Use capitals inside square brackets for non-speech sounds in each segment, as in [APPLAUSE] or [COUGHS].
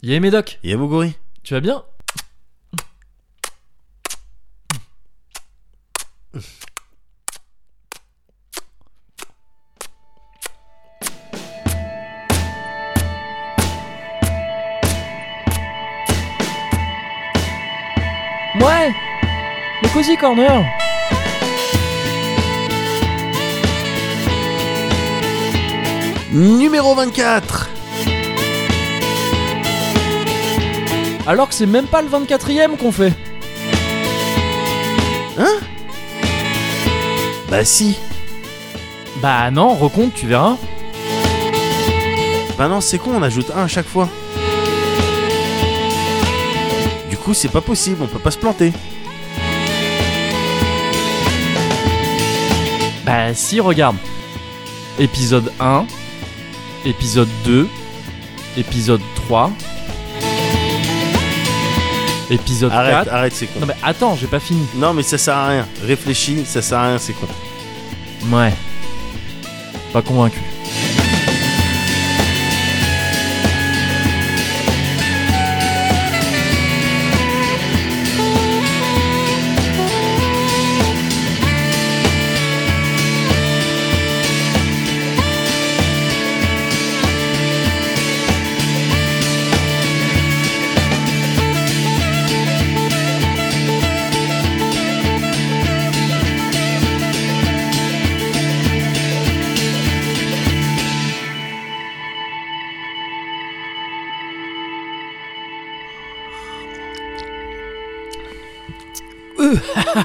Yé Médoc, Yé Moguri tu vas bien? Ouais. Le Cozy Corner. Numéro 24 Alors que c'est même pas le 24ème qu'on fait Bah si Bah non, recompte, tu verras. Bah non, c'est con, on ajoute un à chaque fois. Du coup, c'est pas possible, on peut pas se planter. Bah si, regarde. Épisode 1, épisode 2, épisode 3, épisode Arrête, 4. arrête, c'est con. Non mais attends, j'ai pas fini. Non, mais ça sert à rien. Réfléchis, ça sert à rien, c'est con. Ouais. Pas convaincu.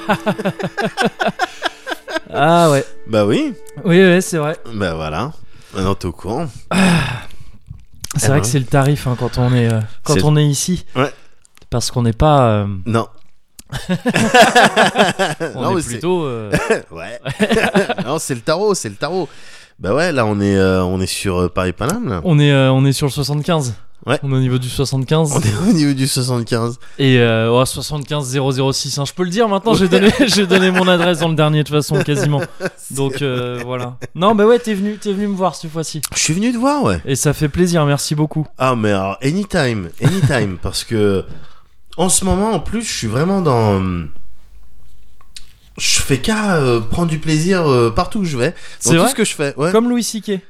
[LAUGHS] Ah ouais. Bah oui, Oui, ouais, c'est vrai. bah voilà. Maintenant, t'es au courant. C'est Eh vrai que c'est le tarif hein, quand on est euh, quand C'est- on est ici. Ouais. Parce qu'on n'est pas. euh, Non. [LAUGHS] on Non, mais est c'est- plutôt. euh, [LAUGHS] Ouais. non, c'est le tarot, c'est le tarot. Bah ouais, là, on est, euh, on est sur euh, Paris-Paname, là. on est euh, on est sur le 75. Ouais. On est au niveau du 75. On est au niveau du 75. Et euh, oh, 75 006. hein, je peux le dire maintenant. J'ai donné [LAUGHS] j'ai donné mon adresse dans le dernier de toute façon quasiment. [LAUGHS] Donc euh, voilà. Non, bah ouais, t'es venu t'es venu me voir cette fois-ci. Je suis venu te voir, ouais. Et ça fait plaisir. Merci beaucoup. Ah, mais alors, anytime, anytime, [LAUGHS] parce que en ce moment, en plus, je suis vraiment dans. Je fais qu'à euh, prendre du plaisir euh, partout où je vais. Dans C'est tout vrai ce que je fais. Ouais. Comme Louis C.K.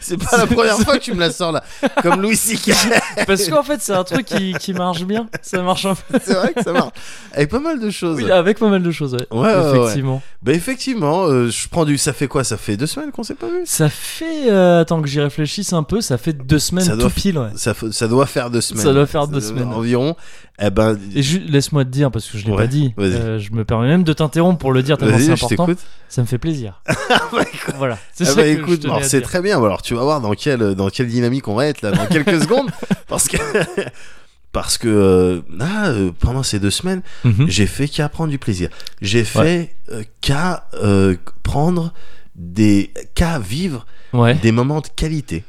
C'est pas la première fois que tu me la sors là. Comme Louis C.K. [LAUGHS] Parce qu'en fait, c'est un truc qui, qui marche bien. Ça marche un peu. C'est vrai que ça marche. Avec pas mal de choses. Oui, avec pas mal de choses, ouais. Ouais, ouais, ouais. Effectivement. Bah effectivement, euh, je prends du. Ça fait quoi? Ça fait deux semaines qu'on s'est pas vu? Ça fait. euh, attends que j'y réfléchisse un peu. Ça fait deux semaines Ça tout doit- pile, ouais. Ça, doit faire deux semaines. Ça doit faire deux semaines. environ. Eh ben, Et laisse-moi te dire, parce que je l'ai Ouais, pas dit, euh, je me permets même de t'interrompre pour le dire tellement c'est important. Ça me fait plaisir. [LAUGHS] voilà. C'est Ah bah que je écoute, tenais alors, à c'est très bien. Alors tu vas voir dans quelle dans quelle dynamique on va être là dans quelques [LAUGHS] secondes, parce que [LAUGHS] parce que euh, ah, euh, pendant ces deux semaines, Mhm. j'ai fait qu'à prendre du plaisir. J'ai fait qu'à euh, prendre des qu'à vivre Ouais. des moments de qualité.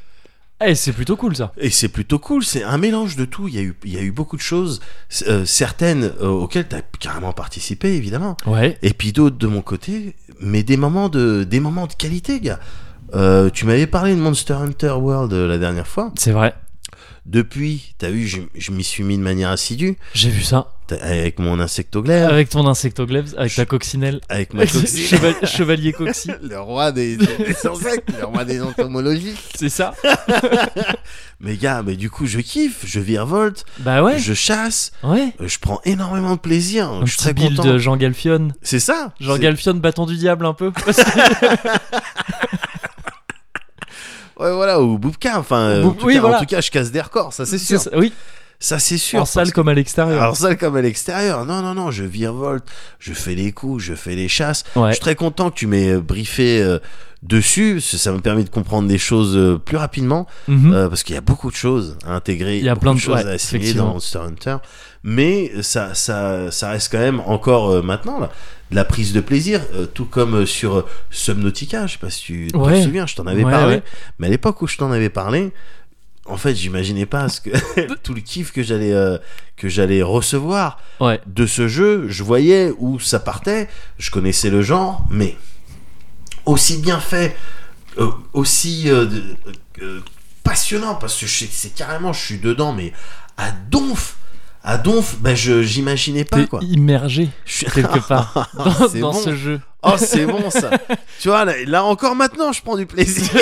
Eh, c'est plutôt cool ça. Et c'est plutôt cool, c'est un mélange de tout. Il y a eu, il y a eu beaucoup de choses, euh, certaines euh, auxquelles tu as carrément participé, évidemment. Ouais. Et puis d'autres de mon côté, mais des moments de, des moments de qualité, gars. Euh, tu m'avais parlé de Monster Hunter World euh, la dernière fois. C'est vrai. Depuis, t'as vu, je, je m'y suis mis de manière assidue, J'ai vu ça. Avec mon insectoglaive, Avec ton insectoglaive, avec ta coccinelle. avec ma [LAUGHS] coccinelle. Cheval- Chevalier cocci. [LAUGHS] le roi des, des, des [LAUGHS] insectes, le roi des entomologies. C'est ça Mais gars, mais du coup, je kiffe, je virevolte, Bah ouais. je chasse, Ouais. euh, je prends énormément de plaisir, Un je suis très build content. de Jean Galfion. C'est ça. Jean Galfion, bâton du diable un peu. Ouais, voilà, ou Boubka, enfin, en, tout oui, cas, voilà. en tout cas, je casse des records, ça c'est sûr. ça, Oui, Ça c'est sûr. en salle comme à l'extérieur. Alors ça comme à l'extérieur, non non non, je virevolte, je fais les coups, je fais les chasses. Je Ouais. suis très content que tu m'aies euh, briefé euh, dessus, ça me permet de comprendre des choses euh, plus rapidement, Mhm. euh, parce qu'il y a beaucoup de choses à intégrer, Il y a plein de- choses ouais, à assimiler dans Monster Hunter, mais ça ça ça reste quand même encore euh, maintenant là de la prise de plaisir, euh, tout comme euh, sur Subnautica, je sais pas si tu te souviens, je t'en avais Ouais, parlé, ouais. mais à l'époque où je t'en avais parlé. En fait, j'imaginais pas ce que [LAUGHS] [LAUGHS] tout le kiff que j'allais euh, que j'allais recevoir de ce jeu, je voyais où ça partait, je connaissais le genre, mais aussi bien fait, aussi passionnant parce que c'est carrément, je suis dedans, mais à donf, à donf, ben je j'imaginais pas quoi. immergé quelque [LAUGHS] part dans, C'est dans bon. ce jeu. Oh, c'est bon ça. [LAUGHS] tu vois, là, là encore maintenant, je prends du plaisir. [LAUGHS]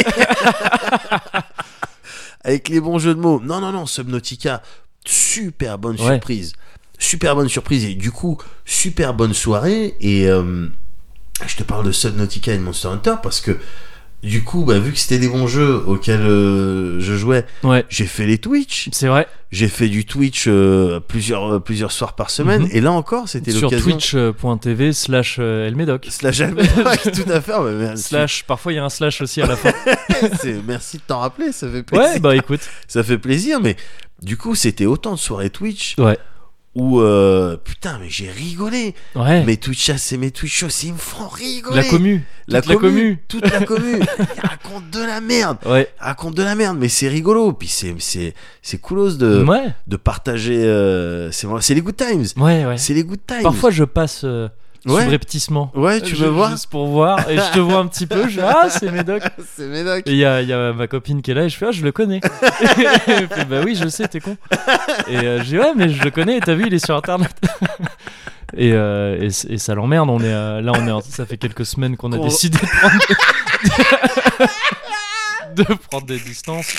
Avec les bons jeux de mots. Non, non, non, Subnautica, super bonne Ouais. surprise. Super bonne surprise et du coup, super bonne soirée. Et euh, je te parle de Subnautica et de Monster Hunter parce que du coup, bah, vu que c'était des bons jeux auxquels euh, je jouais, Ouais, j'ai fait les Twitch. c'est vrai. J'ai fait du Twitch euh, plusieurs, euh, plusieurs soirs par semaine. Mhm. Et là encore, c'était Sur l'occasion. twitch.tv slash euh, Elmedoc. Slash Almedoc, [LAUGHS] tout à fait. Slash, parfois il y a un slash aussi à la fin. [LAUGHS] Merci de t'en rappeler, ça fait plaisir. Ouais, bah écoute. Ça fait plaisir, mais du coup, c'était autant de soirées Twitch Ouais. Où euh, putain, mais j'ai rigolé. Ouais. Mes Twitch et mes Twitch aussi, ils me font rigoler. la commu. la toute la commu, toute la commu. [LAUGHS] Ils racontent de la merde, Ouais. ils racontent de la merde, mais c'est rigolo. Puis c'est c'est c'est coolos de Ouais. de partager. euh, c'est c'est les good times. Ouais, ouais. C'est les good times. Parfois je passe euh, Ouais. subrepticement. Ouais, tu Je- veux voir Juste pour voir. Et je te vois un petit peu. Je ah, c'est Médoc. [LAUGHS] C'est Médoc. Et il y a, il y a ma copine qui est là et je fais ah je le connais. [LAUGHS] Elle fait, bah oui je sais t'es con. Et euh, je dis ouais mais je le connais et t'as vu il est sur internet. [LAUGHS] et, euh, et, et ça l'emmerde on est euh, là on est en- ça fait quelques semaines qu'on a décidé de prendre de prendre des distances.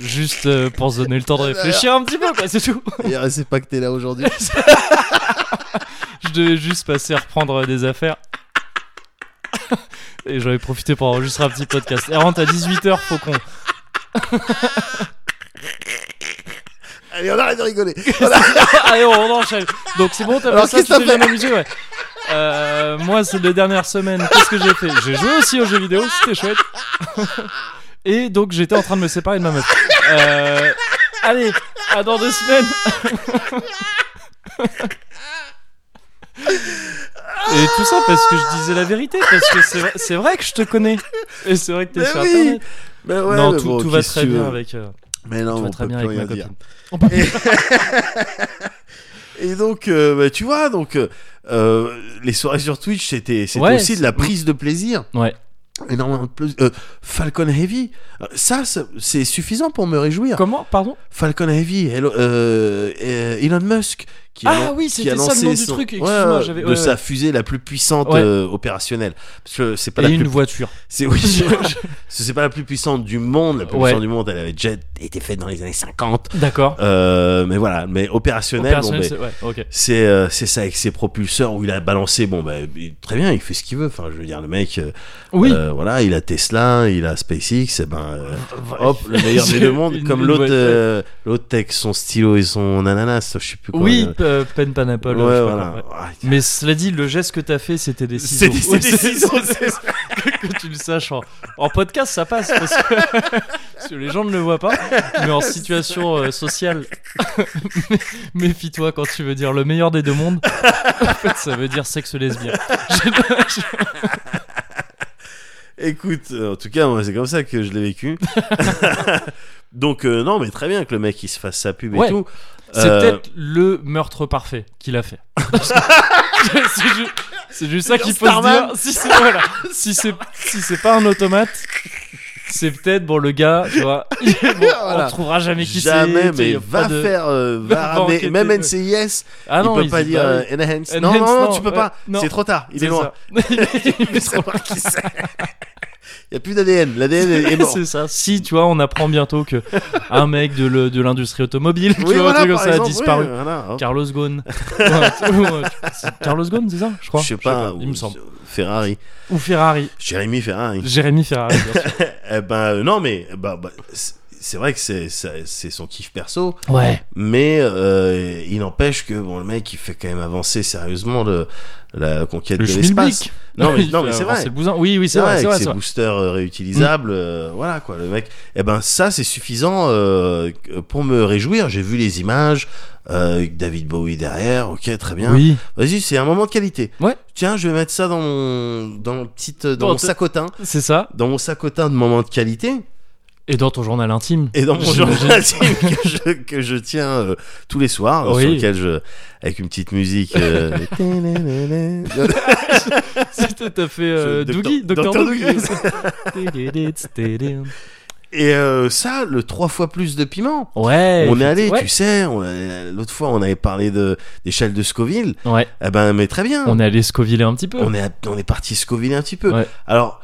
Juste euh, pour se donner le temps de réfléchir un petit peu quoi c'est tout. D'ailleurs, c'est pas que t'es là aujourd'hui. Je devais juste passer à reprendre des affaires. Et j'en ai profité pour enregistrer un petit podcast. Et rentre à 18h, faut qu'on. Allez, on arrête de rigoler. [LAUGHS] Allez, on, on enchaîne. Donc c'est bon, t'as Alors, fait ça, tu que t'es bien amusé, ouais. Euh, moi, ces deux dernières semaines, qu'est-ce que j'ai fait? J'ai joué aussi aux jeux vidéo, c'était chouette. [LAUGHS] Et donc j'étais en train de me séparer de ma meuf. Euh, allez, à dans deux semaines. [LAUGHS] Et tout ça parce que je disais la vérité, parce que c'est vrai, c'est vrai que je te connais. Et c'est vrai que t'es Mais sur oui. internet. Mais ouais, non, mais tout, bon, tout va très bien veux avec. euh, Mais non, tout va très peut bien plus avec ma copine. On peut- [LAUGHS] Et donc, euh, bah, tu vois, donc euh, euh, les soirées sur Twitch, c'était c'était Ouais, aussi de la prise de plaisir. Ouais. Énormément de plaisir. Euh, Falcon Heavy, ça, ça, c'est suffisant pour me réjouir. Comment Pardon? Falcon Heavy, Hello- euh, euh, Elon Musk, qui Ah oui, qui c'était a ça le lancé nom du son- truc, ouais, excuse-moi, ouais, de ouais, sa fusée la plus puissante euh, opérationnelle. Parce que c'est pas Et la une plus, voiture. c'est oui, [LAUGHS] c'est pas la plus puissante du monde. La plus puissante du monde, elle avait déjà été faite dans les années 50. D'accord. Euh, mais voilà, mais Opérationnel, ben, c'est- ouais, ok. c'est euh, c'est ça avec ses propulseurs où il a balancé bon bah très bien il fait ce qu'il veut enfin je veux dire le mec euh, Oui. voilà il a Tesla il a SpaceX et ben euh, hop le [LAUGHS] meilleur des deux mondes comme l'autre l'autre avec son stylo et son ananas je sais plus quoi Oui, pen pineapple. ouais, voilà ouais. Ah, Mais cela dit, le geste que t'as fait, c'était des [LAUGHS] ciseaux. Des [LAUGHS] c'est que tu le saches en, en podcast, ça passe parce que, [LAUGHS] parce que les gens ne le voient pas. Mais en [LAUGHS] situation euh, sociale, mé- [LAUGHS] méfie-toi quand tu veux dire le meilleur des deux mondes. En fait, ça veut dire sexe lesbien. Écoute euh, en tout cas moi c'est comme ça que je l'ai vécu donc euh, non mais très bien que le mec il se fasse sa pub Ouais. et tout C'est Euh, peut-être le meurtre parfait qu'il a fait. c'est c'est juste ça qu'il faut se dire. Si c'est voilà, si c'est si c'est pas un automate, c'est peut-être bon le gars, tu vois. [LAUGHS] bon, Voilà. On trouvera jamais qui c'est. jamais y mais a pas va de- faire euh, [LAUGHS] va ramener même. NCIS Ah non, il peut pas disent dire euh, enhance. Enhance, non, non, non, tu peux ouais, pas. C'est trop tard. Il est C'est loin. Il veut savoir qui c'est. [LAUGHS] Il [LAUGHS] y a plus d'ADN. L'ADN [LAUGHS] est mort. c'est ça. Si tu vois, on apprend bientôt que [LAUGHS] un mec de le- de l'industrie automobile, tu vois, un truc comme ça a disparu. oui, voilà, hop. Carlos Ghosn. C'est Carlos Ghosn, c'est ça, je crois. Je sais pas. il me semble. Ferrari. Ou Ferrari. Jérémy Ferrari. Jérémy Ferrari. bien sûr. Eh ben euh, non, mais bah, bah, c'est- vrai que c'est c'est c'est son kiff perso, Ouais. mais euh, il n'empêche que bon le mec il fait quand même avancer sérieusement le, la conquête Le de l'espace. Non mais [LAUGHS] non mais c'est vrai. le bousin. Oui, oui, c'est vrai, vrai, c'est avec vrai. ses boosters euh, réutilisables, euh, voilà quoi, le mec. Eh ben ça c'est suffisant euh, pour me réjouir. J'ai vu les images, euh, David Bowie derrière, ok très bien. Oui. Vas-y, c'est un moment de qualité. Ouais. Tiens, je vais mettre ça dans mon dans mon petite dans Dans mon sacotin, C'est ça. dans mon sacotin de moments de qualité Et dans ton journal intime. et dans mon journal intime que je que je tiens euh, tous les soirs Oui. sur lequel je avec une petite musique euh, [LAUGHS] T'as [LAUGHS] fait euh, Doogie Docteur- Doogie. [LAUGHS] Et euh, ça, le trois fois plus de piment. Ouais. on est allé, ouais. tu sais, l'autre fois on avait parlé de d'échelle de Scoville. Ouais. Eh ben, mais très bien. On est allé scoviller un petit peu. on est, on est parti Scoville un petit peu. Ouais. Alors,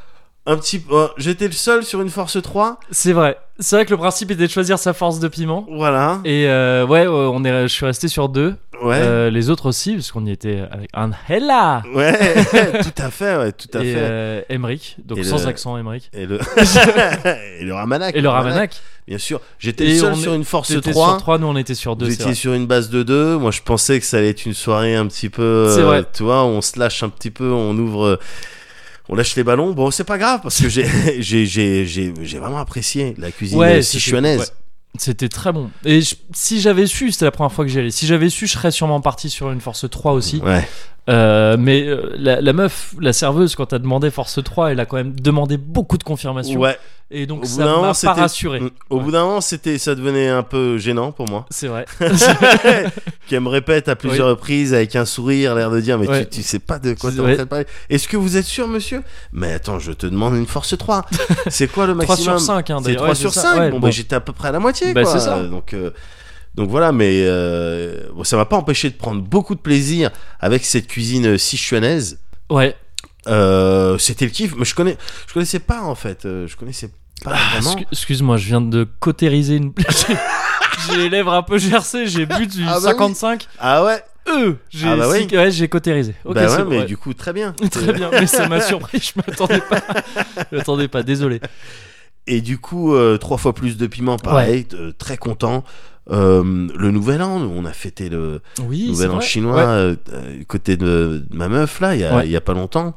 un petit, euh, j'étais le seul sur une force 3. C'est vrai. C'est vrai que le principe était de choisir sa force de piment. Voilà. Et euh, ouais, ouais, on est, je suis resté sur deux. Ouais. Euh, les autres aussi, parce qu'on y était avec Angela Ouais, [LAUGHS] tout à fait, ouais, tout à et fait. euh, Emmerich, donc Et sans le- accent Emmerich. Et le [LAUGHS] et le Ramanac. Et le Ramanac. Bien sûr. J'étais le seul on sur une force C'était 3. sur 3, nous on était sur 2. Vous étiez sur une base de 2. Moi, je pensais que ça allait être une soirée un petit peu. C'est euh, vrai. Tu vois, on se lâche un petit peu, on ouvre. On lâche les ballons. Bon, c'est pas grave parce que j'ai [LAUGHS] j'ai j'ai j'ai j'ai vraiment apprécié la cuisine Ouais, euh, c'était- sichuanaise. ouais. C'était très bon. Et je- si j'avais su, c'était la première fois que j'y allais. Si j'avais su, je serais sûrement parti sur une force 3 aussi. Ouais. Euh, mais euh, la, la meuf, la serveuse, quand t'as demandé force 3, elle a quand même demandé beaucoup de confirmation. Ouais. Et donc Au ça m'a pas rassuré. Au bout d'un moment, c'était, ça devenait un peu gênant pour moi. C'est vrai. [LAUGHS] Qui me répète à plusieurs reprises avec un sourire, l'air de dire mais Ouais. tu, tu sais pas de quoi t'es en train de parler. Est-ce que vous êtes sûr, monsieur? Mais attends, je te demande une force 3. [LAUGHS] C'est quoi le 3 maximum? sur 5, hein, C'est d'ailleurs. 3 Ouais, sur ça. 5. Ouais, bon, bon. bah, j'étais à peu près à la moitié. Bah, quoi. c'est ça. Donc, euh, donc voilà, mais euh, bon, ça m'a pas empêché de prendre beaucoup de plaisir avec cette cuisine euh, sichuanaise. Ouais. Euh, c'était le kiff. Mais je connais, je connaissais pas en fait. Euh, je connaissais pas Ah, vraiment. excu- Excuse-moi, je viens de cautériser une. [LAUGHS] J'ai- J'ai les lèvres un peu gercées, j'ai bu du Ah bah oui. 55. Ah ouais. Euh, j'ai Ah bah oui. si- ouais, j'ai cautérisé. Ok, bah c'est ouais, bon, mais ouais. du coup très bien. [LAUGHS] Très bien, mais ça m'a surpris, je m'attendais pas. [LAUGHS] Je m'attendais pas, désolé. Et du coup, euh, trois fois plus de piment, pareil, euh, très content. Euh, le nouvel an, on a fêté le Oui, nouvel an vrai. chinois Ouais. euh, côté de, ma meuf là, il y a, Ouais. il y a pas longtemps.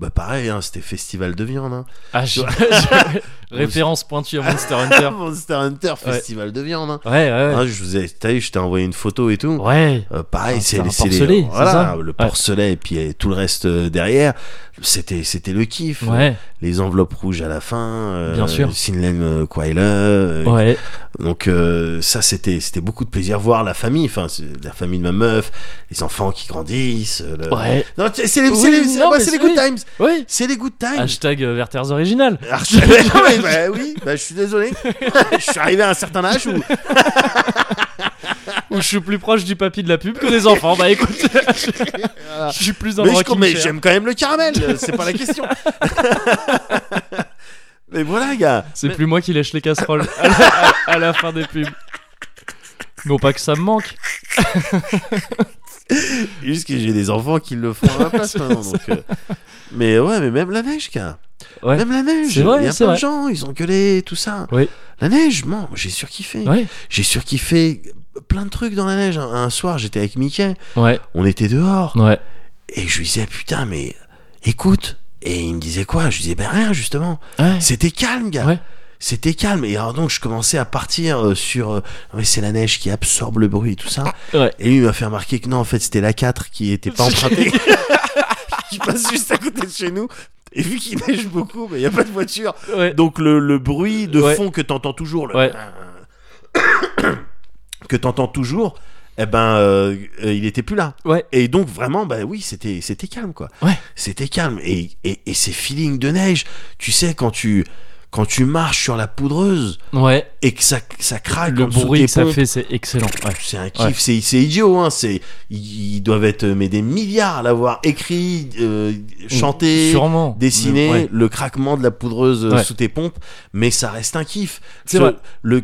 Bah pareil, hein, c'était festival de viande. Hein. Ah, j'ai- [LAUGHS] [LAUGHS] référence pointue à Monster Hunter. [LAUGHS] Monster Hunter, festival de viande. Hein. Ouais, ouais, ouais. Hein, je vous ai, t'as vu, je t'ai envoyé une photo et tout. Ouais. Euh, pareil, Ah, c'est les- c'est les- porcelet, c'est voilà, ça le Ouais. porcelet et puis euh, tout le reste euh, derrière. C'était, c'était le kiff. Ouais, Les enveloppes rouges à la fin. euh, Bien sûr. Sinlen euh, Kwailer, euh, ouais. Donc euh, ça c'était c'était beaucoup de plaisir voir la famille, enfin la famille de ma meuf, les enfants qui grandissent. le- Ouais. Non c'est les, Oui, c'est les- les good times, Oui. c'est les good times. Hashtag euh, Werther's Original. Arch- [LAUGHS] Ouais, [LAUGHS] bah oui, bah, je suis désolé, [LAUGHS] je suis arrivé à un certain âge où Où je suis plus proche du papy de la pub que des enfants. Bah écoute, je suis plus dans mais, le je- rocking mais chair. j'aime quand même le caramel, euh, c'est pas la question. mais voilà gars, C'est plus moi qui lèche les casseroles à la, à- à la fin des pubs. Non pas que ça me manque. [LAUGHS] juste que j'ai des enfants qui le font à ma place [LAUGHS] maintenant. Donc, euh, Mais ouais, mais même la neige gars. Ouais. Même la neige, C'est vrai, il y a plein de gens, ils ont gueulé, tout ça. Oui. La neige, moi, j'ai surkiffé. Ouais. J'ai surkiffé plein de trucs dans la neige. Un, un soir, j'étais avec Mickey, Ouais. on était dehors, Ouais. et je lui disais, putain, mais écoute. Et il me disait quoi? Je lui disais, ben rien, justement. Ouais. C'était calme, gars. C'était calme. Et alors, donc, je commençais à partir euh, sur. euh, Ouais, c'est la neige qui absorbe le bruit et tout ça. Ouais. Et lui, il m'a fait remarquer que non, en fait, c'était la 4 qui était pas empruntée. [LAUGHS] qui passe juste à côté de chez nous. Et vu qu'il neige beaucoup, mais il n'y a pas de voiture. Ouais. Donc le, le bruit de Ouais. fond que t'entends toujours, le... Ouais. [COUGHS] que t'entends toujours, eh ben, euh, il était plus là. Et donc vraiment, bah oui, c'était c'était calme quoi. C'était calme et, et, et ces feelings de neige, tu sais quand tu quand tu marches sur la poudreuse Ouais. et que ça ça craque Le bruit que ça pompes, fait, c'est excellent. Ouais. c'est un kiff, Ouais. c'est c'est idiot, hein. C'est ils, ils doivent être mais des milliards à l'avoir écrit, euh, chanté, Sûrement. dessiner Ouais. le craquement de la poudreuse euh, sous tes pompes, mais ça reste un kiff. C'est Ce- vrai. Le,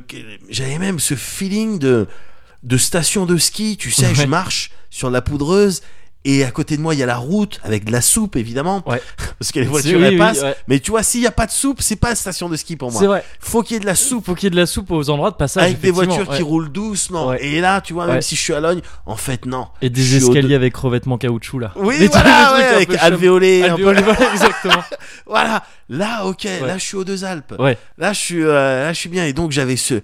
j'avais même ce feeling de de station de ski, tu sais, je marche sur la poudreuse et à côté de moi il y a la route avec de la soupe évidemment, Ouais. [LAUGHS] parce que les voitures oui, elles oui, passent. ouais. Mais tu vois, s'il y a pas de soupe, c'est pas station de ski pour moi. C'est vrai. Faut qu'il y ait de la soupe. Faut qu'il y ait de la soupe aux endroits de passage. Avec des voitures qui roulent doucement. Et là, tu vois, même si je suis à Logne, en fait, non. Et des au escaliers avec revêtement caoutchouc là. Oui, [LAUGHS] Des- voilà, trucs un avec chum- alvéolé. un peu- voilà, exactement. [LAUGHS] Voilà, là, ok, là, je suis aux deux Alpes. Ouais. Là, je suis, euh, là, je suis bien. Et donc, j'avais ce,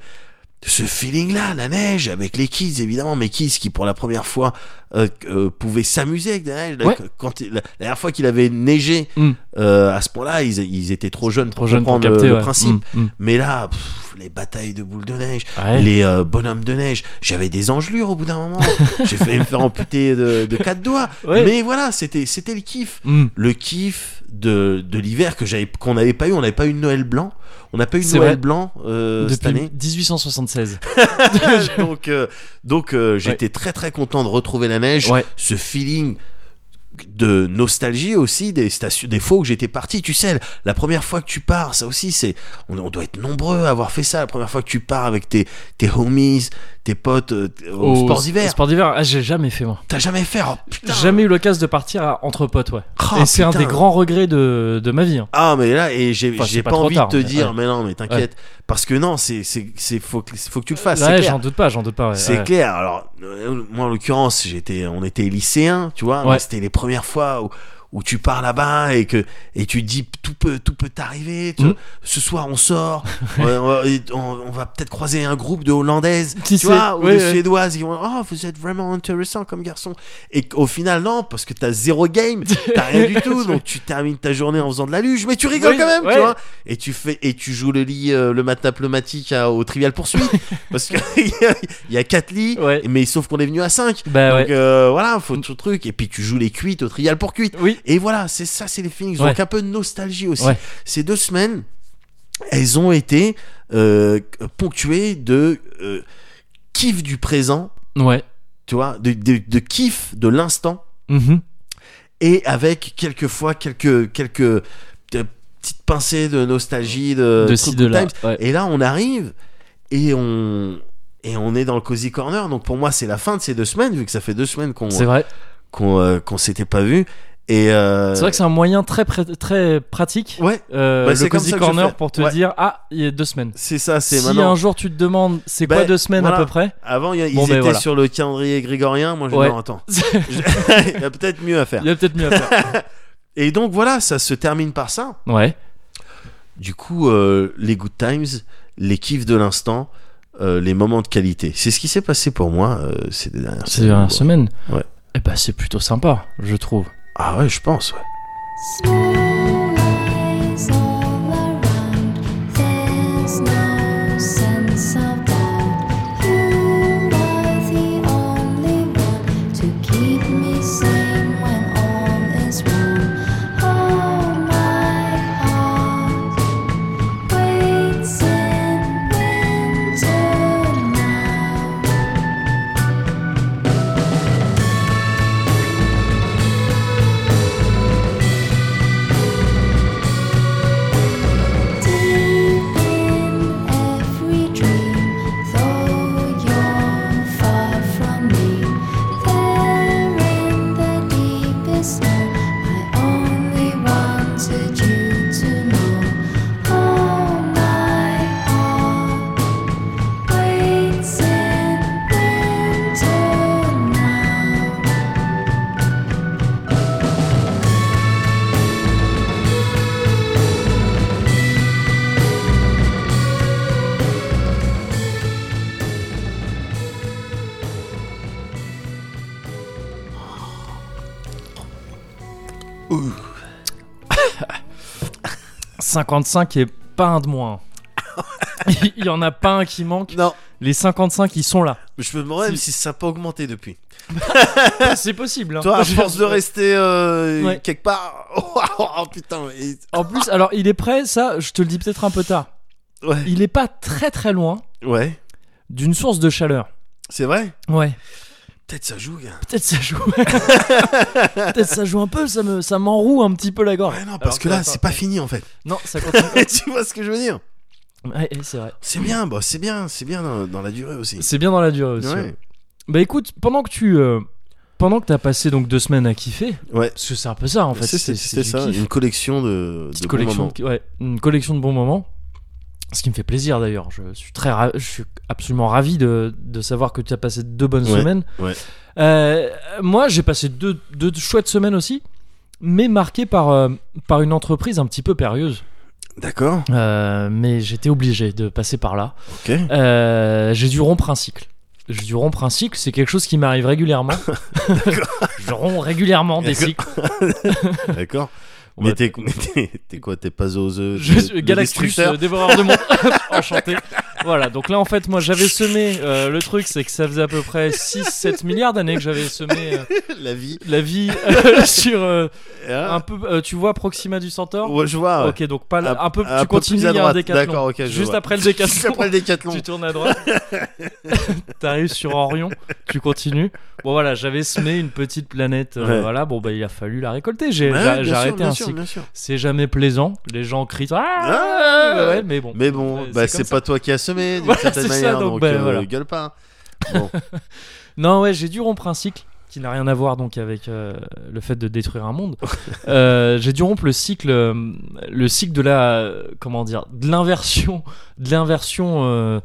ce feeling-là, la neige, avec les kids, évidemment, mes kids qui, pour la première fois, euh, euh, pouvaient s'amuser avec la neige. Ouais. Quand, la, la dernière fois qu'il avait neigé Mm. Euh, à ce point-là, ils, ils étaient trop jeunes Trop pour jeune pour comprendre capter le, principe. Mm, mm. Mais là, pff, les batailles de boules de neige, Ouais. les euh, bonhommes de neige, j'avais des engelures au bout d'un moment. [LAUGHS] J'ai failli me faire amputer de, de quatre doigts. Ouais. Mais voilà, c'était c'était le kiff. Mm. Le kiff de, de l'hiver que j'avais qu'on n'avait pas eu. On n'avait pas eu de Noël blanc. On n'a pas eu de Noël vrai. blanc euh, cette année. 1876. [LAUGHS] donc euh, donc euh, j'étais très très content de retrouver la neige. Ouais. Ce feeling de nostalgie aussi des stations des fois où j'étais parti tu sais la première fois que tu pars ça aussi c'est on, doit être nombreux à avoir fait ça la première fois que tu pars avec tes tes homies tes potes euh, au, sport d'hiver sport d'hiver, ah, j'ai jamais fait moi. t'as jamais fait oh, putain Jamais eu l'occasion de partir à- entre potes, ouais. Ah, et c'est un des grands regrets de, de ma vie. hein. Ah mais là et j'ai Enfin, pas, envie tard, de te mais- dire ouais. mais non mais t'inquiète parce que non c'est faut que faut que tu le fasses ouais, j'en doute pas, j'en doute pas. ouais, C'est clair. Alors, euh, moi, en l'occurrence, j'étais, on était lycéens, tu vois. C'était les premières fois où, où tu pars là-bas et que et tu dis tout peut tout peut t'arriver. vois. Ce soir, on sort. [LAUGHS] on, on- on- on va peut-être croiser un groupe de hollandaises, tu vois, ou Ouais, de ouais. suédoises. Qui vont, oh, vous êtes vraiment intéressant comme garçon. Et au final, non, parce que t'as zéro game, t'as rien du tout. [LAUGHS] Donc tu termines ta journée en faisant de la luge, mais tu rigoles Oui, quand même, ouais. tu vois. Et tu fais et tu joues le lit euh, le matin pneumatique à- au trivial poursuite [LAUGHS] parce que il y a quatre lits mais sauf qu'on est venu à 5 Bah donc euh, voilà faut tout truc et puis tu joues les cuites au trial pour cuite Oui. Et voilà c'est ça c'est les feelings Ouais. donc un peu de nostalgie aussi Ouais. ces deux semaines elles ont été euh, ponctuées de euh, kiff du présent Ouais. tu vois de, de, de kiff de l'instant Mhm. et avec quelquefois quelques quelques euh, petites pincées de nostalgie de, de ci, de là. Ouais. Et là, on arrive et on et on est dans le cozy corner. Donc pour moi, c'est la fin de ces deux semaines vu que ça fait deux semaines qu'on qu'on euh, s'était pas vu. Et euh, C'est vrai que c'est un moyen très, très pratique. ouais, euh, Bah, le c'est comme Cozy Corner pour te Ouais. dire Ah, il y a deux semaines. c'est ça. C'est Si maintenant. un jour tu te demandes c'est Bah, quoi deux semaines voilà. à peu près Avant, il ils ben, étaient voilà. sur le calendrier grégorien. Moi, je Ouais. non, attends. [LAUGHS] [LAUGHS] il y a peut-être mieux à faire. Il y a peut-être mieux à faire. [LAUGHS] Et donc voilà, ça se termine par ça. Ouais. Du coup, euh, les good times, les kiffs de l'instant, euh, les moments de qualité. C'est ce qui s'est passé pour moi ces dernières C'est une quoi. semaine. Ouais. Et bah c'est plutôt sympa, je trouve. Ah ouais, je pense, ouais. 55 et pas un de moins. [LAUGHS] Il y en a pas un qui manque. Non, Les 55 ils sont là. je me demande même Si. ça n'a pas augmenté depuis. [LAUGHS] c'est possible. hein. Toi, à Je- force de rester euh, Ouais. quelque part. Oh, [LAUGHS] oh, putain. et- En plus, alors il est prêt, ça, je te le dis peut-être un peu tard. Ouais. Il est pas très très loin Ouais. d'une source de chaleur. C'est vrai? Ouais. Peut-être ça joue, gars. Peut-être ça joue. [LAUGHS] peut-être ça joue un peu, ça me ça m'enroue un petit peu la gorge. Ouais, non, parce Alors que là, c'est pas fini en fait. Non, ça continue. [LAUGHS] tu vois ce que je veux dire? Ouais, c'est vrai. C'est bien, bah, c'est bien, c'est bien dans, dans la durée aussi. C'est bien dans la durée aussi. Ouais. ouais. Bah écoute, pendant que tu euh, pendant que t'as passé donc deux semaines à kiffer, Ouais. parce que c'est un peu ça en fait. C'est- c'est- c'est C'était du ça, kiff. une collection de, petite de bons collection, moments. de, ouais, une collection de bons moments. Ce qui me fait plaisir d'ailleurs. Je suis très, je suis absolument ravi de, de savoir que tu as passé deux bonnes Ouais, semaines. ouais. Euh, moi, j'ai passé deux, deux chouettes semaines aussi, mais marquées par euh, par une entreprise un petit peu périlleuse. D'accord, Euh, mais j'étais obligé de passer par là. ok. J'ai dû rompre un cycle. J'ai dû rompre un cycle, c'est quelque chose qui m'arrive régulièrement. [LAUGHS] [LAUGHS] je romps régulièrement des cycles. [LAUGHS] D'accord. On Mais va- t'es [LAUGHS] mais t'es- t'es quoi T'es pas aux œufs Je suis Galactus, euh, dévoreur de monde. [LAUGHS] Enchanté. Voilà, donc là en fait, moi j'avais semé. euh, le truc, c'est que ça faisait à peu près 6-7 milliards d'années que j'avais semé euh, [LAUGHS] La vie. la vie euh, [LAUGHS] sur euh, Hein un peu. euh, tu vois Proxima du Centaure Ouais, je vois. ouais. Ok, donc pas là- Un- un peu. un tu peu continues, plus à il y a un droite. décathlon. D'accord, ok, je Juste vois. après le [LAUGHS] Juste décathlon. après le décathlon. Tu tournes à droite, t'arrives sur Orion, tu continues. Bon voilà, j'avais semé une petite planète. euh, Ouais. Voilà, bon bah il a fallu la récolter. J'ai Ouais, j'ai- bien j'ai sûr, arrêté bien un sûr, cycle. bien sûr. C'est jamais plaisant. Les gens crient. Ah, Ah, ouais, mais bon. Mais bon, bah, c'est c'est comme ça. pas toi qui as semé d'une Voilà, certaine c'est ça, donc, donc, bah, euh, voilà. gueule pas. [LAUGHS] Bon, Non, ouais, j'ai dû rompre un cycle qui n'a rien à voir donc avec euh, le fait de détruire un monde. [LAUGHS] Euh, j'ai dû rompre le cycle, le cycle de la, comment dire, de l'inversion, de l'inversion euh,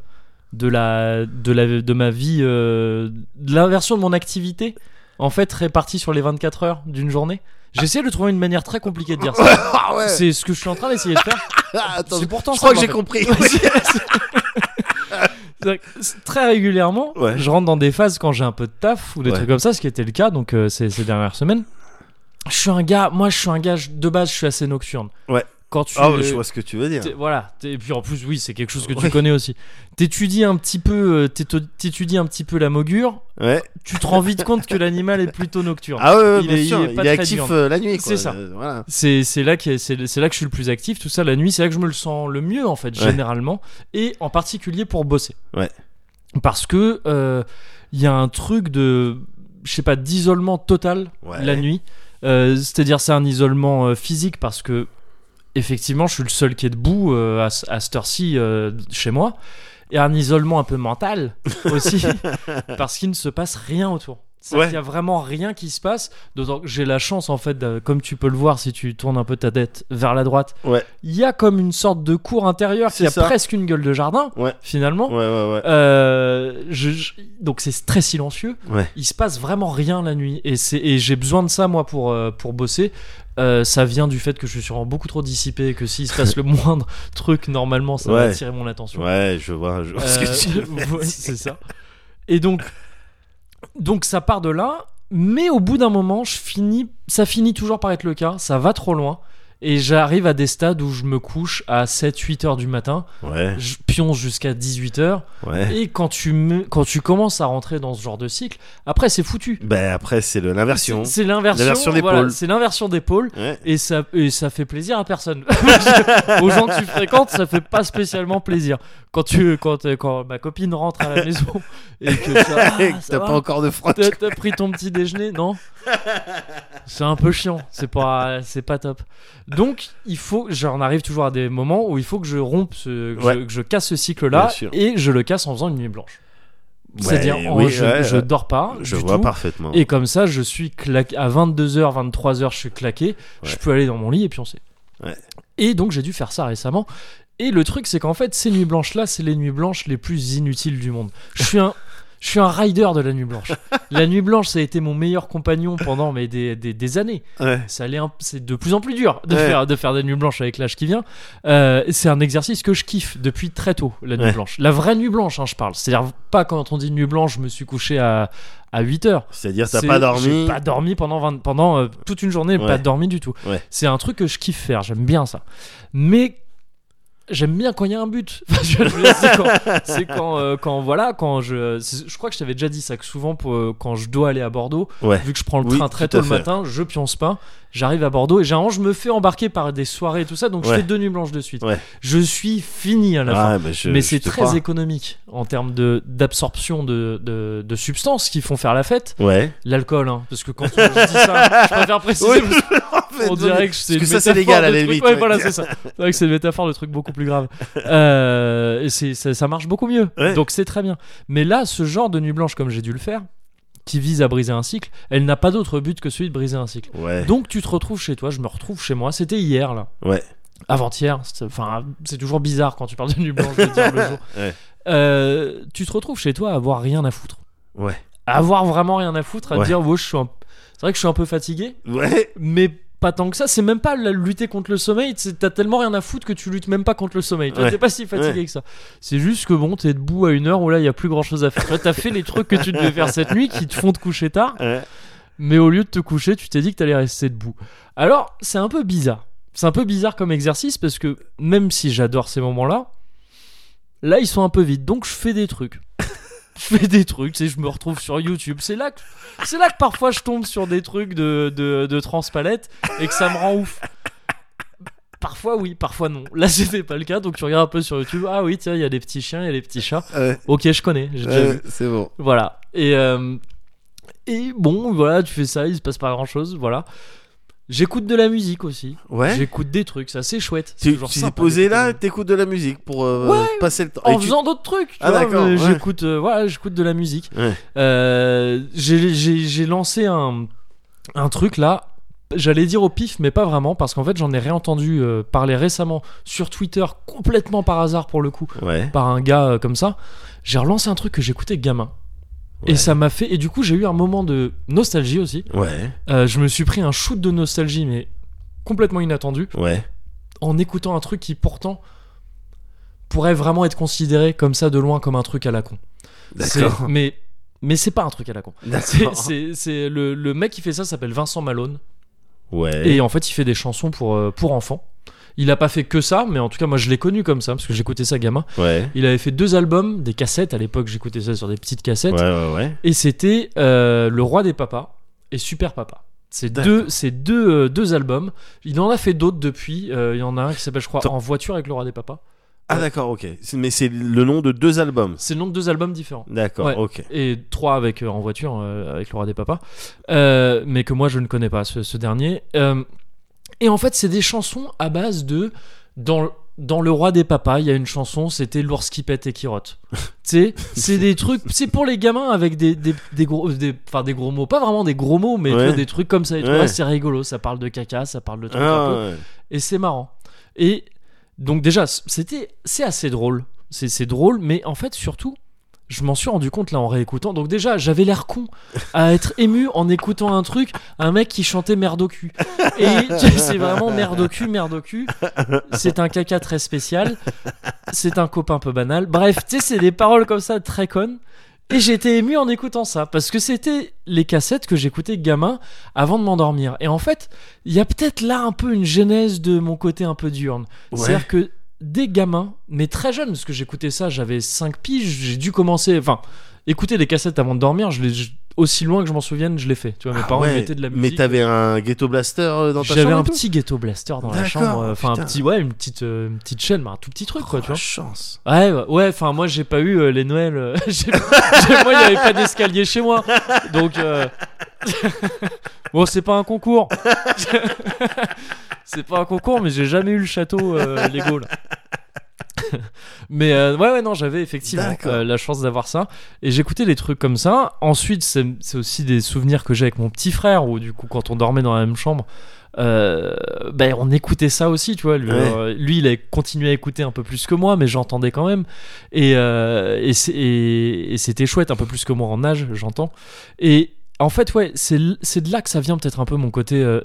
de la, de la, de ma vie, de l'inversion de mon activité, en fait répartie sur les 24 heures d'une journée. J'essaie de trouver une manière très compliquée de dire ça. [LAUGHS] ah ouais. C'est ce que je suis en train d'essayer de faire. Attends, c'est pourtant je crois que j'ai compris. Ouais, c'est- c'est- C'est-à-dire que c'est- Très régulièrement, Ouais. je rentre dans des phases quand j'ai un peu de taf ou des Ouais. trucs comme ça, ce qui était le cas donc euh, ces, ces dernières semaines. Je suis un gars, moi je suis un gars je- de base, je suis assez nocturne. Ouais. Quand tu Ah, ouais, je vois ce que tu veux dire. voilà, et puis en plus oui, c'est quelque chose que tu Ouais. connais aussi. T'étudies un petit peu, euh, t'étudies un petit peu la mogure, Ouais. tu te rends vite compte que l'animal est plutôt nocturne. Ah ouais, Il bien est- il Il actif diurne. euh, la nuit. C'est ça. Euh, Voilà. C'est c'est là que c'est là que je suis le plus actif, tout ça la nuit, c'est là que je me le sens le mieux en fait généralement et en particulier pour bosser. Ouais. Parce que euh, il y a un truc de je sais pas d'isolement total la nuit. Euh, C'est-à-dire c'est un isolement physique parce que effectivement je suis le seul qui est debout euh, à, à cette heure-ci euh, chez moi et un isolement un peu mental [LAUGHS] aussi parce qu'il ne se passe rien autour. C'est-à-dire Ouais. qu'il y a vraiment rien qui se passe. D'autant que j'ai la chance, en fait, comme tu peux le voir si tu tournes un peu ta tête vers la droite, Ouais. il y a comme une sorte de cour intérieure qui a ça. presque une gueule de jardin, Ouais. finalement. Euh, je- je- donc c'est très silencieux. Il se passe vraiment rien la nuit. Et, j'ai besoin de ça, moi, pour, euh, pour bosser. Euh, ça vient du fait que je suis sûrement beaucoup trop dissipé et que s'il se passe le [LAUGHS] moindre truc, normalement, ça va Ouais. attirer mon attention. Ouais, je vois, je vois ce que tu veux [LAUGHS] c'est ça. Et donc, donc ça part de là, mais au bout d'un moment, ça finit toujours par être le cas. Ça va trop loin. Et j'arrive à des stades où je me couche à 7-8 heures du matin, Ouais, je pionce jusqu'à 18 heures. ouais. Et quand tu, me, quand tu commences à rentrer dans ce genre de cycle, après c'est foutu. Ben après, c'est l'inversion. C'est l'inversion. Voilà, pôles. c'est l'inversion. Ouais. Et ça, et ça fait plaisir à personne. [LAUGHS] Aux gens que tu fréquentes, ça fait pas spécialement plaisir. Quand, tu, quand, quand ma copine rentre à la maison et que ça, ah, [LAUGHS] T'as pas encore de. T'as t'as pris ton petit déjeuner, non C'est un peu chiant, c'est pas, c'est pas top. Donc, il faut, j'en arrive toujours à des moments où il faut que je rompe, ce, que, Ouais. je, que je casse ce cycle-là, et je le casse en faisant une nuit blanche. C'est-à-dire, Ouais, oui, je, ouais, je dors pas. Je du vois tout, parfaitement. Et comme ça, je suis claqué à 22h, 23h, je suis claqué. Je peux aller dans mon lit et puis on sait. Et donc j'ai dû faire ça récemment. Et le truc, c'est qu'en fait, ces nuits blanches là, c'est les nuits blanches les plus inutiles du monde. Je suis un, je suis un rider de la nuit blanche. [LAUGHS] la nuit blanche, ça a été mon meilleur compagnon pendant mais des, des, des années. Ouais. Ça allait, un- c'est de plus en plus dur de Ouais. faire de faire des nuits blanches avec l'âge qui vient. Euh, c'est un exercice que je kiffe depuis très tôt, la nuit Ouais. blanche. La vraie nuit blanche, hein, je parle. C'est-à-dire pas quand on dit nuit blanche, je me suis couché à à 8 heures. C'est-à-dire, t'as pas dormi. J'ai pas dormi pendant, 20 pendant euh, toute une journée, pas dormi du tout. C'est un truc que je kiffe faire, j'aime bien ça. Mais j'aime bien quand il y a un but. [LAUGHS] Enfin, c'est quand, euh, quand, voilà, quand je. Je crois que je t'avais déjà dit ça, que souvent, pour, euh, quand je dois aller à Bordeaux, Ouais. vu que je prends le Oui, train très tôt le matin, je pionce pas. J'arrive à Bordeaux et généralement, je me fais embarquer par des soirées et tout ça, donc je Ouais. fais deux nuits blanches de suite. Ouais. Je suis fini à la fin. Ah, bah, je- Mais je c'est très crois. économique en termes de d'absorption de, de, de substances qui font faire la fête. Ouais. L'alcool, hein, parce que quand je dis ça, je préfère préciser. Oui, qu'on [LAUGHS] dirait que c'est ça, légal, à la truc- limite, Ouais, ouais. voilà, c'est ça. C'est vrai que c'est une métaphore de trucs beaucoup plus graves. Euh, et ça, ça marche beaucoup mieux. Ouais. Donc c'est très bien. Mais là, ce genre de nuit blanche, comme j'ai dû le faire, qui vise à briser un cycle, elle n'a pas d'autre but que celui de briser un cycle. Ouais. Donc tu te retrouves chez toi, je me retrouve chez moi. C'était hier, là. Ouais. Avant-hier. c'est- Enfin, c'est toujours bizarre quand tu parles de nuit blanche de dire le jour. Ouais. Euh, tu te retrouves chez toi à avoir rien à foutre. Ouais. À avoir vraiment rien à foutre, à Ouais. dire, ouais, je suis un- c'est vrai que je suis un peu fatigué, Ouais. mais pas tant que ça. C'est même pas la lutter contre le sommeil. T'as tellement rien à foutre que tu luttes même pas contre le sommeil. Ouais. T'es pas si fatigué Ouais. que ça. C'est juste que bon, t'es debout à une heure où là, il y a plus grand chose à faire. T'as fait les trucs que tu devais faire cette nuit qui te font te coucher tard. Ouais. mais au lieu de te coucher, tu t'es dit que t'allais rester debout. Alors, c'est un peu bizarre. C'est un peu bizarre comme exercice parce que même si j'adore ces moments-là, là ils sont un peu vides. Donc je fais des trucs. Je [LAUGHS] fais des trucs, tu sais, je me retrouve sur YouTube. C'est là que, c'est là que parfois je tombe sur des trucs de, de, de transpalette et que ça me rend ouf. Parfois oui, parfois non. Là [LAUGHS] c'était pas le cas, donc tu regardes un peu sur YouTube. Ah oui, tiens, il y a des petits chiens, il y a des petits chats. Ouais, Ok, je connais, j'ai déjà vu. c'est bon. Voilà. Et, euh, et bon, voilà, tu fais ça, il se passe pas grand chose, voilà. J'écoute de la musique aussi. Ouais. J'écoute des trucs, c'est assez chouette. C'est Tu toujours t'es sympa posé d'écouter là, t'écoutes de la musique pour euh, Ouais. passer le temps. En tu- faisant d'autres trucs, tu Ah, vois, d'accord, mais ouais. J'écoute, euh, voilà, j'écoute de la musique. Ouais. Euh, j'ai- j'ai j'ai lancé un, un truc là. J'allais dire au pif, mais pas vraiment, parce qu'en fait j'en ai réentendu euh, parler récemment sur Twitter, complètement par hasard pour le coup, Ouais. par un gars euh, comme ça. J'ai relancé un truc que j'écoutais gamin. Ouais. Et ça m'a fait. Et du coup, j'ai eu un moment de nostalgie aussi. Ouais. Euh, je me suis pris un shoot de nostalgie, mais complètement inattendu, Ouais. en écoutant un truc qui pourtant pourrait vraiment être considéré comme ça de loin comme un truc à la con. D'accord. Mais mais c'est pas un truc à la con. C'est, D'accord. c'est, c'est le, le mec qui fait ça s'appelle Vincent Malone Ouais. et en fait il fait des chansons pour euh, pour enfants. Il a pas fait que ça, mais en tout cas moi je l'ai connu comme ça parce que j'écoutais ça gamin. Ouais. Il avait fait deux albums, des cassettes. À l'époque j'écoutais ça sur des petites cassettes. Ouais, ouais, ouais. Et c'était euh, Le Roi des Papas et Super Papa. C'est deux, c'est deux, euh, deux albums. Il en a fait d'autres depuis. Euh, il y en a un qui s'appelle, je crois, Attends. En voiture avec le Roi des Papas. Ah d'accord, ok. Mais c'est le nom de deux albums. C'est le nom de deux albums différents. D'accord, Ouais. ok. Et trois avec euh, En voiture avec le Roi des Papas. Mais que moi je ne connais pas, ce, ce dernier. Et en fait, c'est des chansons à base de. Dans, dans Le Roi des Papas, il y a une chanson, c'était L'ours qui pète et qui rote. [LAUGHS] tu sais, c'est des trucs. C'est pour les gamins avec des, des, des gros, des, enfin, des gros mots. Pas vraiment des gros mots, mais tu Ouais. vois, des trucs comme ça. Ouais. c'est rigolo. Ça parle de caca, ça parle de trucs un Ah, peu. ouais. Et c'est marrant. Et donc, déjà, c'était, c'est assez drôle. C'est drôle, mais en fait, surtout, je m'en suis rendu compte là en réécoutant. Donc, déjà, j'avais l'air con à être ému en écoutant un truc, un mec qui chantait merde au cul. Et [LAUGHS] c'est vraiment merde au cul, merde au cul. C'est un caca très spécial. C'est un copain un peu banal. Bref, tu sais, c'est des paroles comme ça très connes. Et j'étais ému en écoutant ça parce que c'était les cassettes que j'écoutais gamin avant de m'endormir. Et en fait, il y a peut-être là un peu une genèse de mon côté un peu diurne. Ouais. C'est-à-dire que des gamins, mais très jeunes, parce que j'écoutais ça, j'avais 5 piges, j'ai dû commencer, enfin, écouter des cassettes avant de dormir, je je- aussi loin que je m'en souvienne, je l'ai fait. Tu vois, mes Ah parents ouais. mettaient de la Mais musique. t'avais un ghetto blaster euh, dans ta chambre J'avais un petit ghetto blaster dans la chambre, euh, enfin un petit, ouais, une petite, euh, une petite chaîne, mais un tout petit truc, quoi, Oh, tu vois. la chance. Ouais, ouais, enfin moi j'ai pas eu euh, les Noëls. euh, [LAUGHS] moi il y avait pas d'escalier chez moi. Donc euh, [LAUGHS] bon, c'est pas un concours. [LAUGHS] c'est pas un concours, mais j'ai jamais eu le château euh, Lego là. [LAUGHS] mais euh, ouais, ouais, non, j'avais effectivement euh, la chance d'avoir ça. Et j'écoutais des trucs comme ça. Ensuite, c'est aussi des souvenirs que j'ai avec mon petit frère, où du coup, quand on dormait dans la même chambre, euh, ben, on écoutait ça aussi, tu vois. Lui, Ouais. euh, lui, il a continué à écouter un peu plus que moi, mais j'entendais quand même. Et, euh, et, c'est- et- et c'était chouette, un peu plus que moi en âge, j'entends. Et en fait, ouais, c'est de là que ça vient peut-être un peu mon côté euh,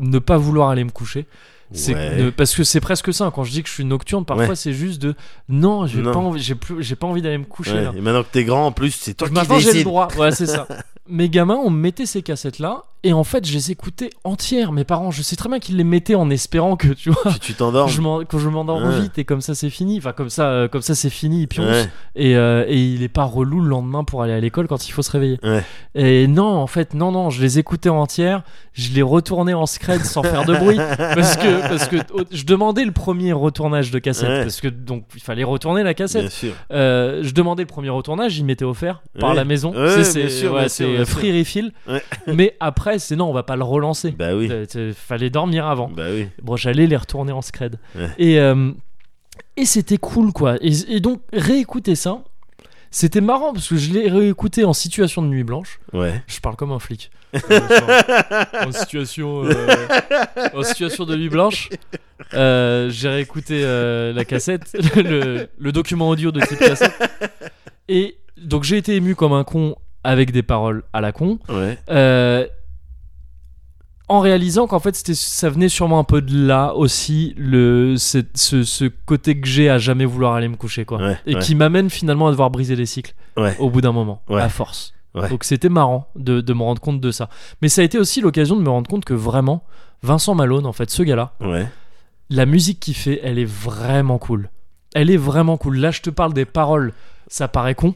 ne pas vouloir aller me coucher. C'est Ouais. parce que c'est presque ça. Quand je dis que je suis nocturne, parfois Ouais. c'est juste de non, j'ai pas envie, j'ai plus, j'ai pas envie d'aller me coucher. Ouais, là. Et maintenant que t'es grand, en plus, c'est toi qui Maintenant j'ai le droit. Ouais, c'est ça. [LAUGHS] Mes gamins, on me mettait ces cassettes là, et en fait, je les écoutais entières. Mes parents, je sais très bien qu'ils les mettaient en espérant que tu vois. Tu- quand je m'endors Ouais. vite et comme ça c'est fini, enfin comme ça, euh, comme ça c'est fini, puis Ouais. et, euh, et il est pas relou le lendemain pour aller à l'école quand il faut se réveiller. Ouais. Et non, en fait, non, non, je les écoutais entières, je les retournais en scred sans faire de bruit, [LAUGHS] parce que, parce que je demandais le premier retournage de cassette, parce que donc il fallait retourner la cassette. Euh, je demandais le premier retournage, il m'était offert par la maison. C'est- free refill. Mais après, c'est non, on va pas le relancer. Bah oui. Fallait dormir avant. Bah oui. Bon, j'allais les retourner en scred. Ouais. Et, euh, et c'était cool, quoi. Et, et donc, réécouter ça, c'était marrant parce que je l'ai réécouté en situation de nuit blanche. Ouais. Je parle comme un flic. [LAUGHS] Euh, en, situation, euh, en situation de nuit blanche, j'ai réécouté la cassette, [LAUGHS] le, le document audio de type cassette. Et donc, j'ai été ému comme un con avec des paroles à la con. Ouais. Euh, en réalisant qu'en fait c'était ça venait sûrement un peu de là aussi le ce, ce côté que j'ai à jamais vouloir aller me coucher quoi Ouais, et ouais. qui m'amène finalement à devoir briser les cycles Ouais. au bout d'un moment à force. Donc c'était marrant de, de me rendre compte de ça. Mais ça a été aussi l'occasion de me rendre compte que vraiment, Vincent Malone, en fait, ce gars-là, Ouais. la musique qu'il fait, elle est vraiment cool. Elle est vraiment cool. Là, je te parle des paroles, ça paraît con,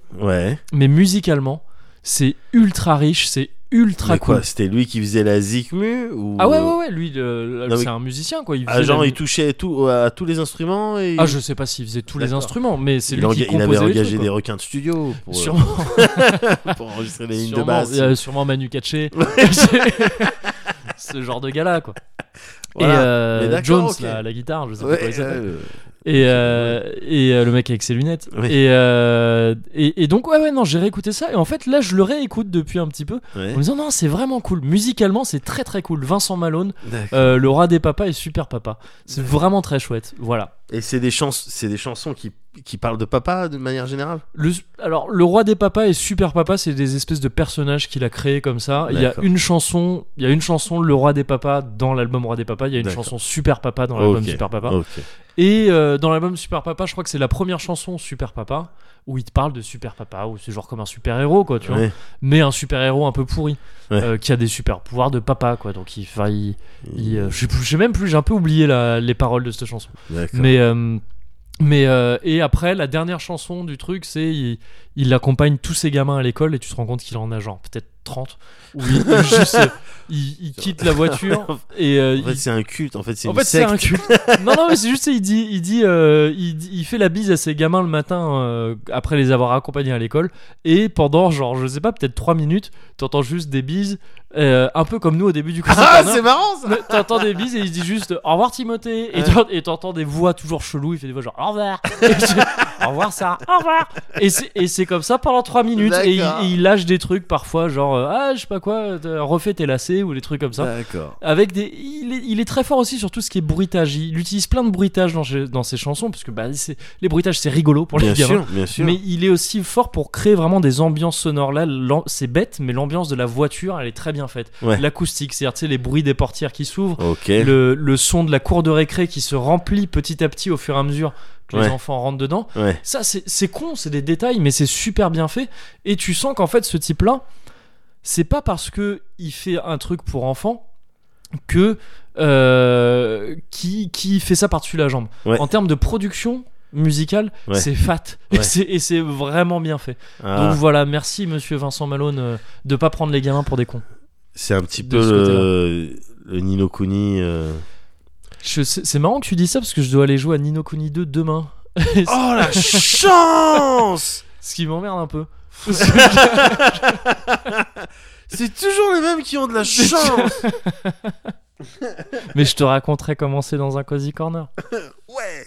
mais musicalement, c'est ultra riche, c'est ultra Mais cool. c'était lui qui faisait la zikmu ou Ah ouais, ouais, ouais, lui, c'est un musicien, quoi. Il Ah, genre la- il touchait tout, à tous les instruments et Ah, je sais pas s'il faisait tous les instruments, mais c'est il, lui enga- qui il composait avait les engagé trucs, des requins de studio pour, euh, Sûrement, [LAUGHS] pour enregistrer les lignes de sûrement, basse. euh, sûrement Manu Katché. [LAUGHS] [LAUGHS] ce genre de gars-là, quoi. Voilà. Et euh, Jones, la, la guitare, je sais pas il euh, Et, euh, et euh, le mec avec ses lunettes. Oui. Et, euh, et, et donc, ouais, ouais, non, j'ai réécouté ça. Et en fait, là, je le réécoute depuis un petit peu. ouais. En me disant, non, c'est vraiment cool. Musicalement, c'est très très cool. Vincent Malone, euh, le roi des papas et super papa. C'est vraiment très chouette. Voilà. Et c'est des, chans- des chansons qui, qui parlent de papa de manière générale? Le, alors, le roi des papas et super papa, c'est des espèces de personnages qu'il a créés comme ça. Il y a une chanson, il y a une chanson, le roi des papas dans l'album roi des papas. Il y a une chanson super papa dans l'album Ok. super papa. Et euh, dans l'album Super Papa, je crois que c'est la première chanson Super Papa où il te parle de Super Papa, où c'est genre comme un super héros, quoi, tu vois. Mais un super héros un peu pourri, Ouais. euh, qui a des super pouvoirs de papa, quoi. Donc il, il, il, euh, je sais même plus, j'ai un peu oublié la- les paroles de cette chanson. Mais euh, mais euh, et après la dernière chanson du truc, c'est il, il accompagne tous ses gamins à l'école et tu te rends compte qu'il en a genre peut-être 30 où il, il [LAUGHS] juste euh, il, il quitte la voiture [LAUGHS] et euh, En fait, il- c'est un culte. En fait, c'est en une fait, c'est secte. un culte. non, non, mais c'est juste, il dit, il dit, euh, il, dit- il fait la bise à ses gamins le matin euh, après les avoir accompagnés à l'école, et pendant genre, je sais pas, peut-être 3 minutes, t'entends juste des bises, euh, un peu comme nous au début du Cozy Ah, c'est marrant ça. T'entends des bises et il dit juste au revoir Timothée. Et t'entends des voix toujours cheloues. Il fait des voix genre au revoir. [LAUGHS] Au revoir ça. Au revoir. Et c'est et c'est comme ça pendant 3 minutes. Et il, D'accord. et il lâche des trucs parfois genre euh, ah je sais pas quoi t'as refait tes lacets ou des trucs comme ça. D'accord. avec des il est, il est très fort aussi sur tout ce qui est bruitage. Il utilise plein de bruitages dans, ses- dans ses chansons parce que bah, c'est- les bruitages c'est rigolo pour les Bien gamins. sûr, bien sûr. mais il est aussi fort pour créer vraiment des ambiances sonores. Là c'est bête mais l'ambiance de la voiture elle est très bien faite Ouais. l'acoustique c'est-à-dire tu sais, les bruits des portières qui s'ouvrent le, le son de la cour de récré qui se remplit petit à petit au fur et à mesure que les enfants rentrent dedans. Ouais. ça c'est con c'est des détails mais c'est super bien fait. Et tu sens qu'en fait ce type là c'est pas parce que il fait un truc pour enfants que euh, qui, qui fait ça par-dessus la jambe. En termes de production musicale Ouais. c'est fat. [LAUGHS] Ouais. et c'est- et c'est vraiment bien fait. Ah, donc voilà merci monsieur Vincent Malone euh, de pas prendre les gamins pour des cons c'est un petit de peu le, le Nino Kuni. euh. Je- c'est c'est marrant que tu dis ça parce que je dois aller jouer à Nino Kuni 2 demain [LAUGHS] Oh la chance [LAUGHS] ce qui m'emmerde un peu [LAUGHS] C'est toujours les mêmes qui ont de la chance. mais je te raconterai comment c'est dans un cozy corner Ouais.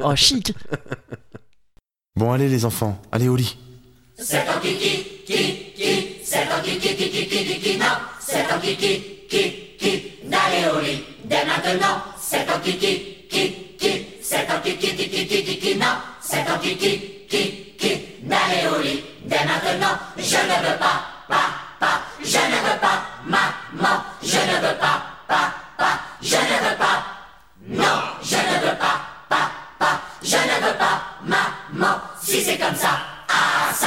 oh chic Bon, allez les enfants, allez au lit. C'est un kiki kiki kiki kiki non, c'est un kiki kiki kiki. Au lit dès maintenant, c'est un kiki kiki kiki. C'est un kiki kiki kiki kiki non, c'est un kiki kiki kiki. N'allez au lit dès maintenant, je ne veux pas papa, je ne veux pas maman, je ne veux pas papa, je ne veux pas non, je ne veux pas papa, je ne veux pas maman. Si c'est comme ça, ah ça.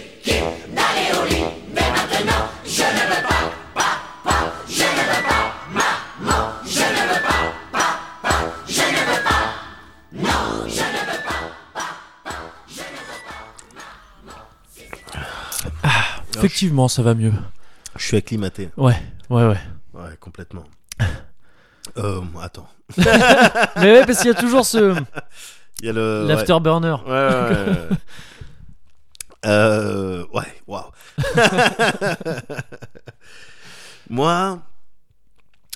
effectivement ça va mieux Je suis acclimaté. ouais ouais ouais Ouais, complètement. [LAUGHS] Euh, attends. [LAUGHS] mais ouais parce qu'il y a toujours ce Il y a le. l'afterburner Ouais, ouais, ouais, ouais. [LAUGHS] Euh, ouais, waouh. Moi,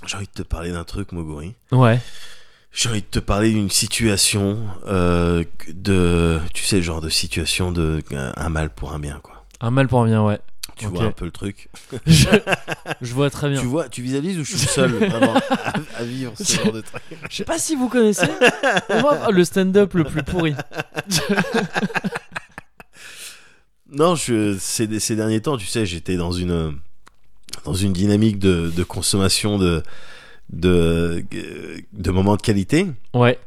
j'ai envie de te parler d'un truc, Moguri. ouais J'ai envie de te parler d'une situation euh, de, tu sais, le genre de situation de un mal pour un bien, quoi. un mal pour un bien ouais Tu vois un peu le truc. je, [LAUGHS] je vois très bien Tu vois, tu visualises où je suis seul vraiment à, à vivre ce genre de truc? je sais pas si vous connaissez moi, le stand-up le plus pourri [LAUGHS] Non, je, ces, ces derniers temps, tu sais, j'étais dans une, dans une dynamique de, de consommation de, de, de moments de qualité. Ouais.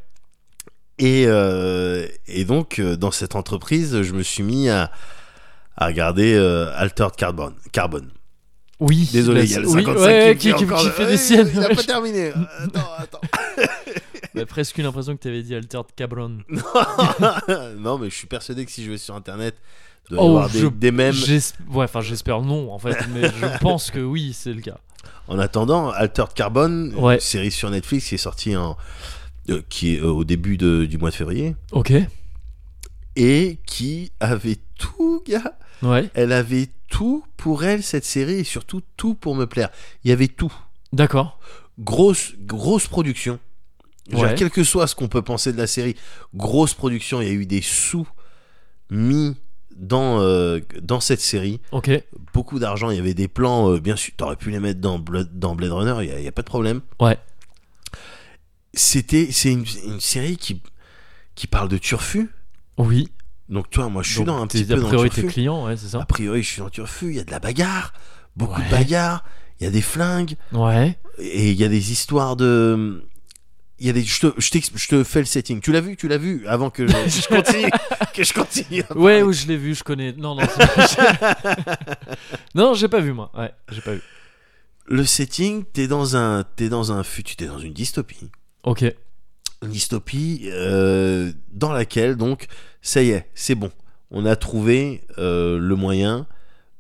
Et, euh, et donc, euh, dans cette entreprise, je me suis mis à, à regarder euh, Altered Carbon. Carbon. Oui. Désolé, bah, il y a le oui, 55 ouais, qui, qui le- fait des siennes. Il a ouais. pas terminé. [LAUGHS] Attends, attends. [LAUGHS] Bah, presque eu l'impression que t'avais dit Altered Cabron. [LAUGHS] non, mais je suis persuadé que si je vais sur Internet, il doit y Oh, avoir des, je- des mèmes. J'es- Ouais, enfin j'espère non en fait, mais je pense que oui, c'est le cas. En attendant, Altered Carbon, Ouais. une série sur Netflix qui est sortie en, euh, qui est euh, au début de- du mois de février Ok. et qui avait tout, gars. Ouais. Elle avait tout pour elle cette série et surtout tout pour me plaire. Il y avait tout. D'accord. Grosse, grosse production. Quel que soit ce qu'on peut penser de la série, grosse production. Il y a eu des sous mis dans euh, dans cette série. Ok. Beaucoup d'argent. Il y avait des plans. euh, bien sûr, t'aurais pu les mettre dans Blade, dans Blade Runner. Il y a- il y a pas de problème. Ouais. c'était c'est une, une série qui qui parle de turfu Oui. Donc toi moi je suis Donc, dans un petit peu A dans le priori, t'es turfu client, ouais, c'est ça. a priori je suis dans le turfu il y a de la bagarre beaucoup Ouais. de bagarres il y a des flingues Ouais. et il y a des histoires de il y a des je te, je, je te fais le setting tu l'as vu tu l'as vu avant que je, je continue que je continue [LAUGHS] Ouais, oui, je l'ai vu, je connais. Non, non. [LAUGHS] non, j'ai pas vu moi. Ouais, j'ai pas vu. le setting t'es dans un t'es dans un futur t'es dans une dystopie Ok. une dystopie euh, dans laquelle donc ça y est, c'est bon. On a trouvé euh, le moyen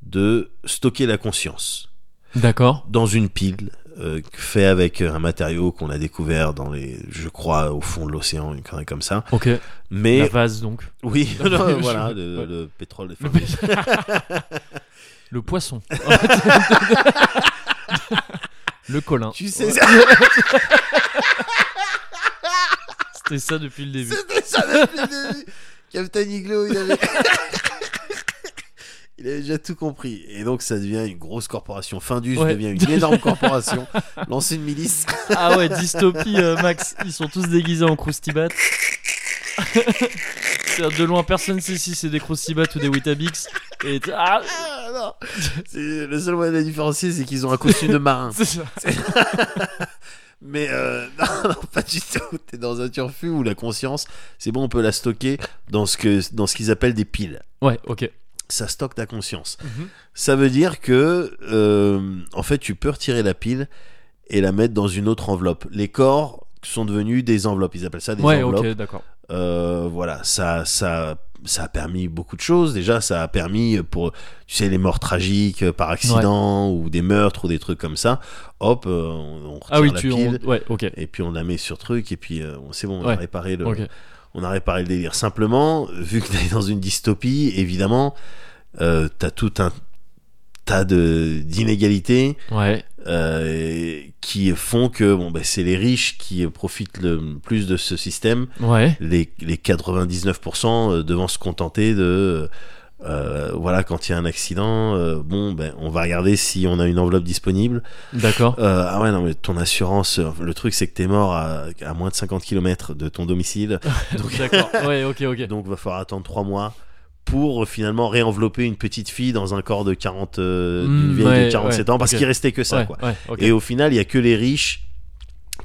de stocker la conscience D'accord. dans une pile euh, fait avec un matériau qu'on a découvert dans les, je crois, au fond de l'océan, une connerie comme ça. Ok. Mais La vase donc. oui, [LAUGHS] non, [LAUGHS] voilà, le, ouais. le pétrole. Le, [LAUGHS] le poisson. le colin. Tu sais, Ouais. ça- C'était ça depuis le début. C'était ça depuis le début. Captain Iglo, il avait... [LAUGHS] il avait déjà tout compris. Et donc ça devient une grosse corporation. Findus Ouais. devient une énorme corporation. [LAUGHS] Lancer une milice. Ah ouais, dystopie, euh, Max. Ils sont tous déguisés en croustibat. [LAUGHS] De loin, personne sait si c'est des croustibat ou des Weetabix. Et ah, Ah, non. Le seul moyen de les différencier, c'est qu'ils ont un costume de marin. c'est ça. Mais euh, [LAUGHS] non, non, pas du tout. T'es dans un turfu où la conscience, c'est bon, on peut la stocker dans ce que dans ce qu'ils appellent des piles. Ouais, ok. Ça stocke ta conscience. Ça veut dire que, euh, en fait, tu peux retirer la pile et la mettre dans une autre enveloppe. Les corps sont devenus des enveloppes. Ils appellent ça des Ouais, enveloppes. ok, d'accord. Euh, voilà, ça, ça, ça a permis beaucoup de choses. Déjà, ça a permis pour, tu sais, les morts tragiques euh, par accident ou des meurtres ou des trucs comme ça. Hop, euh, on, on retire Ah oui, la tu. pile on- Ouais, ok. et puis on la met sur truc et puis euh, c'est bon, on a Ouais. réparé le, on a réparé le délire. Simplement, vu que t'es dans une dystopie, évidemment, euh, t'as tout un tas de d'inégalités Ouais. Euh, qui font que bon ben c'est les riches qui profitent le plus de ce système Ouais. les, les 99% devant se contenter de euh, voilà quand il y a un accident euh, bon ben on va regarder si on a une enveloppe disponible D'accord. Euh, ah ouais non mais ton assurance euh, le truc c'est que t'es mort à, à moins de 50 km de ton domicile [LAUGHS] donc D'accord. Ouais, ok, ok. [LAUGHS] donc va falloir attendre 3 mois pour euh, finalement réenvelopper une petite fille dans un corps de 40 euh, d'une Mm, vieille ouais, de 47 ouais, ans parce ok. qu'il restait que ça ouais, quoi ouais, ok. et au final, il y a que les riches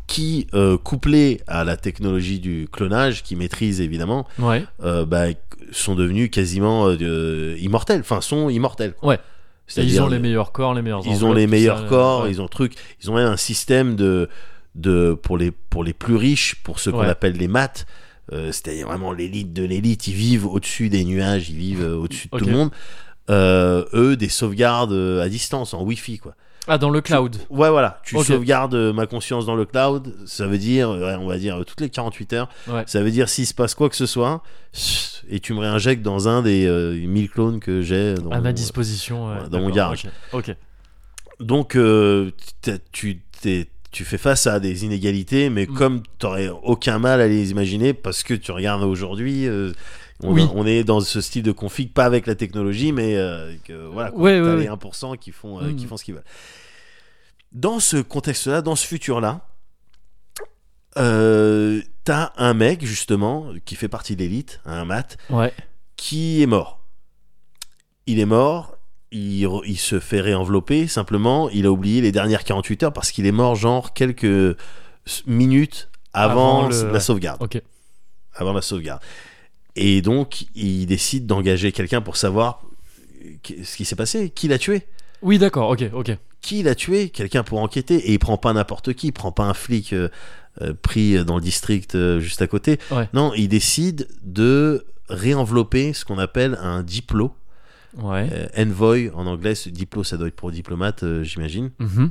qui, euh, couplés à la technologie du clonage, qui maîtrisent évidemment, euh, bah, sont devenus quasiment euh, immortels. Enfin, sont immortels. quoi. Ouais. Ils ont les meilleurs corps, les meilleurs ils ont les meilleurs corps, ils ont truc, ils ont même un système de, de pour les pour les plus riches, pour ceux qu'on appelle les maths. Euh, C'est-à-dire vraiment l'élite de l'élite. Ils vivent au-dessus des nuages, ils vivent euh, au-dessus de tout le monde. Euh, eux, des sauvegardes euh, à distance, en Wi-Fi, quoi. Ah, dans le cloud. Ouais, voilà. Tu sauvegardes ma conscience dans le cloud. Ça veut dire, ouais, on va dire, toutes les 48 heures. Ouais. Ça veut dire, s'il se passe quoi que ce soit, et tu me réinjectes dans un des euh, 1000 clones que j'ai. À ma disposition. ouais, dans mon garage. Ok. Donc, tu, t'es- tu fais face à des inégalités, mais Mm. comme t'aurais aucun mal à les imaginer, parce que tu regardes aujourd'hui. euh, on, Oui. on est dans ce style de config, pas avec la technologie, mais euh, que, voilà, Ouais, ouais, les ouais. 1% qui font, euh, Mm. qui font ce qu'ils veulent. Dans ce contexte-là, dans ce futur-là, t'as un mec, justement, qui fait partie de l'élite, un mat, Ouais. qui est mort. il est mort, il, se fait réenvelopper, simplement, il a oublié les dernières 48 heures parce qu'il est mort, genre, quelques minutes avant, Avant le- la sauvegarde. Ok. Avant la sauvegarde. Et donc, il décide d'engager quelqu'un pour savoir ce qui s'est passé, qui l'a tué. Oui, d'accord, ok, ok. Qui l'a tué? Quelqu'un pour enquêter. Et il prend pas n'importe qui, il prend pas un flic euh, euh, pris dans le district euh, juste à côté. Ouais. Non, il décide de réenvelopper ce qu'on appelle un diplo. Ouais. Euh, envoy en anglais, diplo ça doit être pour diplomate, euh, j'imagine. Mhm.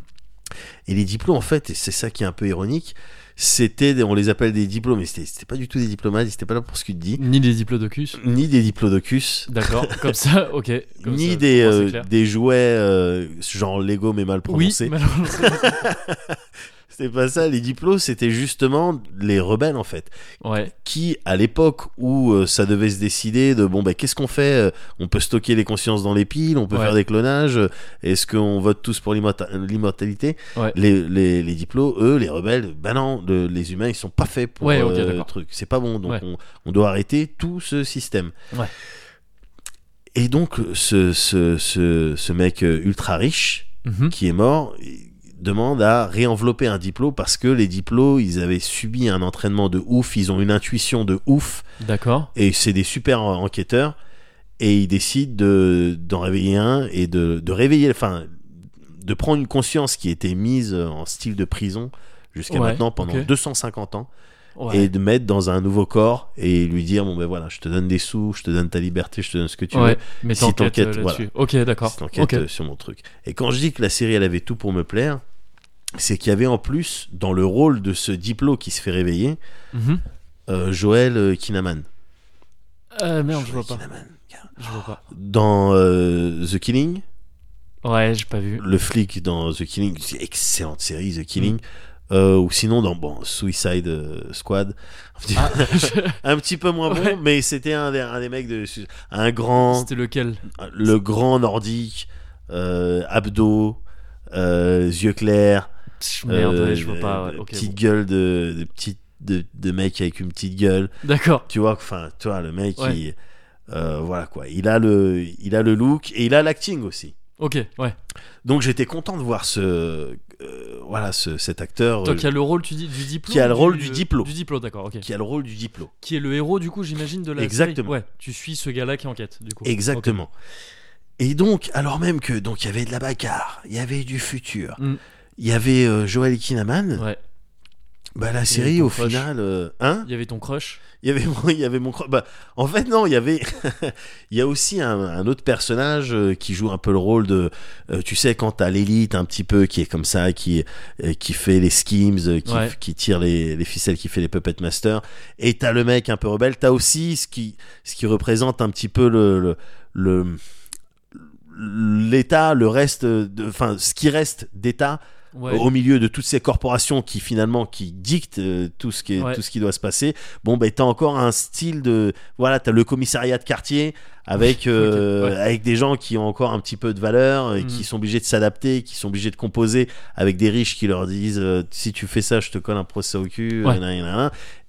Et les diplos, en fait, et c'est ça qui est un peu ironique, c'était, on les appelle des diplômes, mais c'était pas du tout des diplomates, ils étaient pas là pour ce que tu dis, Ni des diplodocus. ni des diplodocus, D'accord, [LAUGHS] comme ça, ok. comme ni ça, des, euh, des jouets euh, genre Lego mais mal Oui, prononcés. [LAUGHS] C'était pas ça, les diplos, c'était justement les rebelles en fait. ouais. qui, à l'époque où euh, ça devait se décider de bon, ben qu'est-ce qu'on fait Euh, On peut stocker les consciences dans les piles, on peut Ouais. faire des clonages. euh, Est-ce qu'on vote tous pour l'immorta- l'immortalité? Ouais. les, les, les diplos, eux, les rebelles, ben non, le- les humains, ils sont pas faits pour Ouais, ok, euh, truc. C'est pas bon, donc on, on doit arrêter tout ce système. Ouais. Et donc, ce, ce, ce, ce mec ultra riche Mhm. qui est mort demande à réenvelopper un diplôme parce que les diplômes ils avaient subi un entraînement de ouf ils ont une intuition de ouf D'accord. et c'est des super en- enquêteurs et ils décident de d'en réveiller un et de, de réveiller enfin de prendre une conscience qui était mise en style de prison jusqu'à Ouais, maintenant pendant ok. 250 ans Ouais. et de mettre dans un nouveau corps et lui dire bon ben voilà je te donne des sous je te donne ta liberté je te donne ce que tu ouais. veux Mais Si t'enquêtes t'enquêtes, euh, là-dessus. Ok, d'accord. c'est l'enquête Ok. euh, sur mon truc. Et quand je dis que la série elle avait tout pour me plaire, c'est qu'il y avait en plus dans le rôle de ce diplôme qui se fait réveiller Mhm. euh, Joël euh, Kinnaman. Euh, merde, je vois Joël pas. Je vois pas. Dans euh, The Killing, Ouais, j'ai pas vu. le flic dans The Killing, c'est excellente série The Killing. Mm. Euh, ou sinon dans bon, Suicide Squad, un petit, Ah, je- [LAUGHS] un petit peu moins Ouais. bon, mais c'était un, des- un des mecs de un grand, C'était lequel? le grand nordique, euh, abdos, euh, yeux clairs, Merde, Euh, je vois pas. ouais, de Ok, petite bon. gueule de, de petite de, de mec avec une petite gueule D'accord. tu vois enfin tu vois le mec Ouais. il euh, voilà quoi il a le il a le look et il a l'acting aussi Ok, ouais. donc j'étais content de voir ce euh, voilà ce, cet acteur Toi euh, qui a le rôle, tu dis, du diplôme qui a le rôle du diplôme. Du diplôme, d'accord, ok. qui a le rôle du diplôme Qui est le héros, du coup, j'imagine, de la Exactement. série. Ouais, tu suis ce gars-là qui enquête, du coup. exactement et donc alors même que donc il y avait de la bagarre il y avait du futur Mm. Il y avait euh, Joel Kinnaman. Ouais. bah la série au crush. final euh, hein? Il y avait ton crush? Il y avait mon, il y avait mon cro- bah, en fait non, il y avait [LAUGHS] il y a aussi un, un autre personnage euh, qui joue un peu le rôle de euh, tu sais quand t'as l'élite un petit peu qui est comme ça qui euh, qui fait les schemes euh, qui, Ouais. qui tire les, les ficelles qui fait les puppet masters et t'as le mec un peu rebelle, t'as aussi ce qui ce qui représente un petit peu le le, le- l'état le reste de enfin ce qui reste d'état Ouais. au milieu de toutes ces corporations qui finalement qui dictent euh, tout ce qui est- Ouais. tout ce qui doit se passer bon ben t'as encore un style de voilà t'as le commissariat de quartier avec [LAUGHS] euh, ouais. avec des gens qui ont encore un petit peu de valeur et Mhm. qui sont obligés de s'adapter qui sont obligés de composer avec des riches qui leur disent euh, si tu fais ça je te colle un procès au cul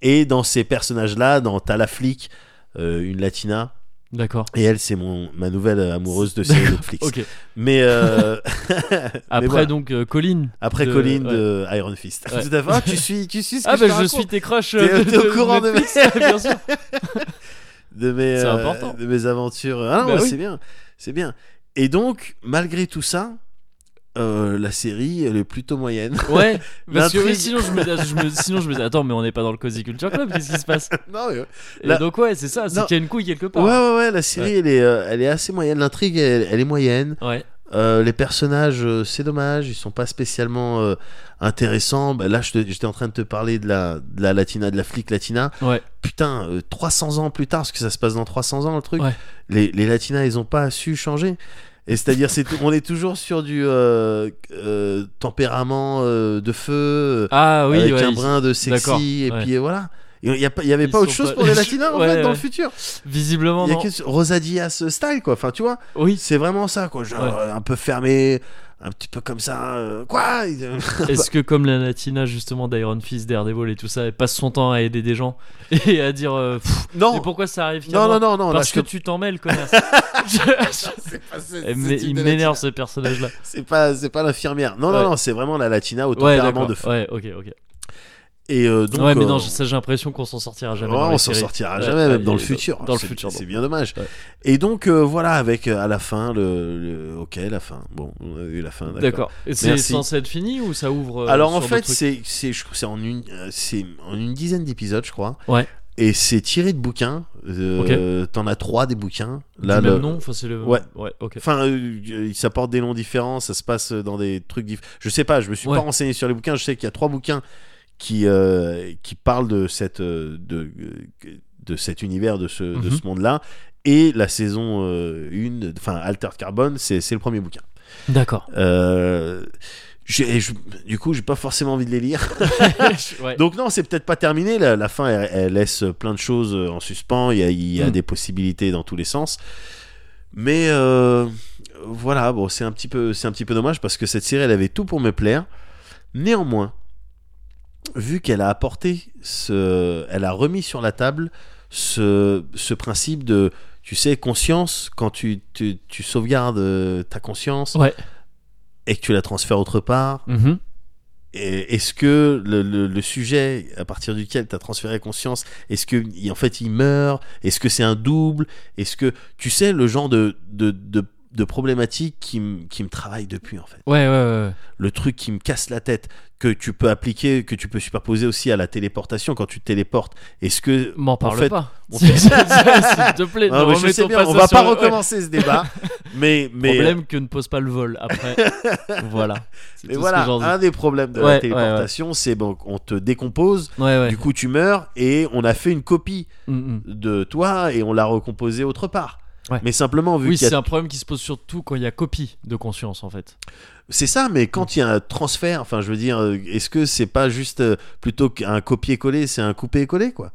et dans ces personnages là dans t'as la flic euh, une latina D'accord. et elle c'est mon ma nouvelle amoureuse de série. [LAUGHS] Netflix Ok. mais euh, [LAUGHS] Après, voilà. donc, euh, Colline. Après de- Colin ouais. de Iron Fist. Ouais. [LAUGHS] Tout à fait. Ah, tu suis, tu suis ce que Ah, je bah, je raconte suis tes crushs. T'es- euh, t'es au courant de mes- bien sûr. de mes, C'est euh, important. de mes aventures. Ah non, Bah ouais, oui. c'est bien, c'est bien. Et donc, malgré tout ça, euh, la série elle est plutôt moyenne. Ouais, parce [LAUGHS] que L'intrigue. oui, sinon je me, je me- sinon je me dis attends mais on n'est pas dans le Cozy Culture Club, qu'est-ce qui se passe? [LAUGHS] Non, ouais. Et La- donc ouais c'est ça, c'est qu'il y a une couille quelque ouais, part. ouais, ouais, la série elle est, euh, elle est assez moyenne. L'intrigue elle, elle est moyenne. Ouais, Euh, les personnages, c'est dommage, ils sont pas spécialement intéressants. Bah, là, j'étais en train de te parler de la, de la latina, de la flic latina. ouais, putain, euh, 300 ans plus tard, parce que ça se passe dans 300 ans le truc, Ouais. les, les latinas, ils ont pas su changer. Et c'est-à-dire, c'est on est toujours sur du euh, euh, tempérament euh, de feu, Ah oui, avec ouais, un ils- brin de sexy, et ouais. puis voilà. Il y, a pas- il y avait Ils pas autre chose pas- pour les [LAUGHS] latinas en Ouais, fait dans le futur. visiblement Il y a non. que Rosa Diaz style quoi. Enfin, tu vois, Oui, c'est vraiment ça quoi. Genre, un peu fermé, un petit peu comme ça. euh, quoi [LAUGHS] Est-ce que comme la Latina justement d'Iron Fist, Daredevil et tout ça, elle passe son temps à aider des gens [LAUGHS] et à dire euh, Pff, Non, mais pourquoi ça arrive non, non, non, non, là, Parce que te- tu t'en mêles, connasse. [LAUGHS] Il m'énerve ce personnage-là. C'est pas, c'est pas l'infirmière. Non, Ouais. non, non, c'est vraiment la Latina au Ouais, tempérament de feu. Ouais, ok, ok. Et euh, donc, ouais, mais euh, ça j'ai l'impression qu'on s'en sortira jamais. Ouais, dans on s'en sortira jamais, ouais, même dans le futur. Dans le futur. C'est bien dommage. Et donc, euh, voilà, avec à la fin, le, le- Ok, la fin. Bon, on a eu la fin, d'accord. Et c'est censé être fini ou ça ouvre Alors, en fait, c'est c'est en, une, c'est en une dizaine d'épisodes, je crois. Ouais. Et c'est tiré de bouquins. Euh, T'en as trois des bouquins. Là, le- même nom Enfin, c'est le. Ouais. Ouais, ok. Enfin, ça porte des noms différents, ça se passe dans des trucs différents. Je sais pas, je me suis pas renseigné sur les bouquins. Je sais qu'il y a trois bouquins qui euh, qui parlent de cette euh, de de cet univers, de ce de Mhm. ce monde-là. Et la saison 1, enfin Altered Carbon, c'est le premier bouquin. D'accord. Euh, je- du coup, j'ai pas forcément envie de les lire. [LAUGHS] ouais. Donc non, c'est peut-être pas terminé. La, la fin, elle, elle laisse plein de choses en suspens. Il y a, il y a Mm. des possibilités dans tous les sens. Mais euh, voilà, bon, c'est un petit peu, c'est un petit peu dommage parce que cette série, elle avait tout pour me plaire. Néanmoins, vu qu'elle a apporté ce, elle a remis sur la table ce, ce principe de, tu sais, conscience quand tu, tu, tu sauvegardes euh, ta conscience Ouais. et que tu la transfères autre part. Mhm. Est-ce que le, le- le sujet à partir duquel tu as transféré conscience, est-ce que il- en fait il meurt Est-ce que c'est un double Est-ce que tu sais le genre de, de, de, de problématique qui, m- qui me travaille depuis en fait Ouais, ouais, ouais. Le truc qui me casse la tête, que tu peux appliquer, que tu peux superposer aussi à la téléportation quand tu te téléportes. Est-ce que M'en en parle fait, pas. [LAUGHS] S'il te plaît, ne mais je sais bien, on va sur pas recommencer ce débat, [LAUGHS] mais mais Problème que ne pose pas le vol après. [LAUGHS] voilà. Mais voilà, un des problèmes de la téléportation, c'est bon, on te décompose, du coup tu meurs et on a fait une copie Mm, mm. de toi et on l'a recomposé autre part. Ouais. Mais simplement vu Oui, c'est a... un problème qui se pose surtout quand il y a copie de conscience en fait. c'est ça, mais quand il y a un transfert, enfin je veux dire, euh, est-ce que c'est pas juste euh, plutôt qu'un copier-coller, c'est un couper-coller quoi?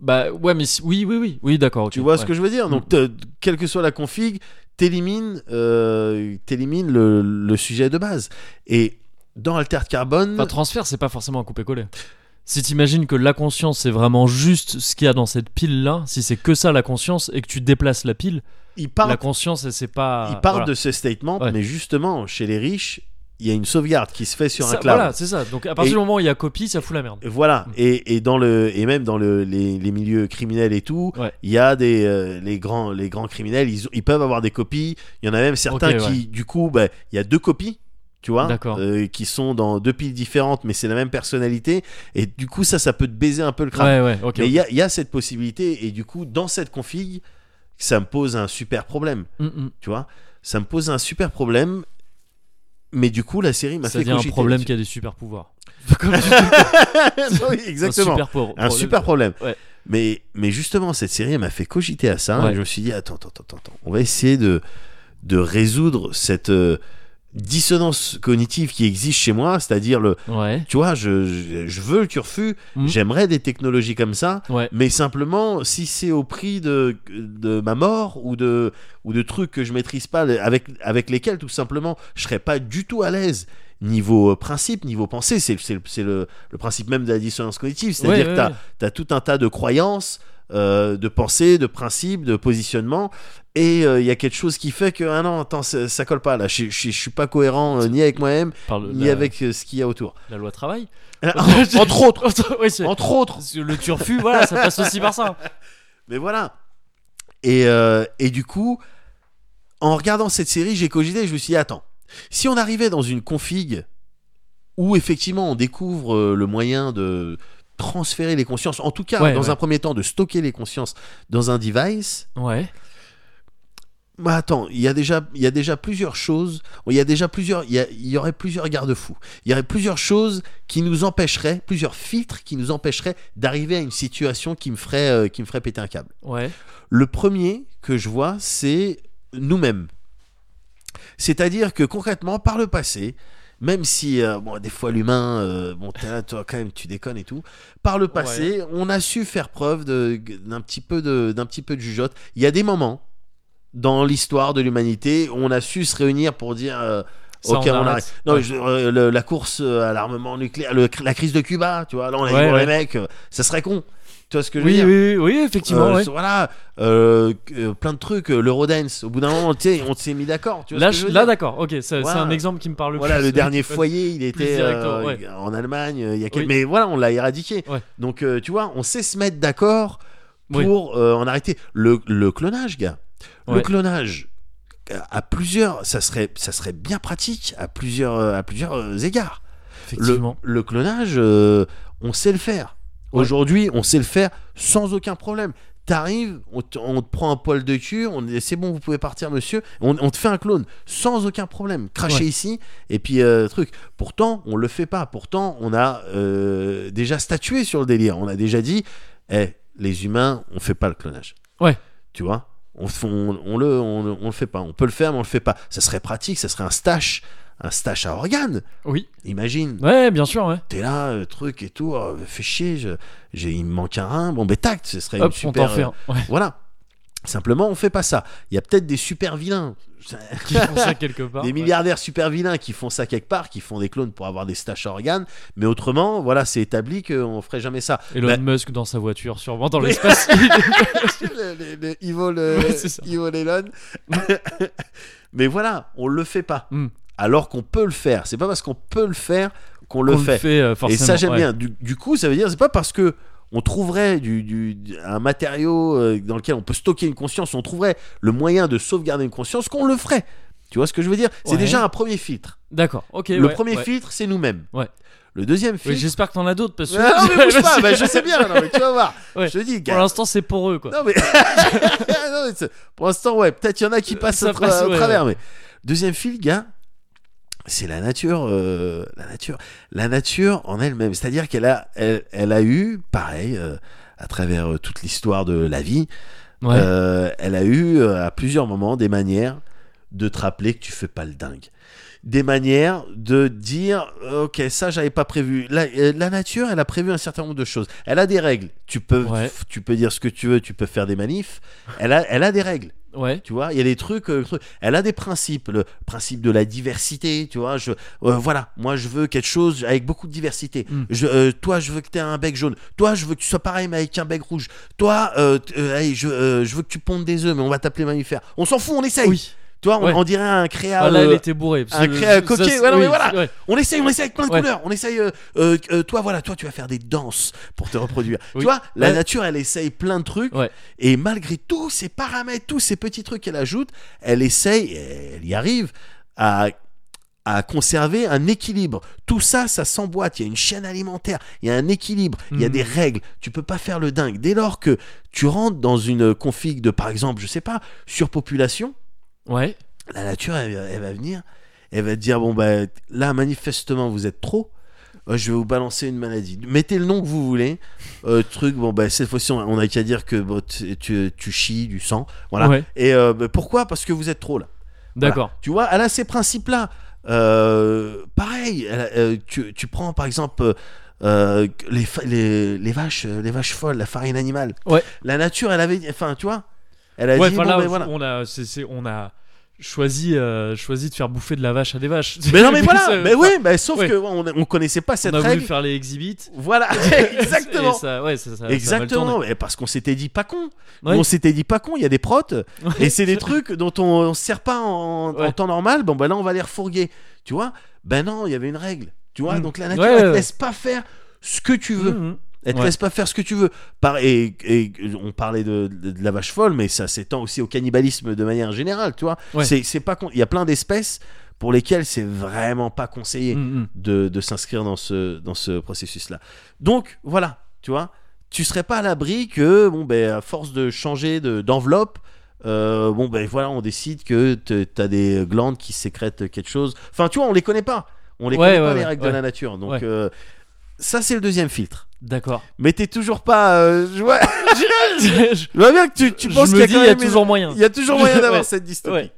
Bah ouais, mais si- oui, oui, oui, oui, d'accord. Tu vois ce que je veux dire? Mm. Donc te- quelle que soit la config, t'élimines, euh, t'élimines le, le sujet de base. Et dans Altered Carbone, Enfin, transfert, c'est pas forcément un coupé-coller. Si t'imagines que la conscience c'est vraiment juste ce qu'il y a dans cette pile là, si c'est que ça la conscience et que tu déplaces la pile, il parle, la conscience c'est pas. il parle voilà. de ce statement, Ouais. mais justement chez les riches, il y a une sauvegarde qui se fait sur Ça- un cloud. Voilà, c'est ça. Donc à partir Et- du moment où il y a copie, ça fout la merde. Voilà, Mm. et, et dans le et même dans le, les, les milieux criminels et tout, Ouais. il y a des euh, les grands les grands criminels, ils, ils peuvent avoir des copies. Il y en a même certains qui, ouais. du coup, bah, il y a deux copies, tu vois, euh, qui sont dans deux piles différentes, mais c'est la même personnalité. Et du coup, ça, ça peut te baiser un peu le crâne. Ouais, mais il y a, il y a cette possibilité, et du coup, dans cette config, ça me pose un super problème, Mm, mm. tu vois. Ça me pose un super problème. Mais du coup, la série m'a fait devient un cogiter problème qui a des super pouvoirs. [LAUGHS] Oui, exactement. Un super, pauvre un super problème. Ouais. Mais, mais justement, cette série m'a fait cogiter à ça. Et je me suis dit, attends, attends, attends, attends. On va essayer de, de résoudre cette euh, dissonance cognitive qui existe chez moi. C'est-à-dire, le, Ouais. tu vois, je, je, je veux le turfu, Mhm. j'aimerais des technologies comme ça. Ouais. Mais simplement, si c'est au prix de, de ma mort ou de, ou de trucs que je maîtrise pas, avec, avec lesquels tout simplement je serais pas du tout à l'aise. Niveau euh, principe, niveau pensée, c'est c'est le, c'est le, le principe même de la dissonance cognitive. C'est-à-dire Ouais, que tu as, tout un tas de croyances, euh, de pensées, de principes, de positionnements. Et euh, il y a quelque chose qui fait que, ah non, attends, ça, ça colle pas là. Je, je, je suis pas cohérent euh, ni avec moi-même, ni la, avec euh, ce qu'il y a autour. la loi travail. [LAUGHS] [LAUGHS] [LAUGHS] entre autres. Entre autres. Le turfu, voilà, ça passe aussi par ça. Mais voilà. Et, et du coup, en regardant cette série, j'ai cogité, je me suis dit, attends, si on arrivait dans une config où effectivement on découvre le moyen de transférer les consciences, en tout cas, Ouais, dans ouais. un premier temps, de stocker les consciences dans un device, Ouais. Bah attends, il y a déjà, il y a déjà plusieurs choses. Il y a déjà plusieurs, il y, a- il y aurait plusieurs garde-fous. Il y aurait plusieurs choses qui nous empêcheraient, plusieurs filtres qui nous empêcheraient d'arriver à une situation qui me ferait, euh, qui me ferait péter un câble. Ouais. Le premier que je vois, c'est nous-mêmes. C'est-à-dire que concrètement, par le passé, même si euh, bon, des fois l'humain, euh, bon, t'es là, toi quand même, tu déconnes et tout. Par le passé, on a su faire preuve d'un petit peu de, d'un petit peu de jugeote. Il y a des moments dans l'histoire de l'humanité on a su se réunir pour dire, euh, Ça, ok, on on, arrête. Non, Ouais. je- euh, le- la course euh, à l'armement nucléaire, le- la crise de Cuba, tu vois, là on a Ouais, ouais. les mecs, euh, ça serait con. Tu vois ce que je veux Oui, dire oui, oui, oui, effectivement. Euh. Voilà, plein de trucs, l'Eurodance. Au bout d'un moment, tu sais, on s'est mis d'accord. Là, veux là d'accord. Ok, c'est Voilà. un exemple qui me parle Voilà, plus. le dernier [LAUGHS] foyer, il était en Allemagne. Il y a quel- Oui. Mais voilà, on l'a éradiqué. Donc, tu vois, on sait se mettre d'accord pour en arrêter. Le, le clonage, gars. Le clonage, à plusieurs, ça serait, ça serait bien pratique à plusieurs, euh, à plusieurs euh, égards. Le, Effectivement. le clonage, euh, on sait le faire. Ouais. Aujourd'hui, on sait le faire sans aucun problème. T'arrives, on te, on te prend un poil de cul, on c'est bon, vous pouvez partir, monsieur. On, on te fait un clone sans aucun problème. Cracher Ouais. ici et puis euh, truc. Pourtant, on le fait pas. Pourtant, on a euh, déjà statué sur le délire. On a déjà dit, eh, les humains, on fait pas le clonage. Ouais. Tu vois? On, f- on, on le, on, on le fait pas. On peut le faire, mais on le fait pas. Ça serait pratique. Ça serait un stash, un stash à organes. Oui. Imagine. Ouais, bien sûr, ouais. T'es là, euh, truc et tout, oh, fais chier, je- j'ai, il me manque un rein, bon ben tac, ce serait Hop, une on super... fait euh, un. Ouais. Voilà. Simplement, on fait pas ça. Il y a peut-être des super vilains, [LAUGHS] Qui font ça quelque part. des ouais. milliardaires super vilains qui font ça quelque part, qui font des clones pour avoir des stash à organes, mais autrement, voilà, c'est établi qu'on ferait jamais ça. Elon Bah- Musk dans sa voiture, sûrement dans [LAUGHS] l'espace. [LAUGHS] le, le- le evil, Ouais, c'est ça. evil Elon. mais voilà, on le fait pas. Hmm. Alors qu'on peut le faire. C'est pas parce qu'on peut le faire qu'on le Qu'on fait. euh, Et ça j'aime ouais. bien. Du, du coup, ça veut dire c'est pas parce que on trouverait du, un matériau euh, dans lequel on peut stocker une conscience, on trouverait le moyen de sauvegarder une conscience qu'on le ferait. Tu vois ce que je veux dire? C'est Ouais. déjà un premier filtre. D'accord, ok. le ouais, premier ouais. filtre, c'est nous-mêmes. Ouais. Le deuxième Oui, filtre. J'espère que t'en as d'autres parce [LAUGHS] que. Non, mais bouge [LAUGHS] pas, bah, je sais bien, non, mais tu vas voir. Je te dis, Pour l'instant, c'est pour eux, quoi. Non, mais. [LAUGHS] Non, mais c'est- pour l'instant, ouais, peut-être il y en a qui passent Ça au, tra- passe, au ouais, travers, mais. Deuxième filtre, gars, c'est la nature. euh, la nature. La nature en elle-même. C'est-à-dire qu'elle a, elle, elle a eu, pareil, euh, à travers euh, toute l'histoire de la vie, Ouais. euh, elle a eu à plusieurs moments des manières de te rappeler que tu fais pas le dingue. Des manières de dire ok ça j'avais pas prévu. La, la nature elle a prévu un certain nombre de choses. Elle a des règles. Tu peux Ouais. tu peux dire ce que tu veux, tu peux faire des manifs. Elle a elle a des règles. Ouais. Tu vois, il y a des trucs, euh, trucs. Elle a des principes, le principe de la diversité. Tu vois, je, euh, voilà, moi je veux quelque chose avec beaucoup de diversité. Mm. Je, euh, toi, je veux que tu aies un bec jaune. Toi, je veux que tu sois pareil mais avec un bec rouge. Toi, je, je veux que tu pondes des œufs, mais on va t'appeler mammifère. On s'en fout, on essaye. Oui. Tu vois, on, Ouais. on dirait un créa. Ah, là, elle euh, était bourrée. parce un que cré- ça, coquet, mais voilà. ouais. on essaye, on essaye avec plein de Ouais. couleurs. On essaye. euh, euh, toi, voilà, toi, tu vas faire des danses pour te reproduire. [LAUGHS] Oui. Tu vois, la nature, elle essaye plein de trucs. Et malgré tous ces paramètres, tous ces petits trucs qu'elle ajoute, elle essaye, et elle y arrive, à à conserver un équilibre. Tout ça, ça s'emboîte. Il y a une chaîne alimentaire, il y a un équilibre, il y a Mhm. des règles. Tu peux pas faire le dingue. Dès lors que tu rentres dans une config de, par exemple, je sais pas, surpopulation, Ouais. la nature, elle, elle va venir, elle va te dire bon bah là manifestement vous êtes trop. Euh, Je vais vous balancer une maladie. Mettez le nom que vous voulez. Euh, truc, bon, bah, cette fois-ci, on on a qu'à dire que bon, tu, tu, tu chies du sang. Voilà. Ouais. Et euh, bah, pourquoi? Parce que vous êtes trop là. Voilà. D'accord. Tu vois, elle a ces principes-là. Pareil, elle tu, tu prends par exemple euh, les, les, les vaches, les vaches folles, la farine animale. Ouais. La nature, elle avait, enfin, tu vois, elle a Ouais, dit bon, là, ben, voilà. on a, c'est- c'est- on a choisi, euh, choisi de faire bouffer de la vache à des vaches. Mais non, [LAUGHS] mais voilà, Ça- mais oui, mais sauf ouais. que on, on connaissait pas cette on a voulu règle. faire les exhibits. Voilà, [LAUGHS] [LAUGHS] exactement. Et ça, ouais, Exactement, mais parce qu'on s'était dit pas con. Ouais. On s'était dit pas con, il y a des protes, et c'est des trucs dont on, on se sert pas en, temps normal. Bon, ben là, on va les refourguer. Tu vois? Ben non, il y avait une règle. Tu vois? Mm. Donc la nature, elle te laisse pas faire ce que tu veux. Mhm. Elle te Ouais. laisse pas faire ce que tu veux. Par, et, et on parlait de, de- de la vache folle, mais ça s'étend aussi au cannibalisme de manière générale, tu vois. Ouais. C'est, pas Il y a plein d'espèces pour lesquelles c'est vraiment pas conseillé Mhm. de, de s'inscrire dans ce, dans ce processus-là. Donc, voilà, tu vois. Tu serais pas à l'abri que, bon, ben, à force de changer de, d'enveloppe, euh, bon, ben voilà, on décide que t'as des glandes qui sécrètent quelque chose. Enfin, tu vois, on les connaît pas. On les Ouais, connaît pas, les règles de la nature. Donc, euh, ça, c'est le deuxième filtre. D'accord. Mais t'es toujours pas. euh, je, vois, [LAUGHS] je je vois bien que tu, tu penses qu'il y a y toujours moyen. il y a toujours moyen [LAUGHS] d'avoir Ouais. cette dystopie. Ouais.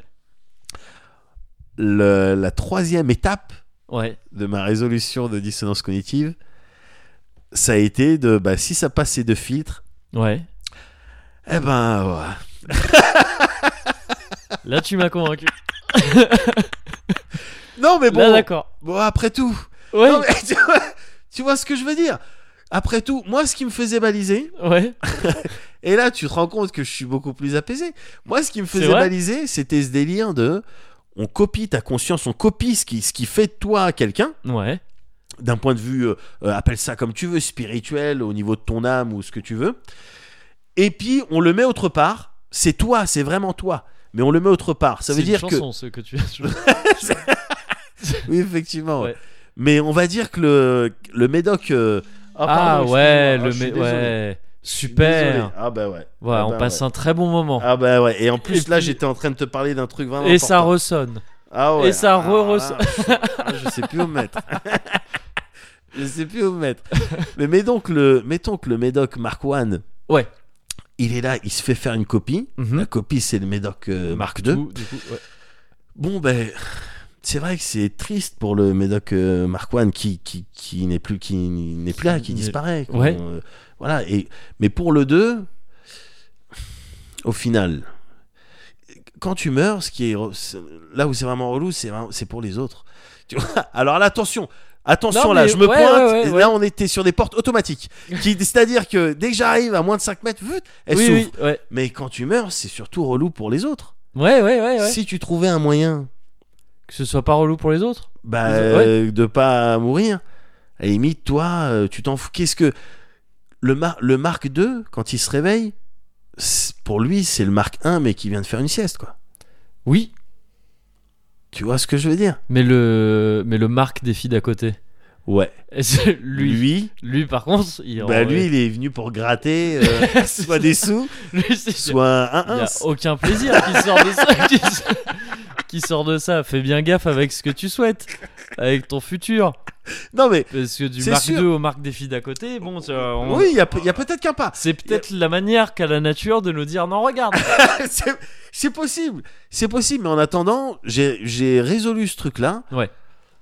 Le- la troisième étape Ouais. de ma résolution de dissonance cognitive, ça a été de. Bah, si ça passe ces deux filtres, Ouais. eh ben. ouais. [LAUGHS] Là, tu m'as convaincu. Non, mais bon. Là, d'accord. bon, après tout. Ouais, Non, mais tu, vois, tu vois ce que je veux dire? Après tout, moi, ce qui me faisait baliser, ouais. [LAUGHS] et là, tu te rends compte que je suis beaucoup plus apaisé. Moi, ce qui me faisait baliser, c'était ce délire de. On copie ta conscience, on copie ce qui, ce qui fait de toi quelqu'un, Ouais. d'un point de vue, euh, euh, appelle ça comme tu veux, spirituel, au niveau de ton âme ou ce que tu veux. Et puis, on le met autre part. C'est toi, c'est vraiment toi. Mais on le met autre part. Ça veut dire une que. chanson, ce que tu as. [LAUGHS] Oui, effectivement. ouais. Ouais. Mais on va dire que le, le médoc. euh, Ah, pardon, ouais, excuse-moi. Ah, le je suis mé- désolé. ouais. Je suis Super. Ah bah ouais. Voilà, Ah on bah passe ouais. un très bon moment. Ah bah ouais. Et en plus, Et là, puis- j'étais en train de te parler d'un truc vraiment Et ça important. ressonne. Ah ouais. et ça Ah, re-ressent. là, ah, je sais plus où me mettre. [LAUGHS] je sais plus où me mettre. Mais mettons que le, mettons que le médoc Mark One. Ouais. Il est là, il se fait faire une copie. Mhm. La copie, c'est le médoc euh, Mark II. Du coup, du coup, ouais. Bon, ben, c'est vrai que c'est triste pour le médoc euh, Mark One qui, qui, qui n'est plus, qui n'est plus là, qui disparaît. Ouais. Euh, voilà. Et, mais pour le 2, au final, quand tu meurs, ce qui est, là où c'est vraiment relou, c'est, c'est pour les autres. [LAUGHS] Tu vois Alors là, attention. Attention Non, là, je me ouais, pointe. ouais, ouais. Là, on était sur des portes automatiques. C'est-à-dire que dès que j'arrive à moins de 5 mètres, vut, elles Oui, ouais. Mais quand tu meurs, c'est surtout relou pour les autres. Ouais, ouais, ouais, ouais. Si tu trouvais un moyen Que ce soit pas relou pour les autres. bah, Ouais. euh, de pas mourir. À la limite, toi, euh, tu t'en fous. Qu'est-ce que le, Mar- le Mark II, quand il se réveille, pour lui, c'est le Mark I, mais qui vient de faire une sieste, quoi. Oui, Tu vois ce que je veux dire? Mais le, mais le Marc des filles d'à côté. Ouais. Lui, lui, Lui, par contre, il. bah, lui, il est venu pour gratter [LAUGHS] euh, soit des sous, lui, soit un Il y a 1 aucun plaisir qui sort de ça. [LAUGHS] qui, sort de ça. Fais bien gaffe avec ce que tu souhaites, avec ton futur. Non, mais Parce que du sûr. II au Marc des filles d'à côté, bon, ça, on- oui, il y a, peut-être qu'un pas. c'est peut-être la manière qu'a la nature de nous dire non, regarde. [LAUGHS] c'est possible, c'est possible, mais en attendant, j'ai j'ai résolu ce truc-là. Ouais.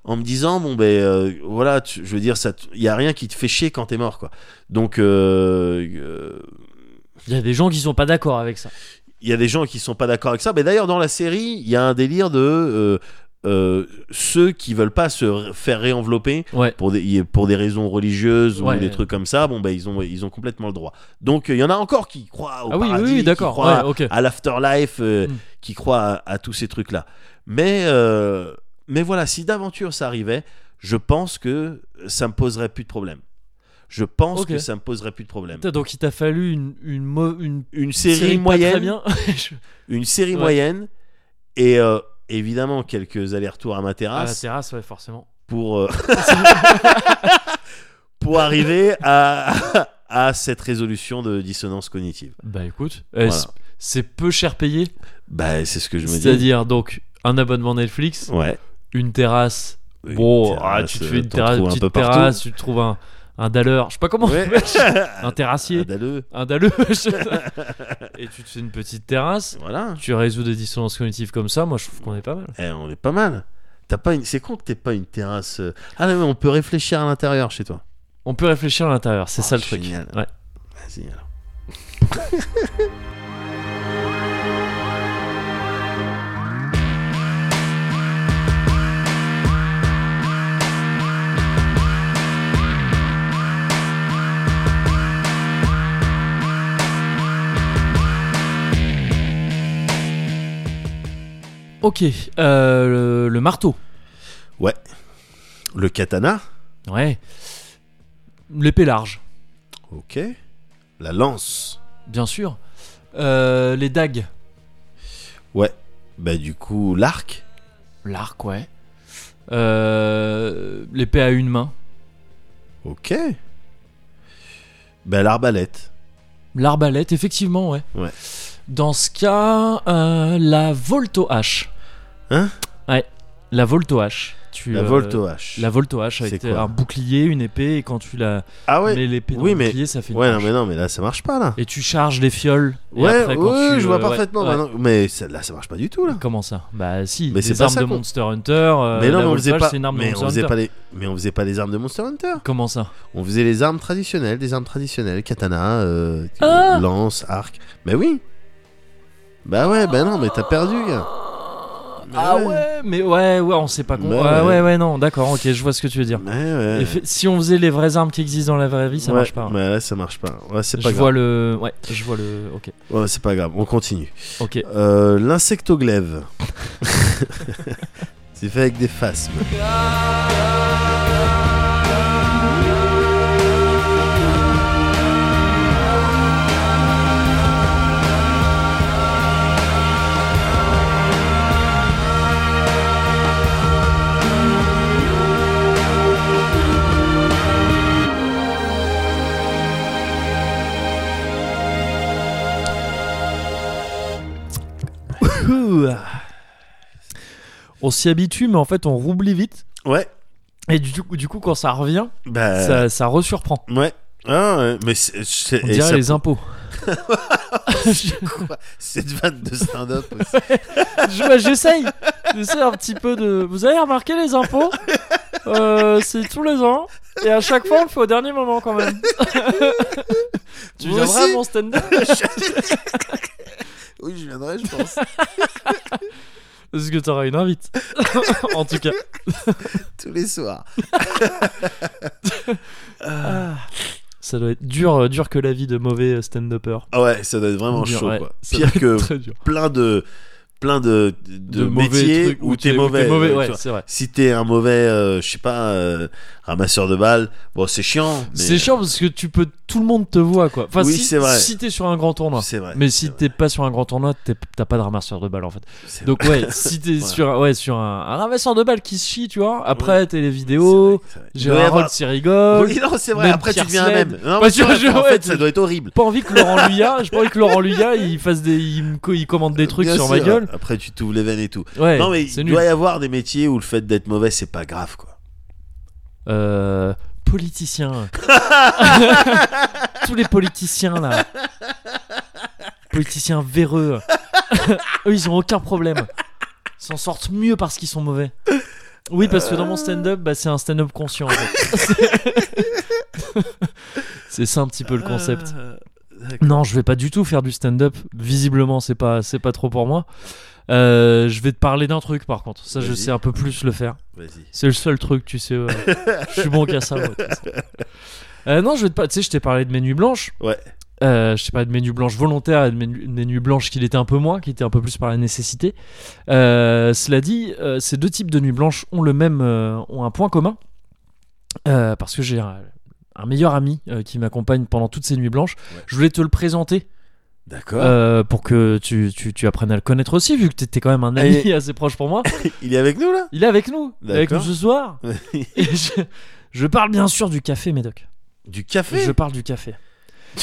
En me disant bon ben euh, voilà, tu- je veux dire ça, il y a rien qui te fait chier quand t'es mort quoi. Donc euh, euh, Il y a des gens qui sont pas d'accord avec ça. Il y a des gens qui sont pas d'accord avec ça. Mais d'ailleurs dans la série, il y a un délire de euh, euh, ceux qui veulent pas se faire réenvelopper Ouais. pour des pour des raisons religieuses Ouais. ou des trucs comme ça. Bon ben ils ont ils ont complètement le droit. Donc il y en a encore qui croient au Ah oui, paradis, oui, qui croient Ouais, à l'afterlife, euh, Mm. qui croient à, à tous ces trucs-là. Mais, euh, mais voilà, si d'aventure ça arrivait, je pense que ça me poserait plus de problème. Je pense que ça me poserait plus de problème. Putain, Donc il t'a fallu une, une, mo- une Une série, très moyenne, bien. [LAUGHS] Je- une série Ouais. moyenne, et euh, évidemment quelques allers-retours à ma à la terrasse terrasse, ouais, forcément. pour euh, [LAUGHS] [LAUGHS] pour arriver à à cette résolution de dissonance cognitive. Bah écoute, euh, Voilà. c'est- peu cher payé. Bah, c'est ce que je me dis. C'est-à-dire donc un abonnement Netflix, Ouais. une terrasse. Une bon, terrasse, ah, tu te fais une terrasse, un petite peu terrasse, tu te trouves un, un dalleur, je sais pas comment. Ouais. un terrassier, Adaleux. un dalleux. et tu te fais une petite terrasse. Voilà. Tu résous des dissonances cognitives comme ça, moi je trouve qu'on est pas mal. Eh, on est pas mal. T'as pas une... C'est con que t'aies pas une terrasse. euh, Ah non, mais on peut réfléchir à l'intérieur chez toi. On peut réfléchir à l'intérieur, c'est Oh, ça le truc. génial. Ouais. Vas-y alors. [LAUGHS] Ok, euh, le, le marteau. Le katana. Ouais. L'épée large, Ok. La lance. bien sûr. Euh, les dagues. Ouais. Bah du coup l'arc. L'arc, ouais. Euh, L'épée à une main. Ok. Bah l'arbalète. L'arbalète, effectivement, ouais. Ouais. Dans ce cas, euh, la volto hache. Hein? Ouais. La volto hache. Tu, La euh, volto hache. La volto C'est avec un bouclier, une épée, et quand tu la Ah ouais. mets l'épée dans Oui, le mais- bouclier, ça fait une Ouais non mais non mais là ça marche pas là. Et tu charges les fioles. Ouais, après, quand ouais, tu, je vois euh, parfaitement. ouais. bah non, mais ça- là ça marche pas du tout là. Comment ça? Bah si, Mais pas armes ça de Monster Hunter. euh, mais non, mais on faisait pas. une arme de Mais on faisait pas les. Mais on faisait pas les armes de Monster Hunter. Comment ça? On faisait les armes traditionnelles, des armes traditionnelles, katana, Ah lance, arc. Mais oui. Bah ouais, bah non, mais t'as perdu, gars. Ah ouais. ouais, mais ouais, ouais, on sait pas con. Bah ouais, ouais. ouais, ouais, non, d'accord, ok, je vois ce que tu veux dire. Ouais, Si on faisait les vraies armes qui existent dans la vraie vie, ça Ouais, marche pas. hein. Mais là, ça marche pas. Ouais, c'est Je pas vois grave. le. Ouais, je vois le. Ok. Ouais, c'est pas grave. On continue. Ok. Euh, L'insectoglaive. c'est [LAUGHS] fait avec des phasmes. On s'y habitue, mais en fait, on roublie vite. Ouais. Et du coup, du coup quand ça revient, Bah. ça, ça resurprend. Ouais. Ah. Mais c'est. c'est- On dirait ça- les impôts. [LAUGHS] Cette vanne de stand-up aussi. Ouais, J'essaye. J'essaie un petit peu de. Vous avez remarqué les impôts? Euh, C'est tous les ans. Et à chaque fois, on le fait au dernier moment quand même. [LAUGHS] tu viendras à mon stand-up? [LAUGHS] [LAUGHS] oui, je viendrai, je pense. [LAUGHS] Parce que t'auras une invite. [LAUGHS] en tout cas. Tous les soirs. Ah, ça doit être dur, euh, dur que la vie de mauvais stand-upper. Ah ouais, ça doit être vraiment Dur, chaud, ouais. quoi. Pire que plein de. Plein de, de, métiers trucs où t'es t'es- mauvais. t'es mauvais, euh, ouais, vrai. Si t'es un mauvais, euh, je sais pas, euh, ramasseur de balles, bon, c'est chiant. mais- C'est chiant parce que tu peux, tout le monde te voit quoi. Enfin, Oui, si, c'est vrai. si t'es sur un grand tournoi. C'est vrai. Mais si t'es pas sur un grand tournoi, t'es- t'as pas de ramasseur de balles en fait. Donc ouais, si t'es [LAUGHS] Voilà. sur, un- ouais, sur un, un ramasseur de balles qui se chie, tu vois. Après, t'as les vidéos, Gérard rigole. Oui, non, c'est vrai. Après, tu deviens un Sled. même. Non, Bah, vrai, je- en fait, ça doit être horrible. Pas envie que Laurent Luyat, j'ai pas envie que Laurent Luyat, il fasse des, il, commande des trucs Bien sur ma gueule. Après, tu t'ouvres les veines et tout. Ouais, non, mais il nul. doit y avoir des métiers où le fait d'être mauvais, c'est pas grave, quoi. Euh, politicien. [LAUGHS] Tous les politiciens là. Politiciens véreux. [LAUGHS] Eux, ils ont aucun problème. Ils s'en sortent mieux parce qu'ils sont mauvais. Oui, parce que dans mon stand-up, bah, c'est un stand-up conscient. en fait. [LAUGHS] c'est ça un petit peu le concept. Non, je vais pas du tout faire du stand-up. Visiblement, c'est pas, c'est pas trop pour moi. Euh, je vais te parler d'un truc par contre. Ça, je sais un peu plus le faire. C'est le seul truc, tu sais. [LAUGHS] je suis bon qu'à ça. moi. Euh, non, je vais te pas. Tu sais, je t'ai parlé de mes nuits blanches. Ouais. Euh, je t'ai parlé de mes nuits blanches volontaires et de mes, nuits blanches qui l'étaient un peu moins, qui étaient un peu plus par la nécessité. Cela dit, ces deux types de nuits blanches ont le même, ont un point commun. Parce que j'ai un, meilleur ami euh, qui m'accompagne pendant toutes ces nuits blanches. Ouais. Je voulais te le présenter D'accord. euh, pour que tu, tu, tu apprennes à le connaître aussi, vu que t'étais quand même un ami Et- [LAUGHS] assez proche pour moi. [LAUGHS] Il est avec nous, là? Il est avec nous, Il est avec nous ce soir. [LAUGHS] Et je, je parle bien sûr du café, Médoc. Du café? Je parle du café.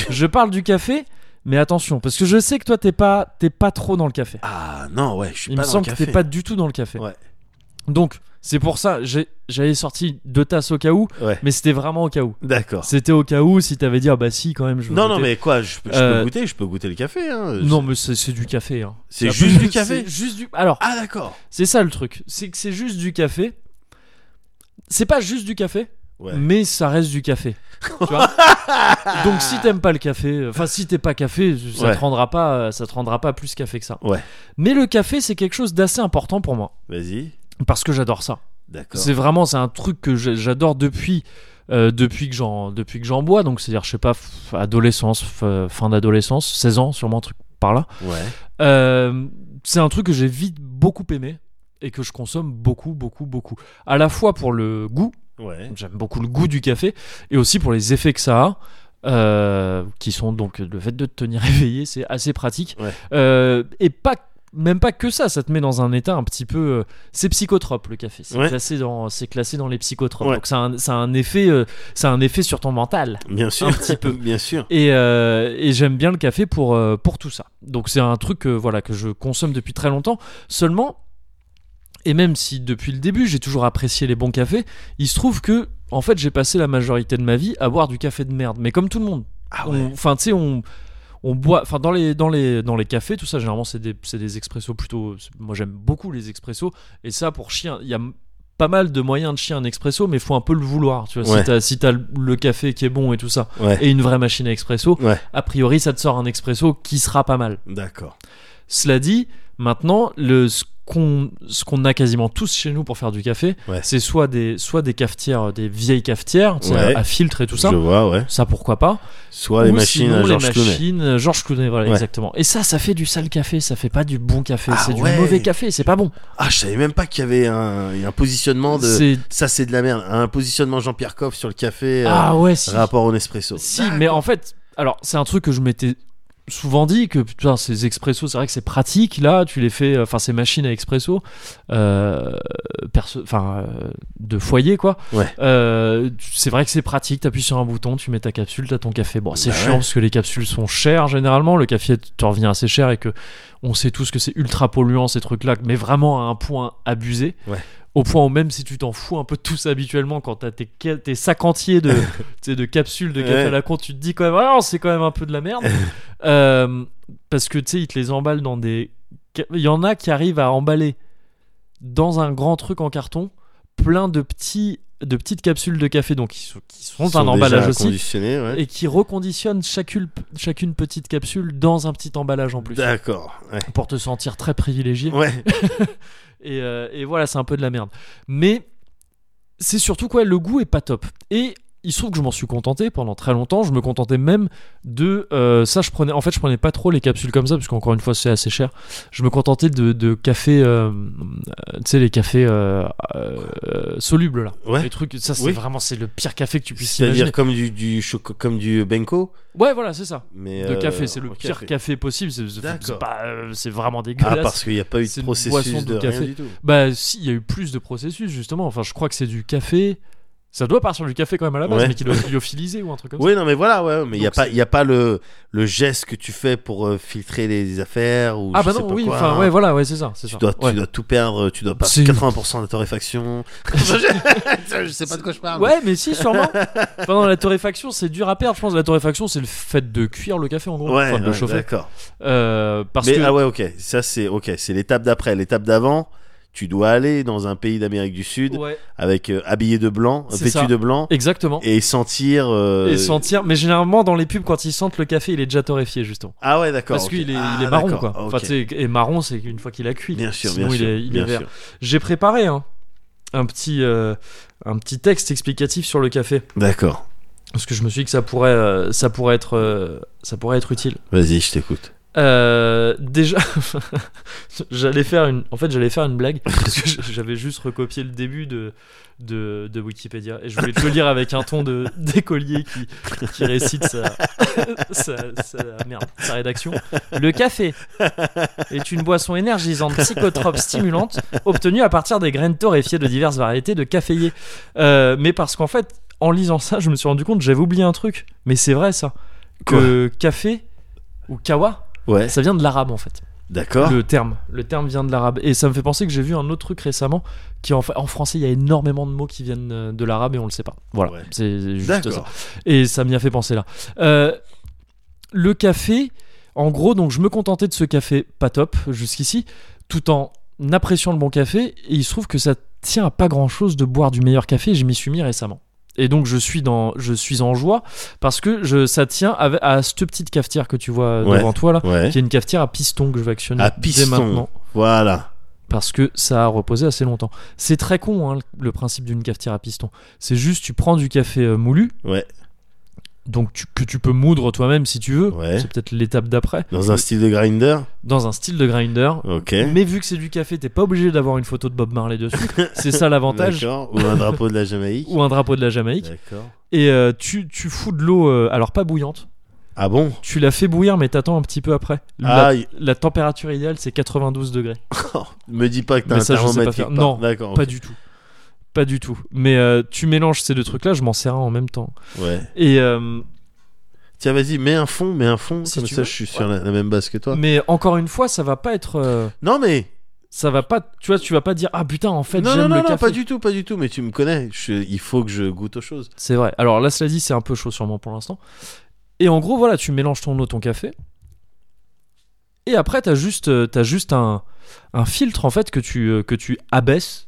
je parle du café, mais attention, parce que je sais que toi, t'es pas, t'es pas trop dans le café. Ah, non, ouais, je suis Il pas me dans semble le que café. t'es pas du tout dans le café. Ouais. Donc, c'est pour ça, j'avais sorti deux tasses au cas où, Ouais. mais c'était vraiment au cas où. D'accord. C'était au cas où si t'avais dit, ah bah si, quand même, je veux Non, non, mais quoi, je, peux- je Euh, peux goûter, je peux goûter le café. Hein. Non, mais c'est du café. hein. C'est juste du café Juste du. Alors, Ah, d'accord. c'est ça le truc. C'est que c'est juste du café. C'est pas juste du café, Ouais. mais ça reste du café. Tu vois [LAUGHS] Donc si t'aimes pas le café, enfin si t'es pas café, ça Ouais. te rendra pas, ça te rendra pas plus café que ça. Ouais. Mais le café c'est quelque chose d'assez important pour moi Vas-y. Parce que j'adore ça. C'est vraiment c'est un truc que j'a- j'adore depuis euh, depuis que j'en depuis que j'en bois. Donc c'est à dire je sais pas adolescence, fin d'adolescence, 16 ans sûrement un truc par là. Ouais. Euh, c'est un truc que j'ai vite beaucoup aimé et que je consomme beaucoup beaucoup beaucoup. À la fois pour le goût Ouais. J'aime beaucoup le goût du café et aussi pour les effets que ça a. euh, qui sont donc le fait de te tenir [LAUGHS] éveillé, c'est assez pratique. Ouais. Euh, et pas même pas que ça, ça te met dans un état un petit peu. euh, c'est psychotrope le café. C'est Ouais. classé dans, c'est classé dans les psychotropes. Ouais. Donc ça a, un, ça a un effet, euh, ça a un effet sur ton mental. Bien sûr. Un petit peu. [LAUGHS] Bien sûr. Et, euh, et j'aime bien le café pour, euh, pour tout ça. Donc c'est un truc voilà, que je consomme depuis très longtemps. Seulement, et même si depuis le début j'ai toujours apprécié les bons cafés, il se trouve que en fait j'ai passé la majorité de ma vie à boire du café de merde. Mais comme tout le monde. Ah ouais. Enfin tu sais, on, on boit... Enfin dans les, dans, les, dans les cafés, tout ça généralement c'est des, des expressos plutôt... Moi j'aime beaucoup les expressos. Et ça pour chien, il y a pas mal de moyens de chier un expresso, mais il faut un peu le vouloir. Tu vois, Ouais. si t'as si t'as le- café qui est bon et tout ça, Ouais. et une vraie machine à expresso, Ouais. a priori ça te sort un expresso qui sera pas mal. D'accord. Cela dit, maintenant, le, qu'on ce qu'on a quasiment tous chez nous pour faire du café, Ouais. c'est soit des soit des cafetières, des vieilles cafetières tu sais, Ouais. à filtre et tout ça. Je vois, ouais. Ça pourquoi pas Soit les machines sinon, à les Clooney. machines euh, Georges Clooney, voilà exactement. Et ça, ça fait du sale café, ça fait pas du bon café, Ah c'est du mauvais café, c'est pas bon. Ah, je savais même pas qu'il y avait un, un positionnement de. Ça, c'est de la merde. Un positionnement Jean-Pierre Coff sur le café. euh, ah ouais, si. Rapport au Nespresso. Si, mais en fait, alors c'est un truc que je m'étais souvent dit que putain ces expressos c'est vrai que c'est pratique là tu les fais enfin ces machines à expresso euh, enfin euh, de foyer quoi Ouais. Euh, c'est vrai que c'est pratique t'appuies sur un bouton tu mets ta capsule t'as ton café bon c'est Bah chiant ouais. parce que les capsules sont chères généralement le café te revient assez cher et que on sait tous que c'est ultra polluant ces trucs là mais vraiment à un point abusé Ouais. Au point où même si tu t'en fous un peu ça habituellement quand t'as tes, tes sacs entiers de, [LAUGHS] de capsules de café Ouais. à la con tu te dis quand même ah c'est quand même un peu de la merde [LAUGHS] Euh, parce que tu sais ils te les emballent dans des il y en a qui arrivent à emballer dans un grand truc en carton plein de petits de petites capsules de café donc qui sont, qui sont Ils sont un emballage aussi ouais. et qui reconditionnent chacune, chacune petite capsule dans un petit emballage en plus D'accord. Ouais. pour te sentir très privilégié Ouais. [LAUGHS] et, euh, et voilà, c'est un peu de la merde. Mais c'est surtout quoi, le goût est pas top. Et il se trouve que je m'en suis contenté pendant très longtemps. Je me contentais même de euh, ça. Je prenais, en fait, je prenais pas trop les capsules comme ça parce qu'encore une fois, c'est assez cher. Je me contentais de, de café, euh, euh, tu sais, les cafés euh, solubles là. Ouais. Les trucs, ça c'est Oui. vraiment c'est le pire café que tu puisses imaginer. C'est-à-dire comme du, comme du Benko. Ouais, voilà, c'est ça. Mais De café, c'est le pire café, possible. C'est- vraiment Ah, dégueulasse. parce qu'il n'y a pas eu de processus de, de rien café. du tout. Bah si, il y a eu plus de processus justement. Enfin, je crois que c'est du café. Ça doit partir du café quand même à la base, Ouais. mais qui doit être lyophilisé ou un truc comme Oui, non, mais voilà, ouais, mais il n'y a pas, y a pas le, le geste que tu fais pour euh, filtrer les affaires ou ça. Ah je bah sais non, pas oui, quoi, enfin hein. ouais, voilà, ouais, c'est ça, c'est Tu ça. dois, Ouais. tu dois tout perdre, tu dois pas C'est- 80% de la torréfaction. [LAUGHS] [LAUGHS] je sais pas de quoi je parle. Ouais, mais si, sûrement. Pendant la torréfaction, c'est dur à perdre. Je pense la torréfaction, c'est le fait de cuire le café en gros, enfin, de le chauffer. d'accord. Euh, parce Mais que ah ouais, ok, ça c'est ok, c'est l'étape d'après. L'étape d'avant, tu dois aller dans un pays d'Amérique du Sud ouais, avec euh, habillé de blanc, vêtu de blanc exactement. et sentir. euh, Et sentir, mais généralement dans les pubs, quand ils sentent le café, il est déjà torréfié justement. Ah ouais, d'accord. Parce qu'il est, Ah, il est marron quoi. Enfin, et marron, c'est une fois qu'il a cuit. Bien sûr, Sinon, bien il sûr. est, il est bien vert. J'ai préparé hein, un petit, euh, un petit texte explicatif sur le café. D'accord. Parce que je me suis dit que ça pourrait, ça pourrait, être, ça pourrait être utile. Vas-y, je t'écoute. Euh, déjà, [LAUGHS] j'allais faire une, en fait, j'allais faire une blague parce que j'avais juste recopié le début de, de, de Wikipédia et je voulais te le lire avec un ton de d'écolier qui, qui récite sa, [LAUGHS] sa, sa- merde, sa rédaction. Le café est une boisson énergisante, psychotrope, stimulante, obtenue à partir des graines torréfiées de diverses variétés de caféiers. Euh, mais parce qu'en fait, en lisant ça, je me suis rendu compte que j'avais oublié un truc. Mais c'est vrai ça, que café ou kawa Ouais, ça vient de l'arabe en fait. d'accord. Le terme, le terme vient de l'arabe. Et ça me fait penser que j'ai vu un autre truc récemment qui en, français il y a énormément de mots qui viennent euh, de l'arabe et on le sait pas. Voilà, Ouais. c'est juste ça. Et ça m'y a fait penser là. Euh, le café, en gros, donc je me contentais de ce café pas top jusqu'ici, tout en appréciant le bon café. Et il se trouve que ça tient à pas grand chose de boire du meilleur café. Et je m'y suis mis récemment. Et donc je suis dans, je suis en joie parce que je, ça tient à, à cette petite cafetière que tu vois Ouais. devant toi là, Ouais. qui est une cafetière à piston que je vais actionner À dès piston. maintenant Voilà. parce que ça a reposé assez longtemps. C'est très con hein, le le principe d'une cafetière à piston. C'est juste tu prends du café euh, moulu, Ouais. Donc tu- que tu peux moudre toi-même si tu veux. Ouais. C'est peut-être l'étape d'après. Dans un style de grinder. Dans un style de grinder. Ok. Mais vu que c'est du café, t'es pas obligé d'avoir une photo de Bob Marley dessus. [LAUGHS] c'est ça l'avantage. D'accord. Ou un drapeau de la Jamaïque. Ou un drapeau de la Jamaïque. D'accord. Et euh, tu, tu fous de l'eau, euh, alors pas bouillante. Ah bon? Tu la fais bouillir, mais t'attends un petit peu après. La, Ah, y- la température idéale, c'est 92 degrés. [LAUGHS] Me dis pas que t'as un thermomètre. Non, D'accord. Pas du tout. Pas du tout. Mais euh, tu mélanges ces deux trucs-là, je m'en sers un en même temps. Ouais. Et euh, Tiens, vas-y, mets un fond, mets un fond. Si comme tu ça, veux. je suis sur la, la même base que toi. mais encore une fois, ça va pas être. euh, Non, mais. ça va pas. Tu vois, tu vas pas dire ah putain en fait non, j'aime non, non, le non, café. pas du tout, pas du tout. Mais tu me connais. Je- il faut que je goûte aux choses. C'est vrai. Alors là, cela dit, c'est un peu chaud sûrement pour l'instant. Et en gros, voilà, tu mélanges ton eau, ton café. Et après, t'as juste, euh, t'as juste un, un filtre en fait que tu, euh, que tu abaisses.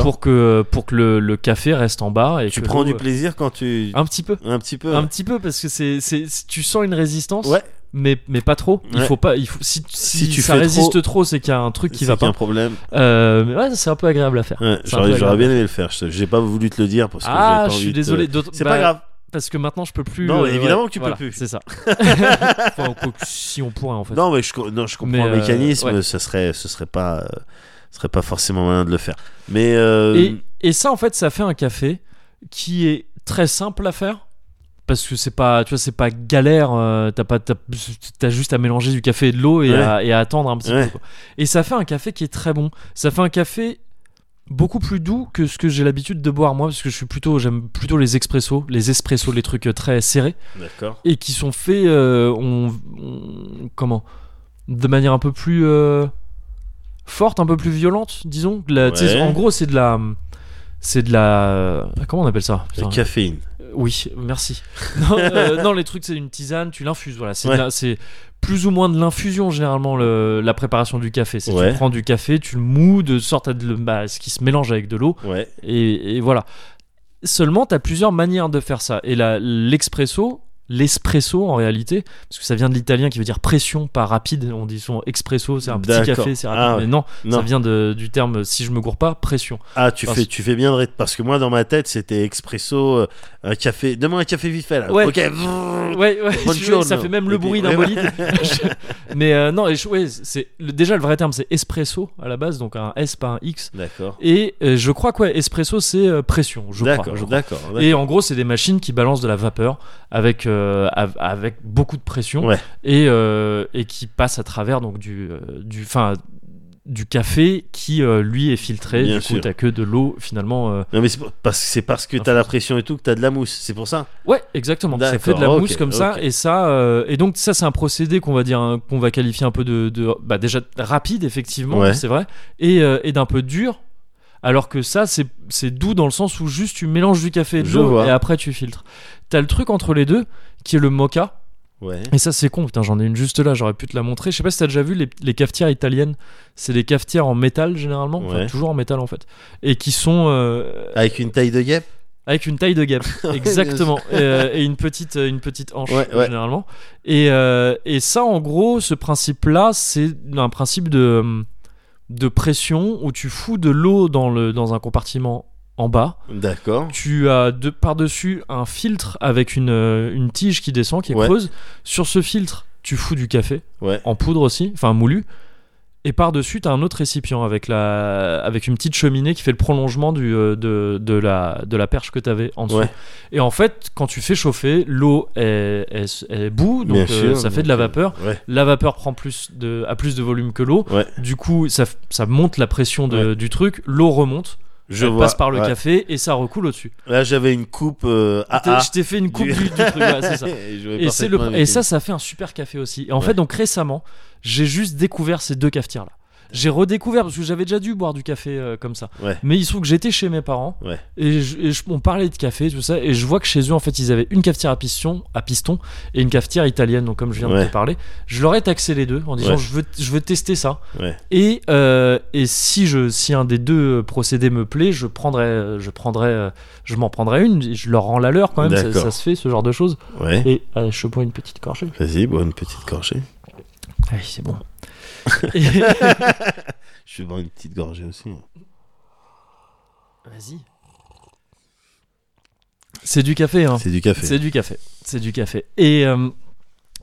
Pour que, pour que le, le café reste en bas. Et Tu que prends du euh, plaisir quand tu. Un petit peu. Un petit peu. Un petit peu parce que c'est, c'est, tu sens une résistance. Ouais. mais mais pas trop. Il Ouais. faut pas. Il faut si, si, Si tu ça résiste trop, c'est qu'il y a un truc qui va a pas. un problème. Euh, mais ouais, c'est un peu agréable à faire. Ouais, J'aurais bien aimé le faire. Je- J'ai pas voulu te le dire parce que Ah, pas je suis désolé. C'est bah, pas grave. Parce que maintenant je peux plus. Non, euh, évidemment ouais, que tu peux voilà, plus. C'est ça. [LAUGHS] Enfin, si on pourrait en fait. Non, mais je, non, je comprends Mais, le euh, mécanisme. Ça serait, ce serait pas, euh, ce serait pas forcément malin de le faire. Mais euh, Et, et ça, en fait, ça fait un café qui est très simple à faire. Parce que c'est pas, tu vois, c'est pas galère. euh, t'as pas, t'as, t'as juste à mélanger du café et de l'eau et, Ouais. à, et à attendre un petit Ouais. peu. quoi. Et ça fait un café qui est très bon. Ça fait un café beaucoup plus doux que ce que j'ai l'habitude de boire moi, parce que je suis plutôt, j'aime plutôt les expressos, les espressos, les trucs euh, très serrés d'accord. et qui sont faits, euh, on, on- comment, de manière un peu plus euh, forte, un peu plus violente, disons. La- Ouais. En gros, c'est de la, c'est de la, comment on appelle ça? La caféine. Euh, Oui, merci. [LAUGHS] non, euh, non, les trucs, c'est une tisane, tu l'infuses. Voilà, c'est Ouais. plus ou moins de l'infusion généralement le- la préparation du café. C'est Ouais. tu prends du café, tu le mous de sorte à de bah, ce qui se mélange avec de l'eau Ouais. et, et voilà. Seulement, tu as plusieurs manières de faire ça. Et la- l'espresso, en réalité, parce que ça vient de l'italien qui veut dire pression, pas rapide. On dit souvent expresso, c'est un petit café, c'est rapide. Ah. Mais non, Non. ça vient de- du terme, si je me gourre pas, pression. Ah, tu Parce- fais, tu fais bien de parce que moi dans ma tête c'était expresso, euh, un café. Donne-moi un café vite fait là. Ouais. Ok. Ouais, ouais, [LAUGHS] ça fait même le bruit d'un bolide. [LAUGHS] Mais euh, non, ouais, c'est déjà le vrai terme, c'est espresso à la base, donc un S pas un X. D'accord. Et euh, je crois que ouais, espresso c'est euh, pression. Je crois, D'accord. je crois. D'accord. Et en gros, c'est des machines qui balancent de la vapeur avec, euh, av- avec beaucoup de pression Ouais. et, euh, et qui passent à travers donc, du, euh, du, fin, du café qui, euh, lui, est filtré. Bien du coup, sûr. t'as que de l'eau finalement. Non mais c'est parce, c'est parce que t'as la pression et tout que t'as de la mousse. C'est pour ça. Ouais, exactement. Ça fait de la mousse comme ça. Et ça, et donc, ça, c'est un procédé qu'on va dire, hein, qu'on va qualifier un peu de. de- bah, déjà rapide, effectivement, Ouais. c'est vrai, et, et d'un peu dur. Alors que ça, c'est c'est doux dans le sens où juste tu mélanges du café et de Je l'eau vois. et après tu filtres. T'as le truc entre les deux qui est le mocha. Ouais. Et ça, c'est con, putain, j'en ai une juste là, j'aurais pu te la montrer. Je sais pas si t'as déjà vu les, les cafetières italiennes. C'est des cafetières en métal généralement, enfin Ouais. toujours en métal en fait. Et qui sont euh, Avec une taille de guêpe. avec une taille de guêpe. [LAUGHS] Exactement. et, euh, et une, petite, euh, une petite hanche Ouais, ouais. généralement. Et, euh, et ça, en gros, ce principe-là, c'est un principe de, de pression où tu fous de l'eau dans, le, dans un compartiment en bas. D'accord. Tu as de, par-dessus un filtre avec une, euh, une tige qui descend, qui est Ouais. creuse. Sur ce filtre, tu fous du café, Ouais. en poudre aussi, enfin moulu. Et par-dessus, tu as un autre récipient avec, la, avec une petite cheminée qui fait le prolongement du, euh, de, de, la, de la perche que tu avais en dessous. Ouais. Et en fait, quand tu fais chauffer, l'eau est, est, est bout, donc euh, sûr. ça fait de la vapeur. Ouais. La vapeur prend plus de, a plus de volume que l'eau. Du coup, ça, ça monte la pression de- du truc. L'eau remonte, Je elle vois. passe par le Ouais. café et ça recoule au-dessus. Là j'avais une coupe euh, AA. Je t'ai fait une coupe du- [LAUGHS] truc, ouais, c'est ça. Et, le, ça, ça fait un super café aussi. Et en Ouais. fait, donc récemment, j'ai juste découvert ces deux cafetières là. J'ai redécouvert parce que j'avais déjà dû boire du café euh, comme ça. Ouais. Mais il se trouve que j'étais chez mes parents Ouais. et, je, et je- on parlait de café tout ça et je vois que chez eux en fait ils avaient une cafetière à piston, à piston et une cafetière italienne. Donc comme je viens de te parler, je leur ai taxé les deux en disant je veux je veux tester ça. Et, euh, et si je si un des deux procédés me plaît, je prendrai je prendrai je m'en prendrai une. Je leur rends la leur quand même. Ça, se fait ce genre de choses. Et je bois une petite gorgée. Vas-y, bois une petite gorgée. Allez, c'est bon. [LAUGHS] Je vais boire une petite gorgée aussi. Vas-y. C'est du café, hein. C'est du café. C'est du café. C'est du café. Et, euh,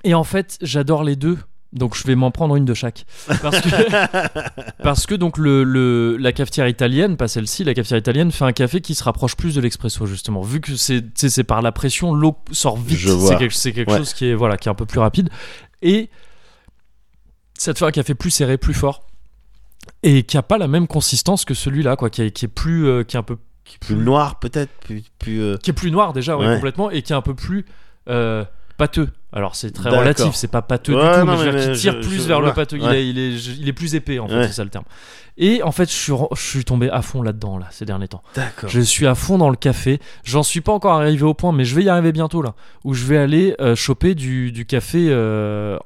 et en fait, j'adore les deux. Donc je vais m'en prendre une de chaque. Parce que, [LAUGHS] parce que donc le, le- la cafetière italienne, pas celle-ci, la cafetière italienne fait un café qui se rapproche plus de l'expresso justement. Vu que c'est par la pression, l'eau sort vite. Je vois. C'est quelque, c'est quelque Ouais. chose qui est, voilà, qui est un peu plus rapide. Et ça te fait un café plus serré, plus fort. Et qui a pas la même consistance que celui-là, quoi, qui est, qui est plus, euh, qui est un peu Plus noir peut-être, plus, plus euh, qui est plus noir déjà ouais, Ouais. complètement et qui est un peu plus euh, pâteux. Alors c'est très relatif c'est pas pâteux Ouais, du tout non, mais, qui tire je- plus je vers le pâteux il, est, il, est, il est plus épais en fait c'est ça le terme. Et en fait je suis, ren- je suis tombé à fond là-dedans là ces derniers temps. D'accord. je suis à fond dans le café. J'en suis pas encore arrivé au point mais je vais y arriver bientôt là où je vais aller choper du, du café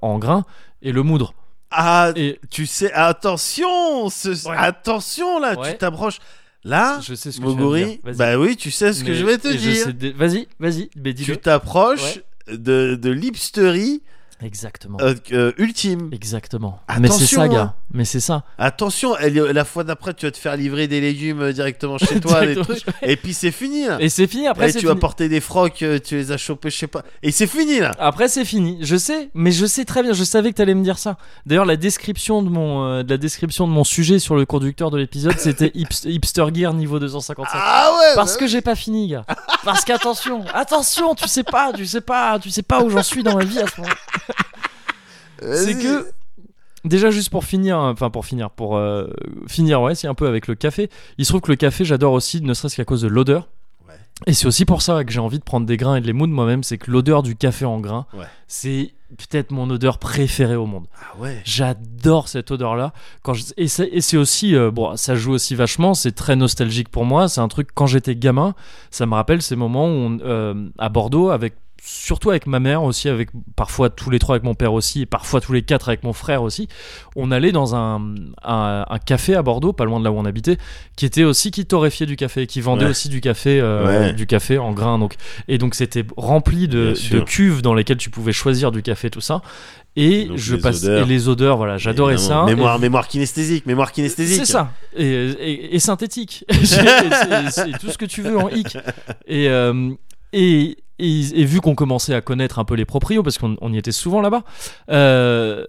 en grains et le moudre Ah, et tu sais, attention, ce- Ouais. attention là, Ouais. tu t'approches. Là, je sais ce que. Moguri, bah oui, tu sais ce que je vais te et dire. vas-y vas-y Tu t'approches de, de l'hipsterie Exactement. euh, euh, ultime. Exactement. Mais c'est Attention, ça, hein. gars. Mais c'est ça. Attention, elle- la fois d'après, tu vas te faire livrer des légumes euh, directement chez [LAUGHS] toi, des Directement trucs. Et puis c'est fini là. Et c'est fini. Après, Et tu vas fini. porter des frocs, euh, tu les as chopés, je sais pas. Et c'est fini là. Après, c'est fini. Je sais, mais je sais très bien. Je savais que t'allais me dire ça. D'ailleurs, la description de mon, euh, de la description de mon sujet sur le conducteur de l'épisode, [LAUGHS] c'était hipst- hipster gear niveau 255. Ah ouais. Parce bah que j'ai pas fini, gars. Parce qu'attention, [LAUGHS] attention, tu sais pas, tu sais pas, tu sais pas où j'en suis dans ma vie à ce moment. C'est que déjà juste pour finir, hein, enfin pour finir, pour euh, finir, ouais, c'est un peu avec le café. Il se trouve que le café, j'adore aussi, ne serait-ce qu'à cause de l'odeur. Ouais. Et c'est aussi pour ça que j'ai envie de prendre des grains et de les moudre moi-même, c'est que l'odeur du café en grains, Ouais. c'est peut-être mon odeur préférée au monde. Ah ouais. J'adore cette odeur-là. Quand je- Et c'est et c'est aussi, euh, bon, ça joue aussi vachement. C'est très nostalgique pour moi. C'est un truc quand j'étais gamin, ça me rappelle ces moments où on, euh, à Bordeaux, avec surtout avec ma mère aussi, avec parfois tous les trois avec mon père aussi, et parfois tous les quatre avec mon frère aussi. On allait dans un, un, un café à Bordeaux, pas loin de là où on habitait, qui était aussi qui torréfiait du café, qui vendait Ouais. aussi du café, euh, Ouais. du café en grains. Donc et donc c'était rempli de, de cuves dans lesquelles tu pouvais choisir du café, tout ça. Et Donc, je les passe odeurs. et les odeurs, voilà, j'adorais ça. Mémoire, Et- mémoire kinesthésique, mémoire kinesthésique. c'est ça. Et, et- et synthétique. [LAUGHS] C'est- c'est tout ce que tu veux en hic. Et, euh, et, et, et vu qu'on commençait à connaître un peu les proprios, parce qu'on on y était souvent là-bas, euh,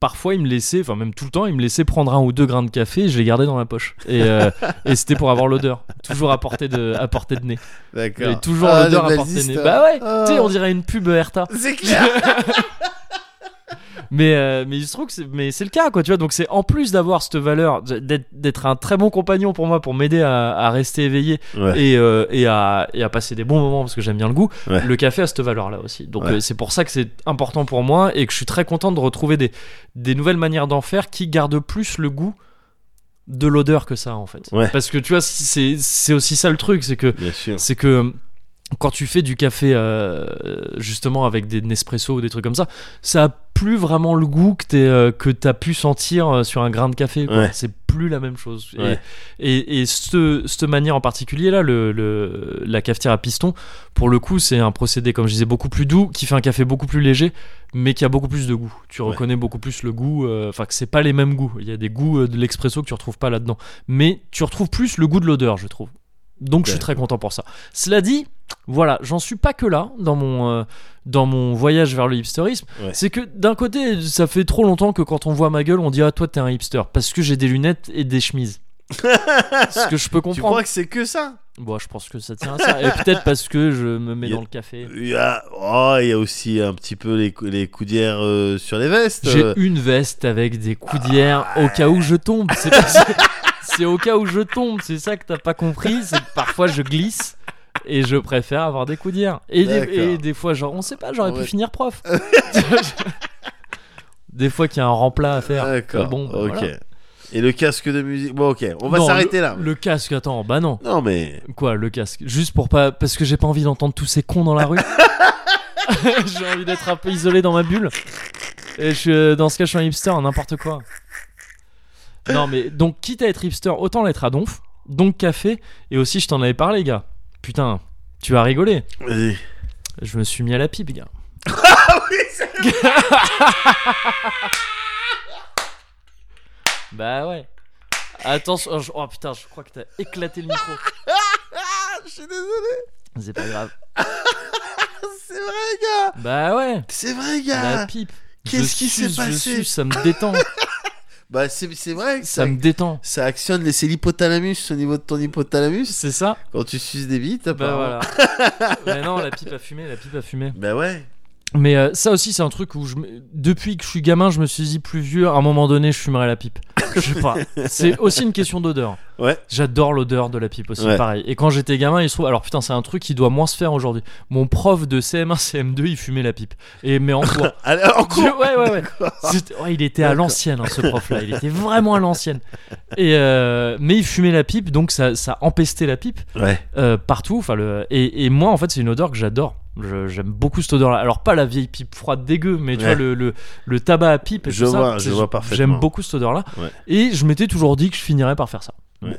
parfois ils me laissaient, enfin même tout le temps, ils me laissaient prendre un ou deux grains de café et je les gardais dans ma poche. Et, euh, [LAUGHS] et c'était pour avoir l'odeur. Toujours à portée de, à portée de nez. D'accord. Et toujours Ah, l'odeur à portée de nez. Bah ouais, Ah. tu sais, on dirait une pub Erta. C'est clair. [LAUGHS] Mais, euh, mais il se trouve que c'est, mais c'est le cas, quoi, tu vois. Donc c'est en plus d'avoir cette valeur, d'être, d'être un très bon compagnon pour moi, pour m'aider à, à rester éveillé Ouais. et, euh, et, à, et à passer des bons moments parce que j'aime bien le goût. Ouais. Le café a cette valeur-là aussi. Donc Ouais. euh, c'est pour ça que c'est important pour moi et que je suis très content de retrouver des, des nouvelles manières d'en faire qui gardent plus le goût de l'odeur que ça, en fait. Ouais. Parce que tu vois, c'est, c'est aussi ça le truc, c'est que c'est que quand tu fais du café euh, justement avec des Nespresso ou des trucs comme ça, ça a plus vraiment le goût que t'es, euh, que t'as pu sentir euh, sur un grain de café. Ouais. C'est plus la même chose. Et- Ouais. Et, et, ce- cette manière en particulier là, le, le- la cafetière à piston, pour le coup, c'est un procédé comme je disais beaucoup plus doux, qui fait un café beaucoup plus léger, mais qui a beaucoup plus de goût. Tu Ouais. reconnais beaucoup plus le goût. euh, Enfin, que c'est pas les mêmes goûts. Il y a des goûts euh, de l'expresso que tu retrouves pas là-dedans, mais tu retrouves plus le goût de l'odeur, je trouve. Donc je suis très content pour ça. Cela dit, voilà, j'en suis pas que là dans mon euh, dans mon voyage vers le hipsterisme. Ouais. C'est que d'un côté, ça fait trop longtemps que quand on voit ma gueule, on dit ah toi t'es un hipster parce que j'ai des lunettes et des chemises. [LAUGHS] Ce que je peux Tu comprendre. crois que c'est que ça? Bon, je pense que ça tient à ça. Et peut-être parce que je me mets a- dans le café. Il y a, oh, il y a aussi un petit peu les, les coudières euh, sur les vestes. J'ai une veste avec des coudières au cas où je tombe. C'est pas- [LAUGHS] c'est- au cas où je tombe. C'est ça que t'as pas compris. C'est que parfois je glisse et je préfère avoir des. Et des, D'accord. et des fois, genre, on sait pas, j'aurais Ouais. pu finir prof. [LAUGHS] des fois qu'il y a un remplat à faire. D'accord. Bon, bah, ok. voilà. Et le casque de musique. Bon, ok. On va s'arrêter là. Le casque, attends, bah non. Non, mais. Quoi, le casque? Juste pour pas. Parce que j'ai pas envie d'entendre tous ces cons dans la rue. [LAUGHS] [LAUGHS] j'ai envie d'être un peu isolé dans ma bulle. Et je, suis- dans ce cas, je suis un hipster, n'importe quoi. Non, mais donc, quitte à être hipster, autant l'être à donf. Donc, café. Et aussi, je t'en avais parlé, gars. Putain, tu as rigolé. Vas-y. Je me suis mis à la pipe, gars. [LAUGHS] bah ouais. Attention. oh, je- Oh putain, je crois que t'as éclaté le micro. Ah, [LAUGHS] je suis désolé. C'est pas grave. [LAUGHS] C'est vrai, gars. Bah ouais. C'est vrai, La gars. pipe. Qu'est-ce qui s'est suce, je passé? suce, Ça me détend. Bah, c'est vrai que ça ça, me détend. ça actionne les l'hypothalamus au niveau de ton hypothalamus. C'est ça Quand tu suces des bites, Bah voilà. Mais [LAUGHS] non, la pipe a fumé, la pipe a fumé. Bah ouais. Mais euh, ça aussi, c'est un truc où je depuis que je suis gamin, je me suis dit plus vieux, à un moment donné, je fumerai la pipe. Je sais pas. [LAUGHS] C'est aussi une question d'odeur. Ouais. J'adore l'odeur de la pipe aussi, Ouais. pareil. Et quand j'étais gamin, il se trouve. Alors putain, c'est un truc qui doit moins se faire aujourd'hui. Mon prof de CM1, CM2, il fumait la pipe. Et mais en cours. [LAUGHS] En cours. Ouais, ouais, ouais. Il était à l'ancienne, hein, ce prof-là. Il était vraiment à l'ancienne. Et euh, mais il fumait la pipe, donc ça, ça empestait la pipe Ouais. euh, partout. Enfin, le et, et moi, en fait, c'est une odeur que j'adore. Je- J'aime beaucoup cette odeur-là. Alors pas la vieille pipe froide dégueu, mais tu Ouais. vois le, le, le tabac à pipe. Et Je tout ça, vois, je c'est- vois parfaitement. J'aime beaucoup cette odeur-là. Ouais. Et je m'étais toujours dit que je finirais par faire ça. Ouais. Bon.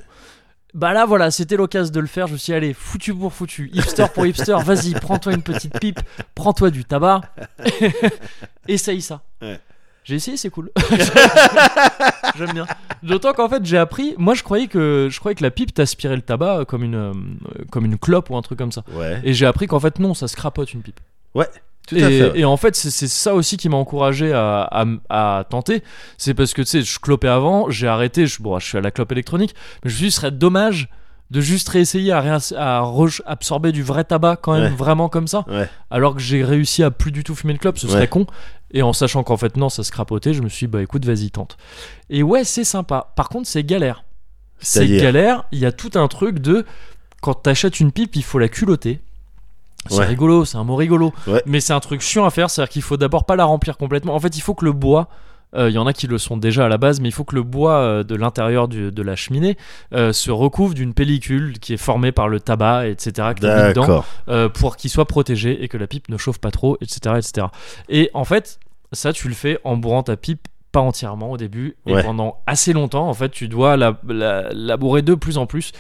Bah là voilà, c'était l'occasion de le faire. Je me suis dit, allez, foutu pour foutu, hipster pour hipster, vas-y, prends-toi une petite pipe, prends-toi du tabac, [LAUGHS] essaye ça. J'ai essayé, c'est cool. [LAUGHS] J'aime bien. D'autant qu'en fait, j'ai appris. Moi, je croyais que je croyais que la pipe t'aspirait le tabac euh, comme une euh, comme une clope ou un truc comme ça. Ouais. Et j'ai appris qu'en fait non, ça se crapote une pipe. Ouais. Tout et, à fait. et en fait, c'est c'est ça aussi qui m'a encouragé à, à, à tenter. C'est parce que tu sais, je clopais avant, j'ai arrêté. Je, bon, je suis à la clope électronique, mais je me suis dit, ce serait dommage de juste réessayer à, réins- à re- absorber du vrai tabac quand même, Ouais. vraiment comme ça. Ouais. Alors que j'ai réussi à plus du tout fumer de clope, ce serait Ouais. con. Et en sachant qu'en fait, non, ça se crapotait, je me suis dit, bah écoute, vas-y, tente. Et ouais, c'est sympa. Par contre, c'est galère. C'est galère. Il y a tout un truc de quand t'achètes une pipe, il faut la culotter. C'est rigolo, c'est un mot rigolo. Mais c'est un truc chiant à faire, c'est-à-dire qu'il faut d'abord pas la remplir complètement. En fait, il faut que le bois, il y en a qui le sont déjà à la base, mais il faut que le bois euh, de l'intérieur de la cheminée euh, se recouvre d'une pellicule qui est formée par le tabac, etc., dedans, euh, pour qu'il soit protégé et que la pipe ne chauffe pas trop, etc., etc. Et en fait, ça, tu le fais en bourrant ta pipe pas entièrement au début et Ouais. pendant assez longtemps en fait tu dois la, la, la bourrer de plus en plus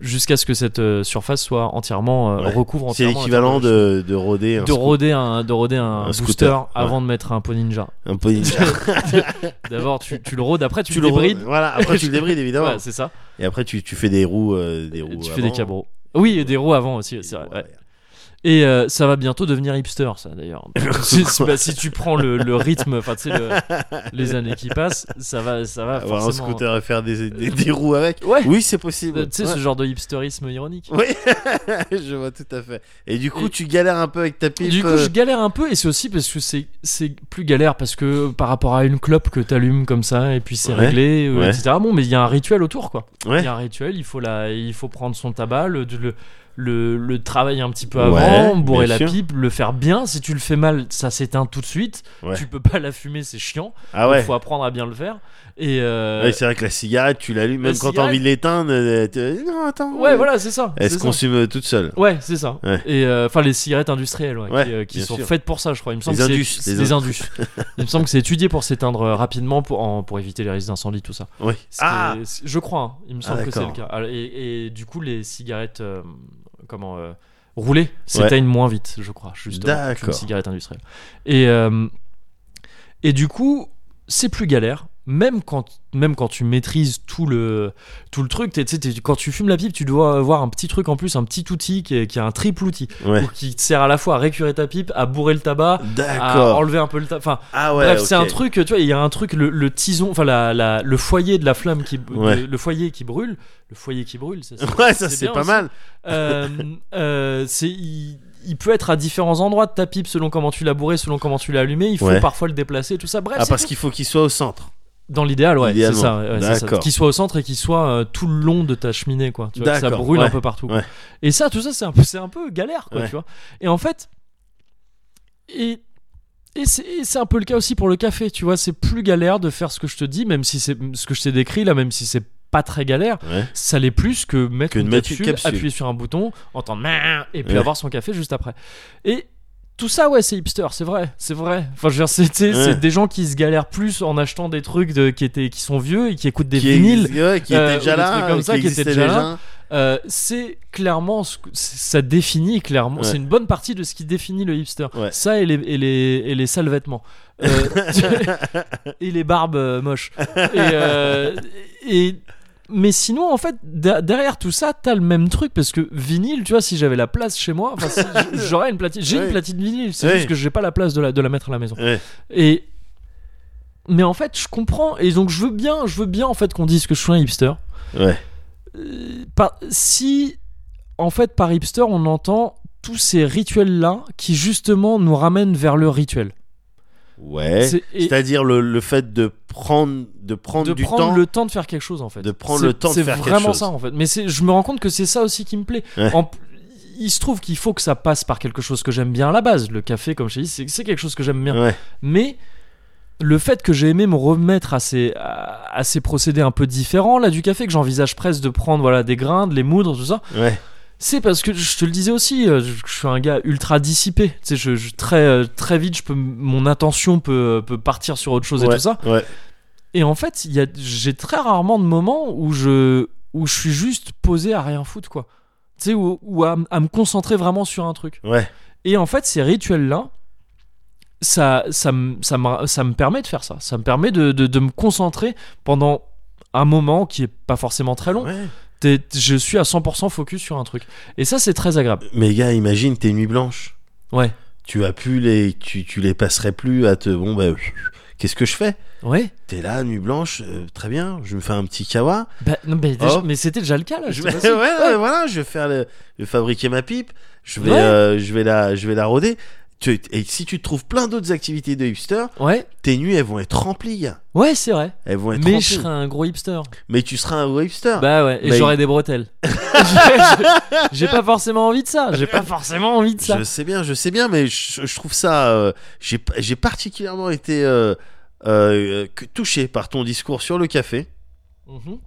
jusqu'à ce que cette euh, surface soit entièrement euh, Ouais. recouvre C'est entièrement l'équivalent l'intérieur de, de roder un, de roder un de roder un, Un booster scooter, avant de mettre un pot ninja. un peu ninja. [LAUGHS] [LAUGHS] D'abord tu, tu le rôdes, après tu, tu le le débrides. rodes- Voilà, après tu le débrides évidemment. Ouais, c'est ça. Et après tu, tu fais des roues. euh, des roues tu fais des cabros. Oui, et des roues avant aussi, c'est vrai. ouais. Et euh, ça va bientôt devenir hipster, ça d'ailleurs. [LAUGHS] si, bah, si tu prends le, le rythme, enfin tu sais, le- les années qui passent, ça va, ça va Avoir un forcément. scooter et faire des, des, des roues avec. Ouais. Oui, c'est possible. Tu sais, Ouais. ce genre de hipsterisme ironique. Oui, [LAUGHS] je vois tout à fait. Et du coup, Et- tu galères un peu avec ta pipe. Du coup, euh, je galère un peu et c'est aussi parce que c'est c'est plus galère parce que par rapport à une clope que t'allumes comme ça et puis c'est Ouais, réglé, euh, etc. Bon, mais il y a un rituel autour quoi. Il y a un rituel, il faut la, il faut prendre son tabac, le, le, le, le travailler un petit peu Ouais, avant, bourrer la sûr. pipe, le faire bien. Si tu le fais mal, ça s'éteint tout de suite. Ouais. Tu peux pas [LAUGHS] la fumer, c'est chiant. Ah Il faut apprendre à bien le faire. Et euh, Ouais, c'est vrai que la cigarette, tu l'allumes, la même quand t'as cigarette- envie de l'éteindre. euh, tu- Non, attends. ouais, voilà, c'est ça. Elle se euh, toute seule. Ouais, c'est ça. Et euh, enfin les cigarettes industrielles, qui, euh, sont sûr. faites pour ça, je crois. Il me semble Les indus, c'est les les indus. [LAUGHS] Il me semble que c'est étudié pour s'éteindre euh, rapidement pour en- pour éviter les risques d'incendie, tout ça. Oui. Ah je crois. hein. Il me Ah, semble que c'est le cas. Et, et du coup, les cigarettes, euh, comment euh, roulées, s'éteignent moins vite, je crois, justement, D'accord. cigarette industrielle. Et euh, et du coup, c'est plus galère. Même quand, même quand tu maîtrises tout le, tout le truc, t'es- t'es- quand tu fumes la pipe, tu dois avoir un petit truc en plus, un petit outil qui est, qui est un triple outil, Ouais. ou qui te sert à la fois à récurer ta pipe, à bourrer le tabac, à enlever un peu le tabac. Enfin, Ah ouais. Bref, c'est un truc, tu vois, il y a un truc, le, le tison, enfin la, la- le foyer de la flamme qui, Ouais. le, le foyer qui brûle, le foyer qui brûle, ça, c'est- Ouais, ça c'est pas aussi. mal. Euh, euh, c'est, il, il peut être à différents endroits de ta pipe selon comment tu l'as bourré, selon comment tu l'as allumé. Il faut parfois le déplacer, tout ça. Bref, Ah, c'est parce tout. qu'il faut qu'il soit au centre. Dans l'idéal, ouais, c'est ça, ouais, ça. Qu'il soit au centre et qu'il soit euh, tout le long de ta cheminée, quoi. Tu vois, ça brûle un peu partout. ouais. Et ça, tout ça, c'est un peu, c'est un peu galère, quoi, tu vois. Et en fait, et et c'est un peu le cas aussi pour le café, tu vois. C'est plus galère de faire ce que je te dis, même si c'est ce que je t'ai décrit là, même si c'est pas très galère, Ouais. ça l'est plus que mettre Que une mettre une capsule, appuyer sur un bouton, entendre et puis Ouais. avoir son café juste après. Et tout ça, ouais, c'est hipster, c'est vrai, c'est vrai. Enfin, je veux dire, c'est Ouais. des gens qui se galèrent plus en achetant des trucs de, qui étaient, qui sont vieux et qui écoutent des qui vinyles. existe- ouais, qui était déjà là, trucs comme ça, qui étaient déjà là. Euh, c'est clairement, ça définit clairement, Ouais. c'est une bonne partie de ce qui définit le hipster. Ouais. Ça et les, et les, et les sales vêtements. Euh, [LAUGHS] [LAUGHS] et les barbes euh, moches. Et, euh, et- mais sinon, en fait, de- derrière tout ça, t'as le même truc parce que vinyle, tu vois, si j'avais la place chez moi, si [LAUGHS] j'aurais une platine. J'ai Ouais. une platine vinyle, c'est Ouais. juste que j'ai pas la place de la, de la mettre à la maison. Ouais. Et mais en fait, je comprends et donc je veux bien, je veux bien en fait qu'on dise que je suis un hipster. Ouais. Euh, par- si en fait par hipster on entend tous ces rituels là qui justement nous ramènent vers le rituel. Ouais. C'est-à-dire le, le fait de prendre, de prendre de du prendre temps. le temps de faire quelque chose en fait. de prendre le temps de faire quelque C'est vraiment chose. ça en fait. Mais je me rends compte que c'est ça aussi qui me plaît. Ouais. En- il se trouve qu'il faut que ça passe par quelque chose que j'aime bien à la base. Le café, comme je dit, c'est c'est quelque chose que j'aime bien. Ouais. Mais le fait que j'ai aimé me remettre à ces, à, à ces procédés un peu différents là du café, que j'envisage presque de prendre voilà des grains, de les moudre, tout ça, Ouais. C'est parce que je te le disais aussi, euh, je, je suis un gars ultra dissipé. Tu sais, je, je- très euh, très vite, je peux mon attention peut, peut partir sur autre chose et tout ça. Ouais. Et en fait, j'ai très rarement de moments où je où je suis juste posé à rien foutre, quoi. Tu sais, ou, ou à, à me concentrer vraiment sur un truc. Ouais. Et en fait, ces rituels-là, ça, ça, me- ça, me, ça me permet de faire ça. Ça me permet de, de, de me concentrer pendant un moment qui est pas forcément très long. Ouais. Je suis à 100% focus sur un truc. Et ça, c'est très agréable. Mais gars, imagine tes nuits blanches. Ouais. Tu vas plus les, tu, tu les passerais plus à te, bon bah, qu'est-ce que je fais? Ouais. T'es là, nuit blanche, euh, très bien. Je me fais un petit kawa. Bah, non, mais, déjà- Hop. mais c'était déjà le cas là. Je vais, [LAUGHS] ouais, voilà, je vais faire le, je vais fabriquer ma pipe. Je vais, Ouais. euh, je vais la, je vais la rôder. Tu- et si tu trouves plein d'autres activités de hipster, Ouais, tes nuits elles vont être remplies, ouais, c'est vrai. Elles vont être Mais remplies. je serais un gros hipster. Mais tu seras un vrai hipster. Bah ouais, et Bah, j'aurais des bretelles. [LAUGHS] J'ai- pas forcément envie de ça. J'ai pas forcément envie de ça. Je sais bien, je sais bien, mais je, je trouve ça. euh, j'ai particulièrement été euh, euh, touché par ton discours sur le café. Mhm.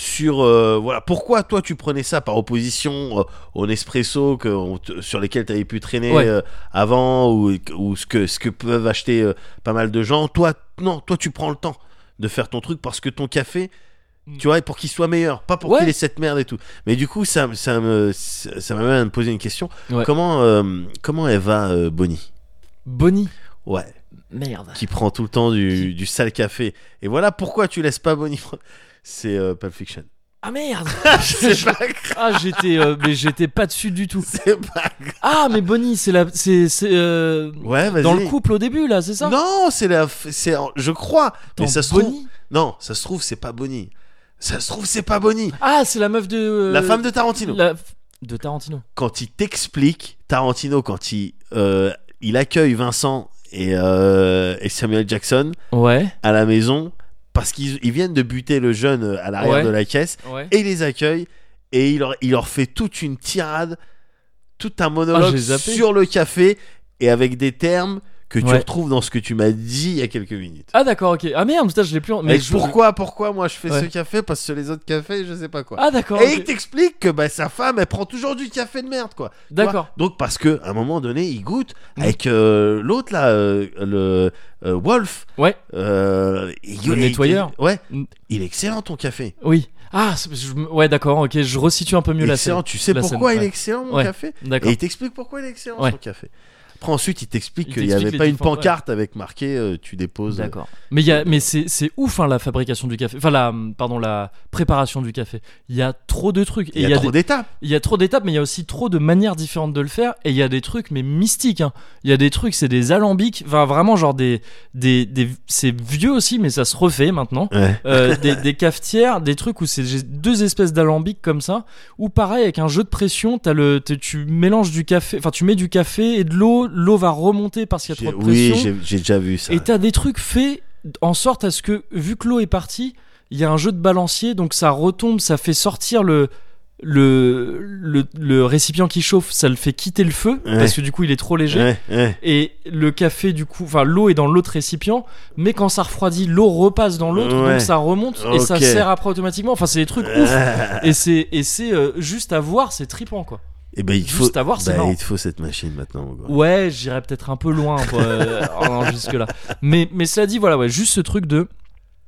Sur euh, voilà pourquoi toi tu prenais ça par opposition euh, au Nespresso que on sur lesquels tu avais pu traîner Ouais. euh, avant ou, ou ce que ce que peuvent acheter euh, pas mal de gens? Toi non toi tu prends le temps de faire ton truc parce que ton café tu vois pour qu'il soit meilleur pas pour Ouais. qu'il ait cette merde et tout mais du coup ça ça me ça m'amène à me poser une question Ouais. comment euh, comment elle va euh, Bonnie? Bonnie. ouais Merde. qui prend tout le temps du, du sale café et voilà pourquoi tu laisses pas Bonnie c'est euh, Pulp Fiction Ah merde. [LAUGHS] c'est pas grave Ah j'étais, euh, mais j'étais pas dessus du tout. c'est pas Ah mais Bonnie, c'est la, c'est, c'est euh, Ouais, vas-y. dans le couple au début là, c'est ça? Non, c'est la, c'est, je crois. Mais Attends, ça se trouve, Bonnie? non, ça se trouve c'est pas Bonnie. Ça se trouve c'est pas Bonnie. Ah c'est la meuf de. euh, La femme de Tarantino. la- De Tarantino. Quand il t'explique Tarantino, quand il, euh, il accueille Vincent et, euh, et Samuel Jackson Ouais. à la maison parce qu'ils ils viennent de buter le jeune à l'arrière Ouais. de la caisse Ouais. et il les accueille et il leur, il leur fait toute une tirade, tout un Ah, monologue zappé. sur le café et avec des termes que tu Ouais. retrouves dans ce que tu m'as dit il y a quelques minutes. Ah d'accord, ok. Ah merde, putain, je l'ai plus. en- Mais Mais je- pourquoi, pourquoi moi je fais Ouais. ce café Parce que les autres cafés, je sais pas quoi. Ah d'accord. et il t'explique que bah, sa femme, elle prend toujours du café de merde, quoi. D'accord. Donc parce que à un moment donné, il goûte Mm. avec euh, l'autre là, euh, le euh, Wolf. Ouais. Le il- nettoyeur. il- ouais. Mm. Il est excellent ton café. Oui. Ah, je- ouais, d'accord. Ok, je resitue un peu mieux la excellent. scène. Tu sais la pourquoi scène, il est excellent mon Ouais. café? D'accord. Et il t'explique pourquoi il est excellent Ouais. son café. Après ensuite, il t'explique Il qu'il n'y avait pas une pancarte avec marqué euh, tu déposes. D'accord. Mais il y a, mais c'est, c'est ouf hein, la fabrication du café. Enfin la, pardon, la préparation du café. Il y a trop de trucs. Il y a, trop des- d'étapes. il y a trop d'étapes, mais il y a aussi trop de manières différentes de le faire. Et il y a des trucs, mais mystiques. hein. Il y a des trucs, c'est des alambics. Enfin, vraiment, genre des, des, des, c'est vieux aussi, mais ça se refait maintenant. Ouais. Euh, des, des cafetières, des trucs où c'est deux espèces d'alambics comme ça, ou pareil avec un jeu de pression, t'as le, t'es- tu mélanges du café, enfin tu mets du café et de l'eau, l'eau va remonter parce qu'il y a trop de pression. Oui, j'ai déjà vu ça. Et t'as des trucs faits en sorte à ce que, vu que l'eau est partie, il y a un jeu de balancier, donc ça retombe, ça fait sortir le, le, le, le récipient qui chauffe, ça le fait quitter le feu, Ouais. parce que du coup il est trop léger. Ouais, ouais. Et le café, du coup, enfin l'eau est dans l'autre récipient, mais quand ça refroidit, l'eau repasse dans l'autre, donc ça remonte et ça sert après automatiquement. Enfin, c'est des trucs ouf. [LAUGHS] Et c'est et c'est euh, juste à voir, c'est trippant quoi. Et ben il Juste faut, à voir, c'est bah, il faut cette machine maintenant. Ouais, j'irais peut-être un peu loin euh, [LAUGHS] jusque là. Mais mais cela dit, voilà, ouais, juste ce truc de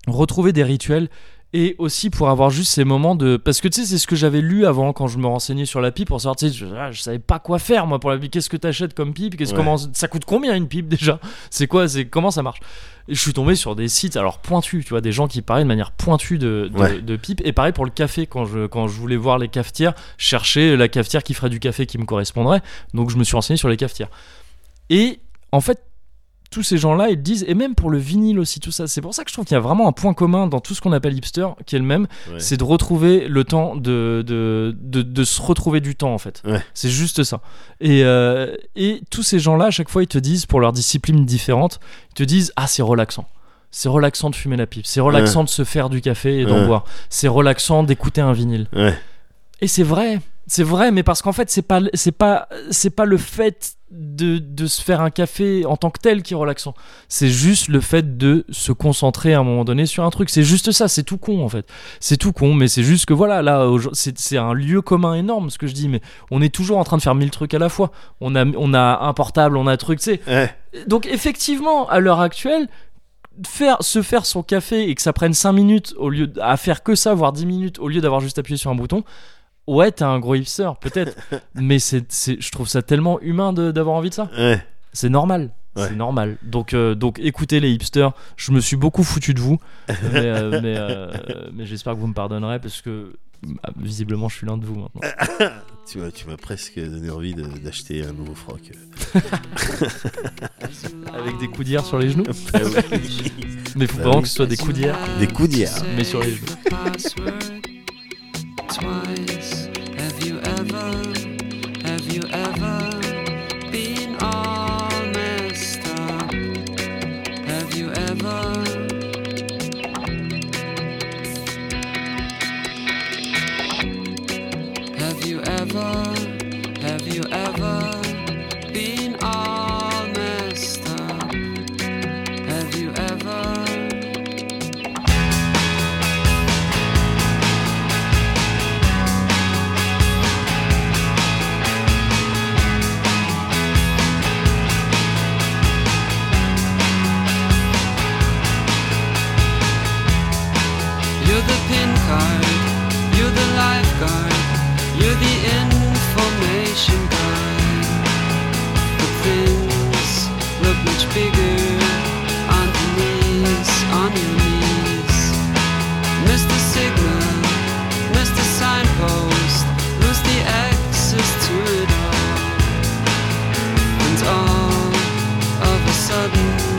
retrouver des rituels et aussi pour avoir juste ces moments de parce que tu sais c'est ce que j'avais lu avant quand je me renseignais sur la pipe pour savoir tu sais je, ah, je savais pas quoi faire moi pour la pipe. Qu'est-ce que t'achètes comme pipe? Qu'est-ce Ouais. comment ça coûte combien une pipe déjà? C'est quoi c'est comment ça marche? Et je suis tombé sur des sites alors pointus tu vois des gens qui parlaient de manière pointue de, de, Ouais. de pipe. Et pareil pour le café quand je quand je voulais voir les cafetières chercher la cafetière qui ferait du café qui me correspondrait. Donc je me suis renseigné sur les cafetières. Et en fait tous ces gens-là, ils te disent, et même pour le vinyle aussi, tout ça, c'est pour ça que je trouve qu'il y a vraiment un point commun dans tout ce qu'on appelle hipster, qui est le même, Ouais. c'est de retrouver le temps, de, de, de, de se retrouver du temps en fait. Ouais. C'est juste ça. Et, euh, et tous ces gens-là, à chaque fois, ils te disent, pour leurs disciplines différentes, ils te disent, ah, c'est relaxant. C'est relaxant de fumer la pipe, c'est relaxant de se faire du café et d'en Ouais. boire, c'est relaxant d'écouter un vinyle. Ouais. Et c'est vrai, c'est vrai, mais parce qu'en fait, c'est pas, c'est pas, c'est pas le fait de, de se faire un café en tant que tel qui est relaxant. C'est juste le fait de se concentrer à un moment donné sur un truc. C'est juste ça, c'est tout con en fait. C'est tout con, mais c'est juste que voilà, là, c'est un lieu commun énorme ce que je dis, mais on est toujours en train de faire mille trucs à la fois. On a, on a un portable, on a un truc, tu sais. Ouais. Donc effectivement, à l'heure actuelle, faire, se faire son café et que ça prenne 5 minutes au lieu à faire que ça, voire 10 minutes, au lieu d'avoir juste appuyé sur un bouton, ouais, t'es un gros hipster, peut-être. [LAUGHS] mais c'est, c'est- je trouve ça tellement humain de- d'avoir envie de ça. Ouais. C'est normal. Ouais. C'est normal. Donc, euh, donc écoutez les hipsters, je me suis beaucoup foutu de vous, mais, euh, [LAUGHS] mais, euh, mais j'espère que vous me pardonnerez parce que ah, visiblement je suis l'un de vous maintenant. [LAUGHS] Tu m'as, tu m'as presque donné envie de- d'acheter un nouveau froc. Avec des coudières sur les genoux. Ah. Mais faut Bah vraiment oui. que ce soit des coudières, Des coudières. mais sur les genoux. On the knees, on your knees. Mr. Signal, Mr. Signpost, the access to it all. And all of a sudden,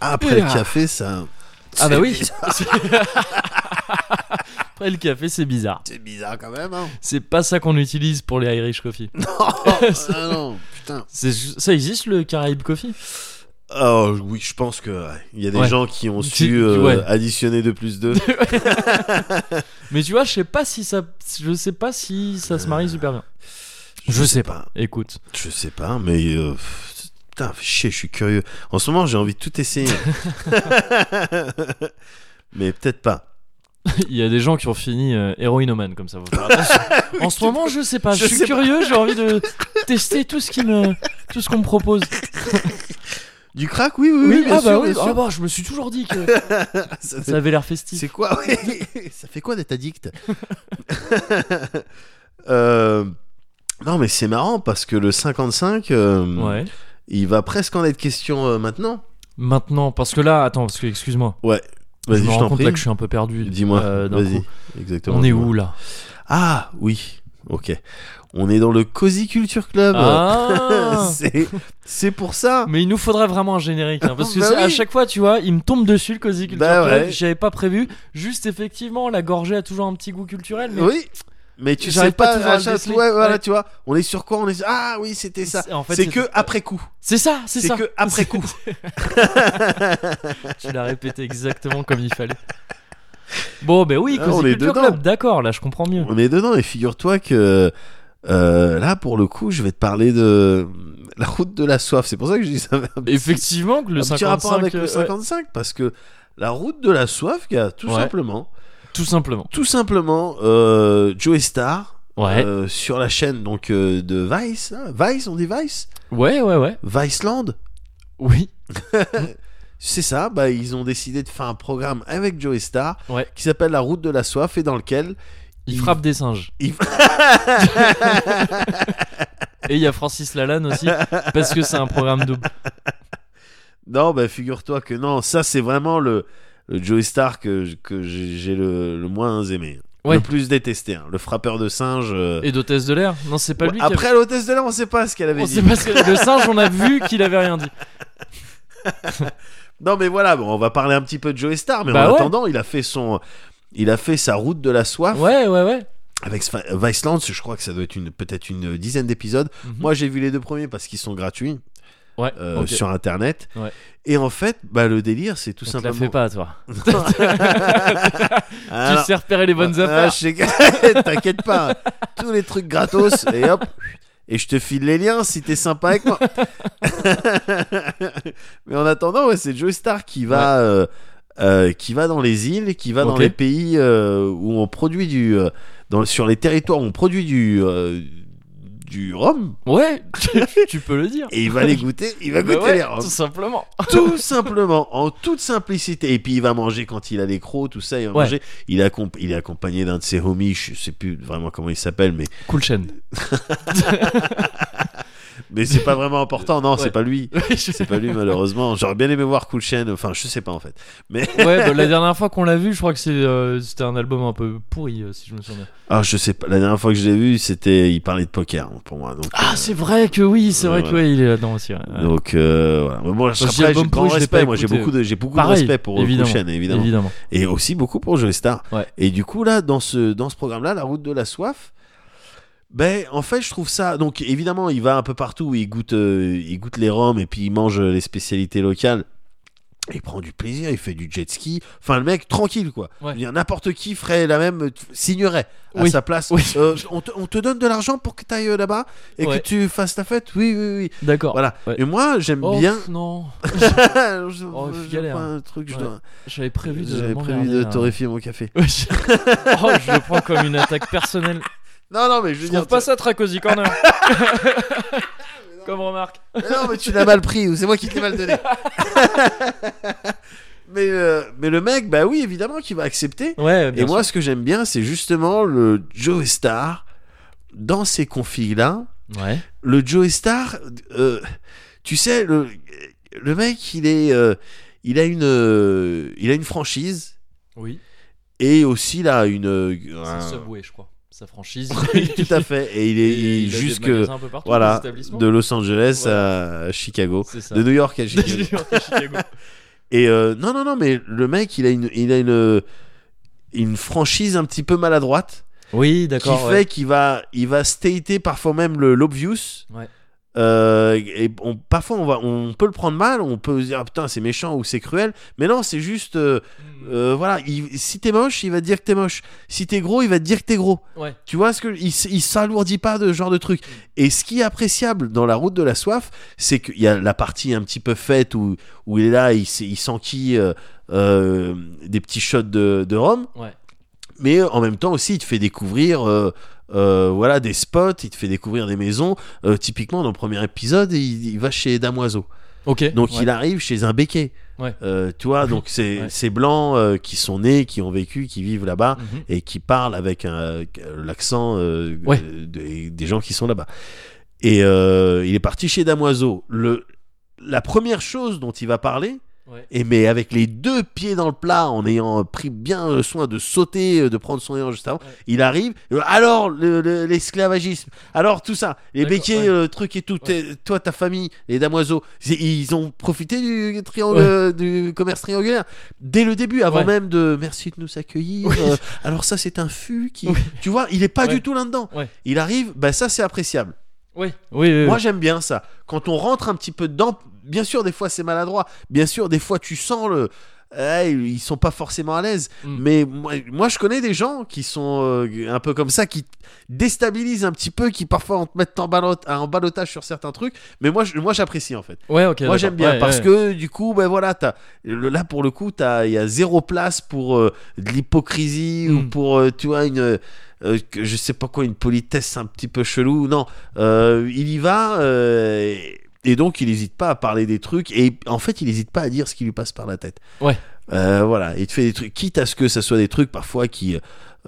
Après le Ah. café, ça. Ah bah oui. [LAUGHS] Après le café, c'est bizarre. C'est bizarre quand même, hein. C'est pas ça qu'on utilise pour les Irish Coffee. [LAUGHS] [LAUGHS] ah non, putain. Ça existe le Caraïbe Coffee? Oh oui, je pense que il y a des Ouais. gens qui ont Tu- su euh, ouais. additionner 2 plus 2. Mais tu vois, je sais pas si ça, je sais pas si ça se marie super bien. Je, sais pas. Écoute, Je sais pas, mais euh, putain, chier, je suis curieux. En ce moment, j'ai envie de tout essayer. [LAUGHS] mais peut-être pas. il y a des gens qui ont fini euh, héroïnomane comme ça. attention. [LAUGHS] en ce moment, je sais pas. Je, Je suis curieux. J'ai envie de tester tout ce qui me, tout ce qu'on me propose. [LAUGHS] Du crack, oui, oui, oui, bien ah sûr, bah oui. bien Ah sûr. bah, je me suis toujours dit que Ça, ça avait l'air festif. C'est quoi ouais. Ça fait quoi d'être addict? Euh, Non, mais c'est marrant parce que le 55, euh, Ouais. Il va presque en être question euh, maintenant. Maintenant, parce que là, attends, parce que excuse-moi. Ouais. Je Vas-y, me je rends compte prie. là que je suis un peu perdu. Dis-moi. euh, Vas-y. Exactement. On est où là? Ah, oui. Ok. On est dans le Cozy Culture Club. Ah [LAUGHS] c'est pour ça. Mais il nous faudrait vraiment un générique, hein, parce que [LAUGHS] Bah à chaque fois, tu vois, il me tombe dessus le Cozy Culture Bah Club. ouais. J'avais pas prévu. Juste effectivement, la gorgée a toujours un petit goût culturel. Mais Oui. Mais tu sais pas pas, toujours déceler. fois, voilà, Ouais. tu vois, on est sur quoi On est Ah oui, c'était ça. C'est- en fait, c'est c'est- que après coup. c'est ça, c'est C'est ça. que après coup. [LAUGHS] tu l'as répété exactement comme il fallait. Bon, ben oui, Ah, on est dedans. Club, d'accord, là je comprends mieux. On est dedans et figure-toi que euh, là, pour le coup, je vais te parler de la route de la soif. C'est pour ça que je dis ça. petit- Effectivement, que le un petit 55, rapport avec euh, le ouais, 55 parce que la route de la soif, gars, tout Ouais. simplement, tout simplement. tout simplement, euh, Joey Star. Ouais, euh, sur la chaîne donc euh, de Vice, hein. Vice, on dit Vice, ouais, ouais, ouais. Viceland, Oui, [LAUGHS] c'est ça. Bah ils ont décidé de faire un programme avec Joey Star Ouais. qui s'appelle La Route de la Soif et dans lequel il Il- frappe des singes. [LAUGHS] il- Et il y a Francis Lalanne aussi, parce que c'est un programme double. Non, bah figure-toi que non, ça c'est vraiment le, le Joey Star que, que j'ai le, le moins aimé. Ouais. Le plus détesté, hein. le frappeur de singe. euh. Et d'hôtesse de l'air Non, c'est pas lui qui avait- Après l'hôtesse de l'air, on sait pas ce qu'elle avait On dit. sait pas ce que- Le singe, on a vu qu'il avait rien dit. [LAUGHS] Non, mais voilà, bon, on va parler un petit peu de Joey Star, mais Bah en ouais. attendant, il a fait son, il a fait sa route de la soif Ouais, ouais, ouais. avec Viceland. Je crois que ça doit être une peut-être une dizaine d'épisodes. Mhm. Moi, j'ai vu les deux premiers parce qu'ils sont gratuits. Ouais. euh, sur internet. Ouais. Et en fait, bah, le délire, c'est tout On te la simplement. fait pas, toi. [LAUGHS] [LAUGHS] Alors, tu sais repérer les bonnes ah, affaires. [LAUGHS] T'inquiète pas, tous les trucs gratos et hop. Et je te file les liens si t'es sympa avec moi. Mais en attendant, ouais, c'est Joe Star qui va, euh, euh, qui va dans les îles, qui va dans les pays euh, où on produit du, euh, dans, sur les territoires où on produit du, du rhum. Ouais, tu, [LAUGHS] tu peux le dire. Et il va les goûter, il va Bah goûter ouais, les rhums. tout simplement. tout [LAUGHS] simplement, en toute simplicité. Et puis il va manger quand il a des crocs, tout ça. Il va Ouais. manger. Il il est accompagné d'un de ses homies, je sais plus vraiment comment il s'appelle, mais Cool chaîne. [LAUGHS] mais c'est pas vraiment important. Non, Ouais. c'est pas lui. [LAUGHS] C'est pas lui malheureusement. J'aurais bien aimé voir Cool Chain. Enfin, je sais pas en fait. Mais Ouais, bah, la [LAUGHS] dernière fois qu'on l'a vu, je crois que c'est, euh, c'était un album un peu pourri, euh, si je me souviens. ah, je sais pas. La dernière fois que je l'ai vu, c'était il parlait de poker pour moi. Donc, Ah, c'est vrai que oui, c'est vrai Ouais. que ouais, il est là-dedans aussi. ouais. Donc euh, voilà. Mais bon, après, j'ai grand pourri, respect. Moi, j'ai beaucoup de j'ai beaucoup Pareil, de respect pour euh, Cool évidemment. Chain, évidemment. Évidemment. et aussi beaucoup pour Joey Star. Ouais. Et du coup là, dans ce dans ce programme-là, la route de la soif, ben en fait, je trouve ça. Donc évidemment, il va un peu partout, il goûte euh, il goûte les rhums et puis il mange les spécialités locales. Il prend du plaisir, il fait du jet ski. Enfin, le mec tranquille quoi. Ouais. N'importe qui ferait la même, euh, signerait à Oui. sa place. Oui. Euh, on, te, on te donne de l'argent pour que tu ailles là-bas et Ouais. que tu fasses ta fête? Oui, oui, oui. D'accord. Voilà. Ouais. Et moi, j'aime Oh, bien. non, [LAUGHS] Je- Oh, galère. un truc, dois- j'avais prévu de. J'avais prévu de là. torréfier mon café. [LAUGHS] Oh, je le prends comme une attaque personnelle. Non, non, mais je veux Je dire. trouve pas ça très cozy corner. [LAUGHS] [LAUGHS] comme remarque. Mais non, mais tu l'as mal pris ou c'est moi qui te l'ai mal donné. [LAUGHS] mais, euh, mais le mec, bah oui, évidemment qu'il va accepter. Ouais, bien Et moi, ce que j'aime bien, c'est justement le Joe Star dans ces configs-là. Ouais. Le Joe Star, euh, tu sais, le, le mec, il est. euh, il a une, il a une franchise Oui. et aussi là une. euh, un- C'est Subway, je crois. Sa franchise. [LAUGHS] Oui, tout à fait. Et il est Et il il jusque partout, voilà de Los Angeles Voilà. à Chicago, de New York à [LAUGHS] Chicago. New York à Chicago. [LAUGHS] Et euh, non, non, non, mais le mec, il a une, il a une, une franchise un petit peu maladroite Oui, qui d'accord. fait ouais. qu'il va, il va stater parfois même le l'obvious. Ouais. Euh, et on, parfois, on, va, on peut le prendre mal, on peut se dire ah, putain, c'est méchant ou c'est cruel, mais non, c'est juste, euh, Mm. euh, voilà, il- si t'es moche, il va te dire que t'es moche. Si t'es gros, il va te dire que t'es gros. Ouais. Tu vois ce que il, il s'alourdit pas de ce genre de truc. Et ce qui est appréciable dans la route de la soif, c'est qu'il y a la partie un petit peu faite où, où il est là, il, il s'enquille des petits shots de, de rhum. Ouais. Mais en même temps aussi, il te fait découvrir euh, euh, voilà, des spots, il te fait découvrir des maisons. Euh, typiquement, dans le premier épisode, il, il va chez Damoiseau. Ok. Donc ouais. il arrive chez un béquet. Ouais. Euh, tu vois, donc c'est Ouais. ces blancs euh, qui sont nés, qui ont vécu, qui vivent là-bas Mhm. et qui parlent avec l'accent euh, des, des gens qui sont là-bas. Et il est parti chez Damoiseau. Le, la première chose dont il va parler, Ouais. et mais avec les deux pieds dans le plat, en ayant pris bien soin de sauter, euh, de prendre son élan juste avant, Ouais. il arrive. euh, Alors le- le- l'esclavagisme, alors tout ça, les béquets, ouais. euh, truc et tout. Toi, ta famille, les damoiseaux, ils ont profité du triangle, euh, du commerce triangulaire dès le début, avant même de merci de nous accueillir. Oui. euh, alors ça, c'est un fût qui, Oui. tu vois, il est pas du tout là-dedans. Il arrive, bah ça c'est appréciable. Oui. Oui, oui, Moi j'aime bien ça. Quand on rentre un petit peu dedans, bien sûr des fois c'est maladroit, bien sûr des fois tu sens le, Eh, ils sont pas forcément à l'aise. Mm. Mais moi, moi, je connais des gens qui sont euh, un peu comme ça, qui déstabilisent un petit peu, qui parfois en te mettent en, ballot- en balotage sur certains trucs. Mais moi, je- moi j'apprécie en fait. Ouais, ok. Moi j'aime bien Ouais, parce ouais. que du coup ben voilà le- là pour le coup il y a zéro place pour euh, de l'hypocrisie ou Mm. pour euh, tu vois une euh, je sais pas quoi une politesse un petit peu chelou non Euh, il y va euh, et donc il n'hésite pas à parler des trucs et en fait il n'hésite pas à dire ce qui lui passe par la tête Ouais. Euh, voilà il te fait des trucs quitte à ce que ça soit des trucs parfois qui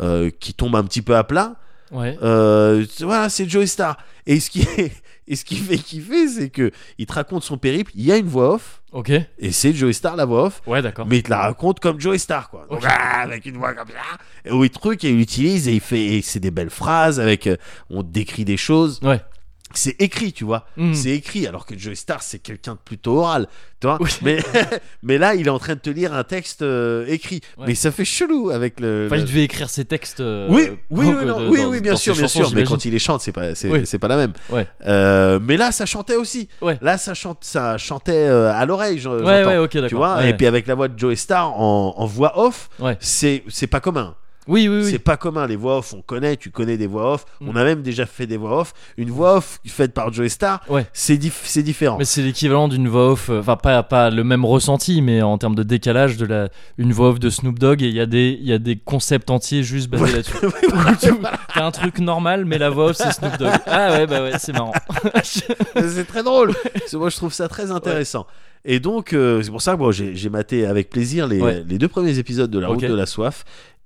euh, qui tombent un petit peu à plat Ouais. euh, voilà, c'est Joey Star. Et ce qui est, [LAUGHS] et ce qui fait kiffer, c'est que il te raconte son périple. Il y a une voix off, Ok. et c'est Joey Star la voix off, Ouais, d'accord. mais il te la raconte comme Joey Star, quoi. Donc, ah, avec une voix comme ça. Et où il truc et il utilise et il fait, c'est des belles phrases avec, on décrit des choses. Ouais. C'est écrit, tu vois. Mm. C'est écrit, alors que Joey Star, c'est quelqu'un de plutôt oral, tu vois. Oui. Mais, [LAUGHS] [LAUGHS] mais là, il est en train de te lire un texte euh, écrit. Ouais. Mais ça fait chelou avec le. Enfin, le- il devait écrire ses textes. euh, oui, oui, oui, non, de- oui, dans- oui, bien sûr, bien chansons, sûr. Mais quand il les chante, c'est pas, c'est, Oui. pas la même. Ouais. Euh, mais là, ça chantait aussi. Ouais. Là, ça chante, ça chantait à l'oreille. j'en- Ouais, j'entends. ouais, ok, d'accord. Tu vois. Et puis avec la voix de Joey Star en, en voix off, c'est, c'est pas commun. Oui, oui, C'est oui. pas commun. Les voix off, on connaît. Tu connais des voix off. Mm. On a même déjà fait des voix off. Une voix off faite par Joey Star, Ouais. c'est, dif- c'est différent. Mais c'est l'équivalent d'une voix off, euh, enfin pas, pas le même ressenti, mais en termes de décalage de la, une voix off de Snoop Dogg et il y a des, y a des concepts entiers juste basés Ouais. là-dessus. [LAUGHS] [LAUGHS] Tu- T'as un truc normal, mais la voix off c'est Snoop Dogg. [LAUGHS] Ah ouais, bah ouais, c'est marrant. c'est très drôle. Moi, je trouve ça très intéressant. Et donc, euh, c'est pour ça que bon, j'ai maté avec plaisir les, Ouais. les deux premiers épisodes de La Route de la Soif.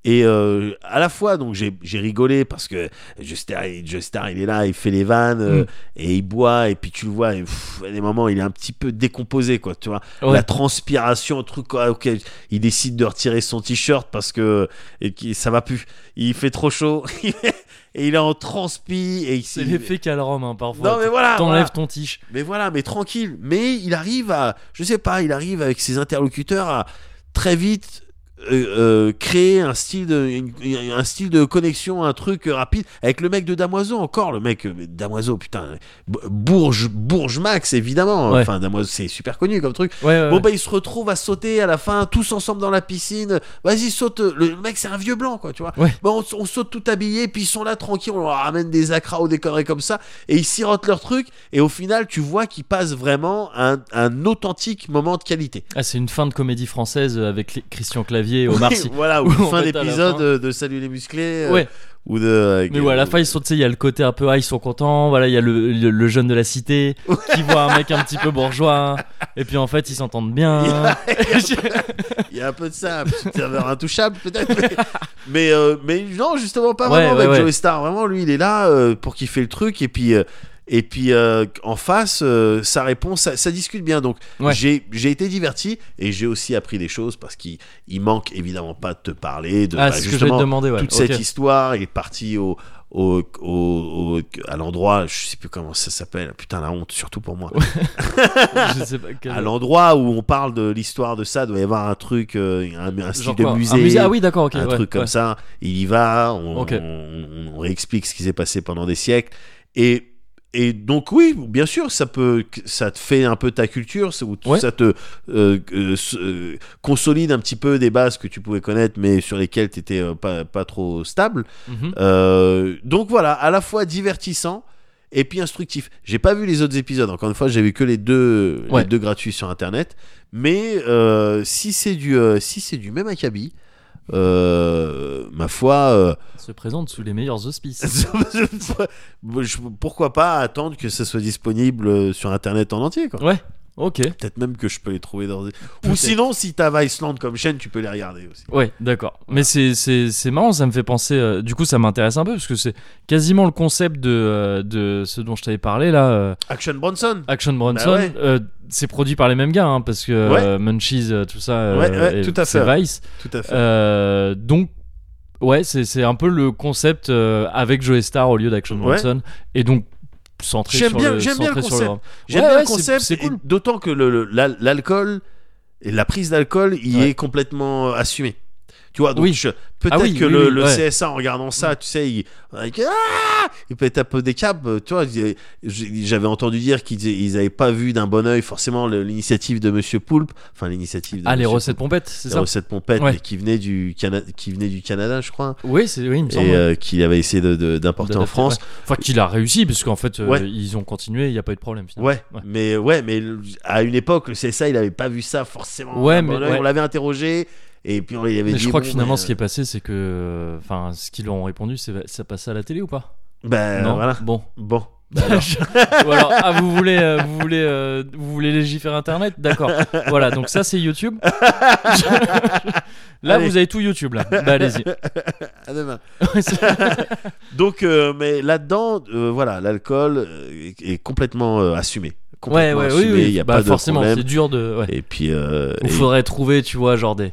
Et euh, à la fois, donc j'ai rigolé parce que Justar, Justar, il est là, il fait les vannes euh, Mm. et il boit. Et puis tu le vois, et, pff, à des moments, il est un petit peu décomposé, quoi. Tu vois, Ouais. la transpiration, le truc, quoi, ok, il décide de retirer son t-shirt parce que et ça va plus. Il fait trop chaud [LAUGHS] et il est en transpi et il C'est l'effet Calrom hein, parfois. Non mais voilà. T'enlèves voilà. ton tige. Mais voilà, mais tranquille. Mais il arrive à, je sais pas, il arrive avec ses interlocuteurs à très vite euh, euh, créer un style de, une- un style de connexion, un truc rapide avec le mec de Damoiseau encore, le mec euh, Damoiseau, putain, Bourge, Bourge Max évidemment. Ouais. Enfin Damoiseau, c'est super connu comme truc. Ouais, ouais, Bon bah ils se retrouvent à sauter à la fin tous ensemble dans la piscine. Vas-y saute. Le mec c'est un vieux blanc quoi tu vois. Bon on, on saute tout habillé puis ils sont là tranquilles. On leur ramène des acras ou des conneries comme ça et ils sirotent leur truc et au final tu vois qu'ils passent vraiment un, un authentique moment de qualité. Ah, c'est une fin de comédie française avec les- Christian Clavier Omar Oui, Sy. voilà ou [LAUGHS] fin d'épisode euh, de Salut les musclés. euh, Ouais. Ou de. Mais ouais, à la fin, ils sont, tu sais, il y a le côté un peu, ah, ils sont contents, voilà, il y a le, le, le jeune de la cité qui voit un mec un petit peu bourgeois, et puis en fait, ils s'entendent bien. [LAUGHS] [LAUGHS] Il y a un peu de ça, un petit serveur intouchable peut-être. Mais, mais, euh, mais non, justement pas Ouais, vraiment avec. Joey Star. Vraiment, lui, il est là euh, pour kiffer le truc. Et puis, euh, et puis euh, en face, euh, sa réponse, ça, ça discute bien. Donc, Ouais. j'ai j'ai été diverti et j'ai aussi appris des choses parce qu'il il manque évidemment pas de te parler de ah, bah, justement demander, ouais. toute cette histoire. Il est parti au. Au, au, au- à l'endroit, je sais plus comment ça s'appelle, putain la honte, surtout pour moi. [LAUGHS] je sais pas [LAUGHS] quel- À l'endroit où on parle de l'histoire de ça, doit y avoir un truc, euh, un, un style de quoi, un musée, Ah oui, d'accord, ok. un ouais, truc comme ça. Il y va, on, Ok. on- on réexplique ce qui s'est passé pendant des siècles. Et, et donc oui, bien sûr, ça peut, ça te fait un peu ta culture, ça, ou Ouais. ça te euh, euh, euh, consolide un petit peu des bases que tu pouvais connaître, mais sur lesquelles tu étais pas, pas trop stable. Mhm. Donc voilà, à la fois divertissant et puis instructif. J'ai pas vu les autres épisodes. Encore une fois, j'ai vu que les deux, Ouais. les deux gratuits sur internet. Mais si c'est du, si c'est du même acabit, euh, ma foi, euh, Se présente sous les meilleurs auspices. [LAUGHS] pourquoi pas attendre que ça soit disponible sur internet en entier, quoi. Ouais, ok. Peut-être même que je peux les trouver dans. Ou sinon, si t'as Viceland comme chaîne, tu peux les regarder aussi. Ouais, d'accord. Mais c'est, marrant, ça me fait penser. euh, du coup, ça m'intéresse un peu parce que c'est quasiment le concept de, euh, de ce dont je t'avais parlé là. euh, Action Bronson. Action Bronson. Bah ouais. euh, c'est produit par les mêmes gars hein, parce que euh, Munchies, tout ça. Ouais, ouais, tout à c'est fait. Vice. Tout à fait. Donc, ouais, c'est, c'est un peu le concept avec Joe Star au lieu d'Action Ouais. Bronson. Et donc, centré J'aime sur bien- le, j'aime bien le concept. J'aime Ouais, bien ouais, le concept, c'est et cool. d'autant que le- le- l'alcool et la prise d'alcool y Ouais. est complètement assumée. Tu vois, donc Oui. peut-être Ah oui, que oui, le, oui, le ouais. CSA en regardant ça, tu sais, il, Ah il pète un peu des câbles. Tu vois, j'ai- j'avais entendu dire qu'ils ils avaient pas vu d'un bon oeil forcément l'initiative de Monsieur Poulpe, enfin l'initiative de Ah, les recettes pompettes, c'est ça les recettes pompettes, Ouais. qui venaient du Cana- qui venaient du Canada, je crois, Oui, c'est, oui, il me semble. et euh, qu'il avait essayé d'importer en France. ouais. Enfin, qu'il a réussi, parce qu'en fait, euh, ils ont continué, il n'y a pas eu de problème finalement. Ouais, mais ouais, mais à une époque, le CSA, il avait pas vu ça forcément. Ouais, mais bon on l'avait interrogé et puis on lui avait Mais dit. je crois bon, que finalement, ce qui est passé, c'est que. Enfin, ce qu'ils ont répondu, c'est ça passait à la télé ou pas? Ben Non? voilà. Bon. Bon. [LAUGHS] Ou alors, ah, vous voulez, euh, vous voulez, euh, vous voulez légiférer Internet? D'accord. Voilà, donc ça, c'est YouTube. [LAUGHS] là, Allez. vous avez tout YouTube, là. Bah, allez-y. À demain. [LAUGHS] Donc, euh, mais là-dedans, voilà, l'alcool est, est complètement assumé. Complètement ouais, assumé, oui, oui. Il y a bah, pas de forcément, c'est dur de. Ouais. Et puis. Il et- faudrait trouver, tu vois, genre des.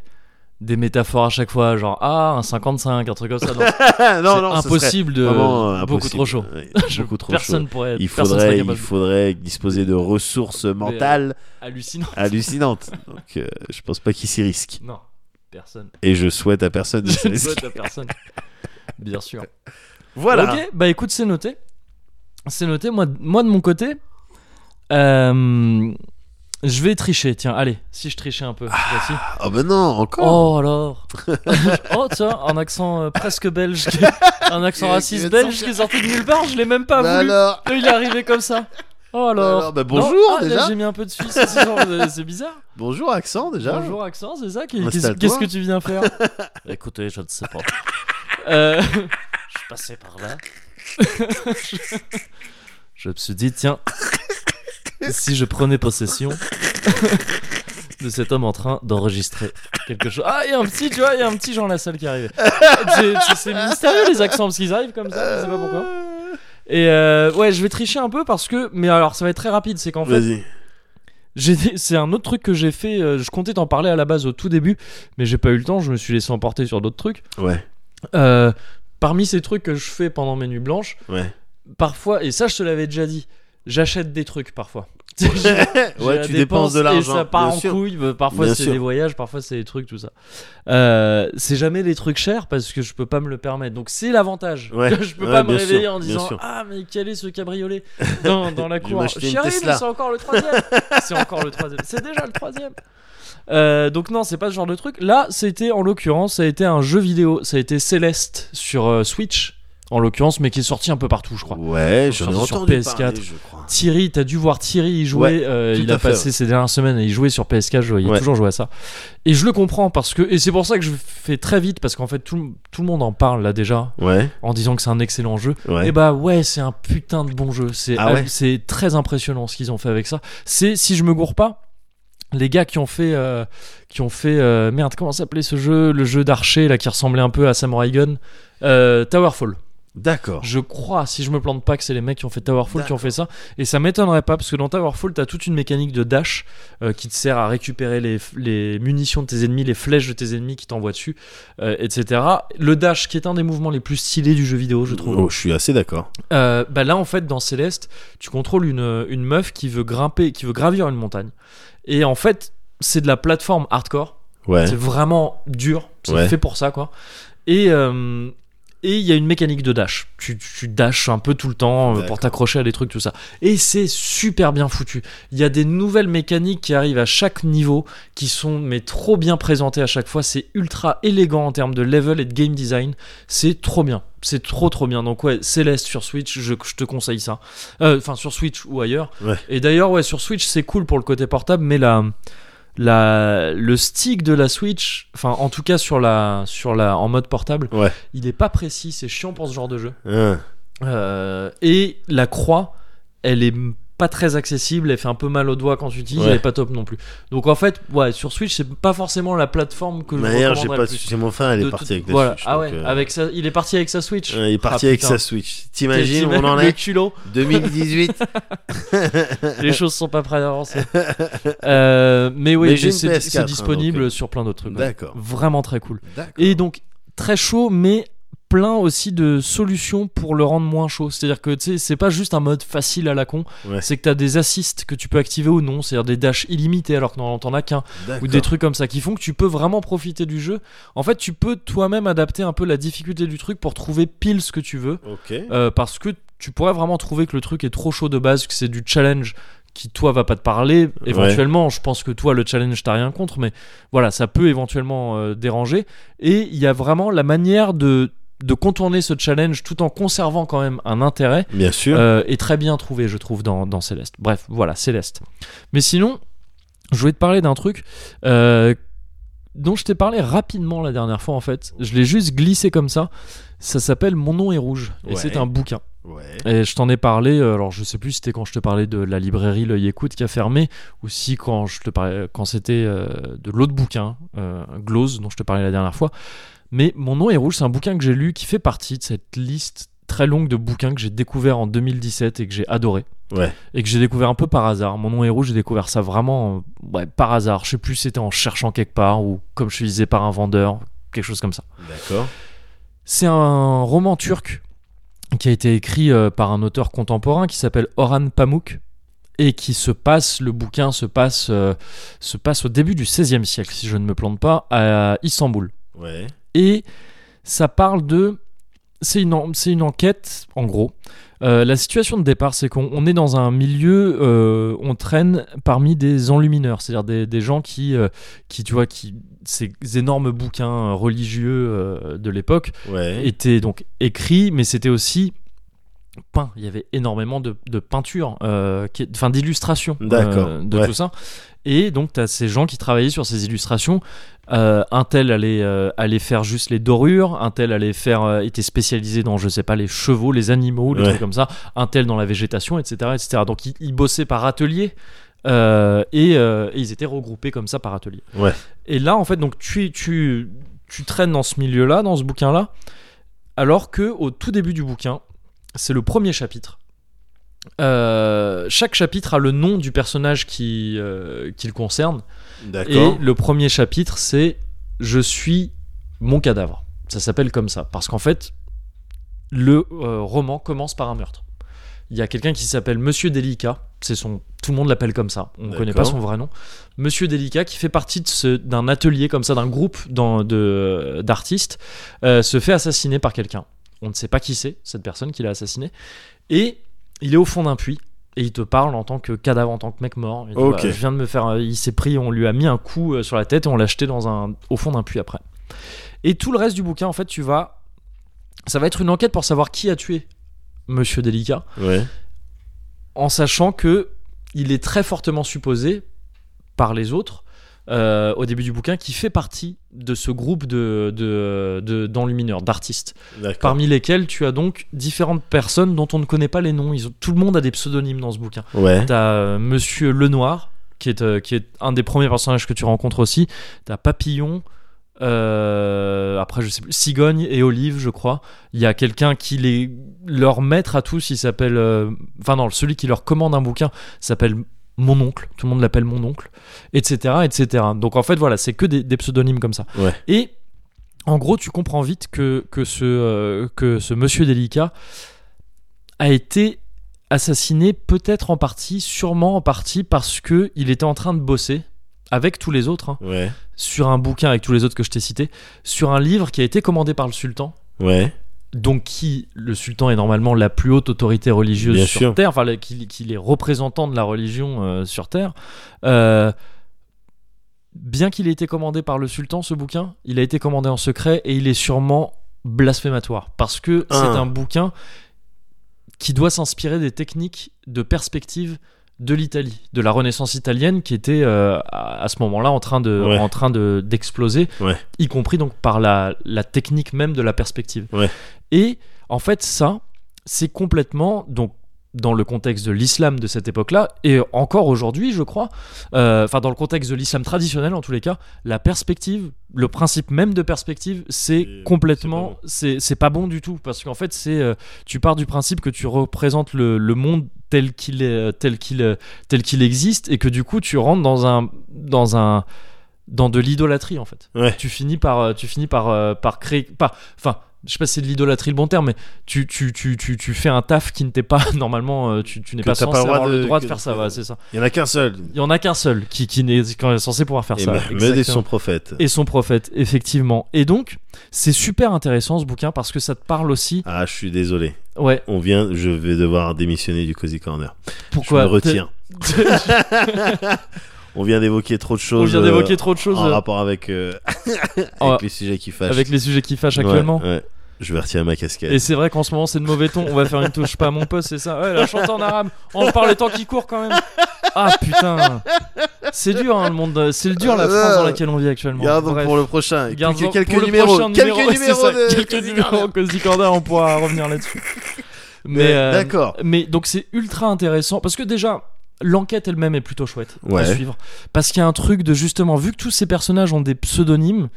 Des métaphores à chaque fois, genre ah, un 55, un truc comme ça. Non, [LAUGHS] non, non, impossible de. vraiment, euh, beaucoup impossible. trop chaud. Ouais, beaucoup trop personne chaud. pourrait. Il faudrait, il faudrait disposer de ressources mentales Hallucinant. hallucinantes. Donc, euh, je pense pas qu'il s'y risque. Non, personne. Et je souhaite à personne de [LAUGHS] Je risquer. souhaite à personne. Bien sûr. Voilà. Ok, bah écoute, c'est noté. C'est noté. Moi, moi de mon côté, euh, je vais tricher. Tiens, allez, si je trichais un peu. voici. Oh ben non, encore. Oh alors [LAUGHS] Oh tiens, un accent euh, presque belge, qui- un accent raciste belge qui est sorti de nulle part, je l'ai même pas Bah voulu. alors. Il est arrivé comme ça. Oh alors, Alors, bah Non, bonjour, ah, déjà. J'ai mis un peu de Suisse euh, c'est bizarre. Bonjour accent déjà. Bonjour accent, c'est ça qu'est-ce que tu viens faire [LAUGHS] Écoutez, je ne sais pas. Euh, je passais par là. [LAUGHS] je me suis dit, tiens, si je prenais possession de cet homme en train d'enregistrer quelque chose. Ah, il y a un petit, tu vois, il y a un petit Jean Lassalle qui arrive. C'est- mystérieux les accents parce qu'ils arrivent comme ça, je sais pas pourquoi. Et euh, ouais, je vais tricher un peu parce que, mais alors ça va être très rapide, c'est qu'en fait, c'est un autre truc que j'ai fait. euh, je comptais t'en parler à la base au tout début, mais j'ai pas eu le temps. Je me suis laissé emporter sur d'autres trucs. Ouais. Euh, parmi ces trucs que je fais pendant mes nuits blanches, Ouais. parfois, et ça je te l'avais déjà dit, j'achète des trucs parfois. [LAUGHS] Ouais, tu dépenses de l'argent. Et ça part bien en sûr. couille. Parfois c'est des voyages, parfois c'est des trucs, tout ça. Euh, c'est jamais des trucs chers parce que je peux pas me le permettre. Donc c'est l'avantage. Ouais. je peux Ouais, pas me réveiller sûr, en disant. Ah, mais quel est ce cabriolet dans, dans la [LAUGHS] cour Chérie, mais c'est encore le troisième. [LAUGHS] c'est encore le troisième. C'est déjà le troisième. Euh, donc non, c'est pas ce genre de truc. Là, c'était en l'occurrence, ça a été un jeu vidéo. Ça a été Céleste sur euh, Switch, en l'occurrence, mais qui est sorti un peu partout, je crois. Ouais, j'en ai sur entendu PS4. parler, je crois. Thierry, t'as dû voir Thierry y jouer. Ouais, euh, il a passé ces dernières semaines et il jouait sur PS4. je- il a toujours joué à ça. Et je le comprends parce que et c'est pour ça que je fais très vite parce qu'en fait tout, tout le monde en parle là déjà Ouais, en disant que c'est un excellent jeu. ouais. Et bah ouais, c'est un putain de bon jeu. C'est Ah ouais c'est très impressionnant ce qu'ils ont fait avec ça. C'est si je me gourre pas. Les gars qui ont fait, euh, qui ont fait, euh, merde, comment s'appelait ce jeu, le jeu d'archer là qui ressemblait un peu à Samurai Gun, euh, Towerfall. D'accord. Je crois, si je me plante pas, que c'est les mecs qui ont fait Towerfall qui ont fait ça. Et ça m'étonnerait pas, parce que dans Towerfall, t'as toute une mécanique de dash euh, qui te sert à récupérer les, les munitions de tes ennemis, les flèches de tes ennemis qui t'envoient dessus, euh, etc. Le dash, qui est un des mouvements les plus stylés du jeu vidéo, je trouve. Oh, je suis assez d'accord. Euh, bah là, en fait, dans Céleste, tu contrôles une, une meuf qui veut grimper, qui veut gravir une montagne. Et en fait, c'est de la plateforme hardcore. Ouais. C'est vraiment dur. C'est Ouais. fait pour ça, quoi. Et euh, et il y a une mécanique de dash. Tu, tu dashes un peu tout le temps euh, pour t'accrocher à des trucs, tout ça. Et c'est super bien foutu. Il y a des nouvelles mécaniques qui arrivent à chaque niveau, qui sont mais trop bien présentées à chaque fois. C'est ultra élégant en termes de level et de game design. C'est trop bien. C'est trop trop bien. Donc ouais, Céleste sur Switch, je, je te conseille ça. Euh, Enfin sur Switch ou ailleurs. Ouais. Et d'ailleurs ouais sur Switch c'est cool pour le côté portable, mais la la, le stick de la Switch, enfin en tout cas sur la, sur la, en mode portable, Ouais. il est pas précis, c'est chiant pour ce genre de jeu. Hein. Euh, et la croix, elle est pas très accessible, elle fait un peu mal aux doigts quand tu utilises, Ouais. elle est pas top non plus. Donc en fait, ouais, sur Switch, c'est pas forcément la plateforme que je D'ailleurs, j'ai pas. C'est mon il De est parti tout- avec la voilà. Switch. Ah ouais, euh, avec sa, il est parti avec sa Switch. ouais, il est parti Ah, avec putain. sa Switch. T'imagines on en est culot, [LAUGHS] 2018. les [LAUGHS] choses sont pas prêtes d'avancer. [LAUGHS] Euh, mais oui, c'est PS4, c'est hein, disponible donc, euh, sur plein d'autres trucs. D'accord. Vraiment très cool. Et donc très chaud, mais plein aussi de solutions pour le rendre moins chaud. C'est-à-dire que tu c'est pas juste un mode facile à la con, Ouais. c'est que t'as des assists que tu peux activer ou non, c'est-à-dire des dashs illimités alors que non, t'en as qu'un, ou des trucs comme ça qui font que tu peux vraiment profiter du jeu. En fait, tu peux toi-même adapter un peu la difficulté du truc pour trouver pile ce que tu veux, euh, parce que tu pourrais vraiment trouver que le truc est trop chaud de base, que c'est du challenge qui toi va pas te parler. Éventuellement je pense que toi le challenge t'as rien contre mais voilà ça peut éventuellement euh, déranger. Et il y a vraiment la manière de de contourner ce challenge tout en conservant quand même un intérêt Bien sûr. euh, est très bien trouvé je trouve dans, dans Céleste bref voilà Céleste mais sinon je voulais te parler d'un truc euh, dont je t'ai parlé rapidement la dernière fois en fait je l'ai juste glissé comme ça ça s'appelle Mon nom est rouge et Ouais. c'est un bouquin Ouais. et je t'en ai parlé, euh, alors je sais plus si c'était quand je te parlais de la librairie L'œil écoute qui a fermé, ou si quand, je te parlais, quand c'était euh, de l'autre bouquin, Glose, dont je te parlais la dernière fois. Mais Mon nom est rouge, c'est un bouquin que j'ai lu qui fait partie de cette liste très longue de bouquins que j'ai découvert en 2017 et que j'ai adoré. Ouais. et que j'ai découvert un peu par hasard. Mon nom est rouge, j'ai découvert ça vraiment ouais, par hasard. Je sais plus si c'était en cherchant quelque part ou comme je suis disais par un vendeur, quelque chose comme ça. D'accord. C'est un roman turc qui a été écrit euh, par un auteur contemporain qui s'appelle Orhan Pamuk et qui se passe, le bouquin se passe, euh, se passe au début du XVIe siècle, si je ne me plante pas, à Istanbul. Ouais. Et ça parle de... C'est une, en- une enquête, en gros. Euh, la situation de départ, c'est qu'on on est dans un milieu, euh, on traîne parmi des enlumineurs, c'est-à-dire des, des gens qui, euh, qui, tu vois, qui, ces énormes bouquins religieux de l'époque Ouais. étaient donc écrits, mais c'était aussi peint. Il y avait énormément de, de peinture, qui- enfin d'illustrations de ouais. tout ça. Et donc, tu as ces gens qui travaillaient sur ces illustrations. Euh, un tel allait, euh, allait faire juste les dorures, un tel allait faire, euh, était spécialisé dans, je sais pas, les chevaux, les animaux, les Ouais. trucs comme ça, un tel dans la végétation, etc. etc. Donc, ils, ils bossaient par atelier. et, et ils étaient regroupés comme ça par atelier. Ouais. Et là, en fait, donc tu, tu, tu traînes dans ce milieu-là, dans ce bouquin-là, alors que au tout début du bouquin, c'est le premier chapitre. Euh, chaque chapitre a le nom du personnage qui, euh, qui le concerne. Et le premier chapitre, c'est Je suis mon cadavre. Ça s'appelle comme ça. Parce qu'en fait, le euh, roman commence par un meurtre. Il y a quelqu'un qui s'appelle Monsieur Délicat. C'est son, tout le monde l'appelle comme ça. On ne connaît pas son vrai nom. Monsieur Délicat, qui fait partie d'un atelier comme ça, d'un groupe d'artistes, se fait assassiner par quelqu'un. On ne sait pas qui c'est, cette personne qui l'a assassiné. Et il est au fond d'un puits. Et il te parle en tant que cadavre, en tant que mec mort. Il dit, Ok. Voilà, je viens de me faire. euh, Il s'est pris, on lui a mis un coup euh, sur la tête et on l'a jeté dans un, au fond d'un puits après. Et tout le reste du bouquin, en fait, tu vas. Ça va être une enquête pour savoir qui a tué Monsieur Délicat, Ouais. en sachant que il est très fortement supposé par les autres. Euh, au début du bouquin, qui fait partie de ce groupe de, de, de- d'enlumineurs, d'artistes, parmi lesquels tu as donc différentes personnes dont on ne connaît pas les noms. Ils ont, tout le monde a des pseudonymes dans ce bouquin. Ouais. T'as euh, Monsieur Lenoir, qui est, euh, qui est un des premiers personnages que tu rencontres aussi. T'as Papillon. euh, après, je sais plus, Cigogne et Olive, je crois. Il y a quelqu'un qui les leur maître à tous. Il s'appelle, euh, enfin non, celui qui leur commande un bouquin s'appelle mon oncle. Tout le monde l'appelle mon oncle, etc., etc. Donc en fait, voilà, c'est que des, des pseudonymes comme ça. Ouais. Et en gros, tu comprends vite que que ce euh, que ce Monsieur Délicat a été assassiné peut-être en partie, sûrement en partie parce que il était en train de bosser avec tous les autres hein, Ouais. sur un bouquin avec tous les autres que je t'ai cités, sur un livre qui a été commandé par le sultan. Ouais. Donc qui, le sultan est normalement la plus haute autorité religieuse Bien sur sûr. Terre, enfin qu'il qu'il est représentant de la religion euh, sur Terre. Euh, bien qu'il ait été commandé par le sultan, ce bouquin, il a été commandé en secret et il est sûrement blasphématoire parce que c'est Ah. un bouquin qui doit s'inspirer des techniques de perspective de l'Italie, de la Renaissance italienne qui était euh, à, ce moment-là en train de, Ouais. en train de d'exploser, Ouais. y compris donc par la, la technique même de la perspective. Ouais. Et en fait, ça, c'est complètement donc dans le contexte de l'islam de cette époque-là, et encore aujourd'hui, je crois, euh, enfin dans le contexte de l'islam traditionnel en tous les cas, la perspective, le principe même de perspective, c'est complètement, c'est c'est pas bon du tout, parce qu'en fait, c'est euh, tu pars du principe que tu représentes le, le monde tel qu'il est, tel qu'il, euh, tel qu'il existe, et que du coup, tu rentres dans un, dans un, dans de l'idolâtrie en fait. Ouais. Tu finis par, euh, tu finis par, euh, par créer, par, enfin. Je sais pas si c'est de l'idolâtrie le bon terme, mais tu, tu, tu, tu, tu fais un taf qui ne t'est pas [LAUGHS] normalement, euh, tu, tu n'es pas censé pas le droit avoir le droit de faire ça, ouais, c'est ça. Il y en a qu'un seul. Il y en a qu'un seul qui, qui n'est censé pouvoir faire Et ça. Mohamed et son prophète. Et son prophète, effectivement. Et donc, c'est super intéressant ce bouquin parce que ça te parle aussi. Ah, je suis désolé. Ouais, On vient, je vais devoir démissionner du Cozy Corner. pourquoi je me retiens. [LAUGHS] [LAUGHS] On vient d'évoquer trop de On choses. vient euh, d'évoquer trop de choses en euh, rapport avec, euh, [LAUGHS] avec les sujets qui fâchent. avec les sujets qui fâchent actuellement. ouais. Je vais retirer ma casquette. Et c'est vrai qu'en ce moment c'est de mauvais ton. On va faire une touche pas à mon poste, c'est ça. Ouais, la chante en arabe. On parle le temps qui court quand même. Ah putain. C'est dur hein, le monde. C'est le dur la France dans laquelle on vit actuellement. Garde Bref. pour le prochain. Garde Quelques, quelques pour le numéros. prochain quelques numéro, ouais, numéros. [LAUGHS] c'est ça, de quelques numéros. Cozy Corner, on pourra revenir là-dessus. Mais Mais, euh, D'accord. Mais donc c'est ultra intéressant parce que déjà l'enquête elle-même est plutôt chouette à suivre parce qu'il y a un truc de justement vu que tous ces personnages ont des pseudonymes.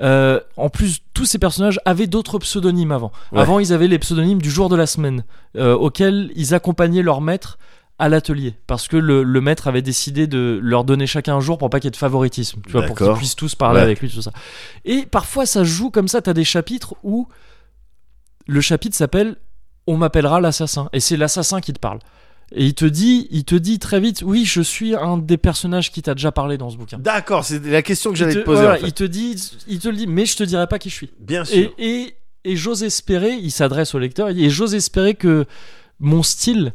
euh, en plus, tous ces personnages avaient d'autres pseudonymes avant. Ouais. Avant, ils avaient les pseudonymes du jour de la semaine, euh, auxquels ils accompagnaient leur maître à l'atelier parce que le, le maître avait décidé de leur donner chacun un jour pour pas qu'il y ait de favoritisme, tu vois, pour qu'ils puissent tous parler Ouais. avec lui, tout ça. Et parfois ça joue comme ça, t'as des chapitres où le chapitre s'appelle On m'appellera l'assassin et c'est l'assassin qui te parle. Et il te dit, il te dit très vite, oui, je suis un des personnages qui t'a déjà parlé dans ce bouquin. D'accord, c'est la question que j'allais te, te poser. voilà, en fait. il te dit, il te le dit, mais je te dirai pas qui je suis. Bien sûr. Et, et, et j'ose espérer, il s'adresse au lecteur, et j'ose espérer que mon style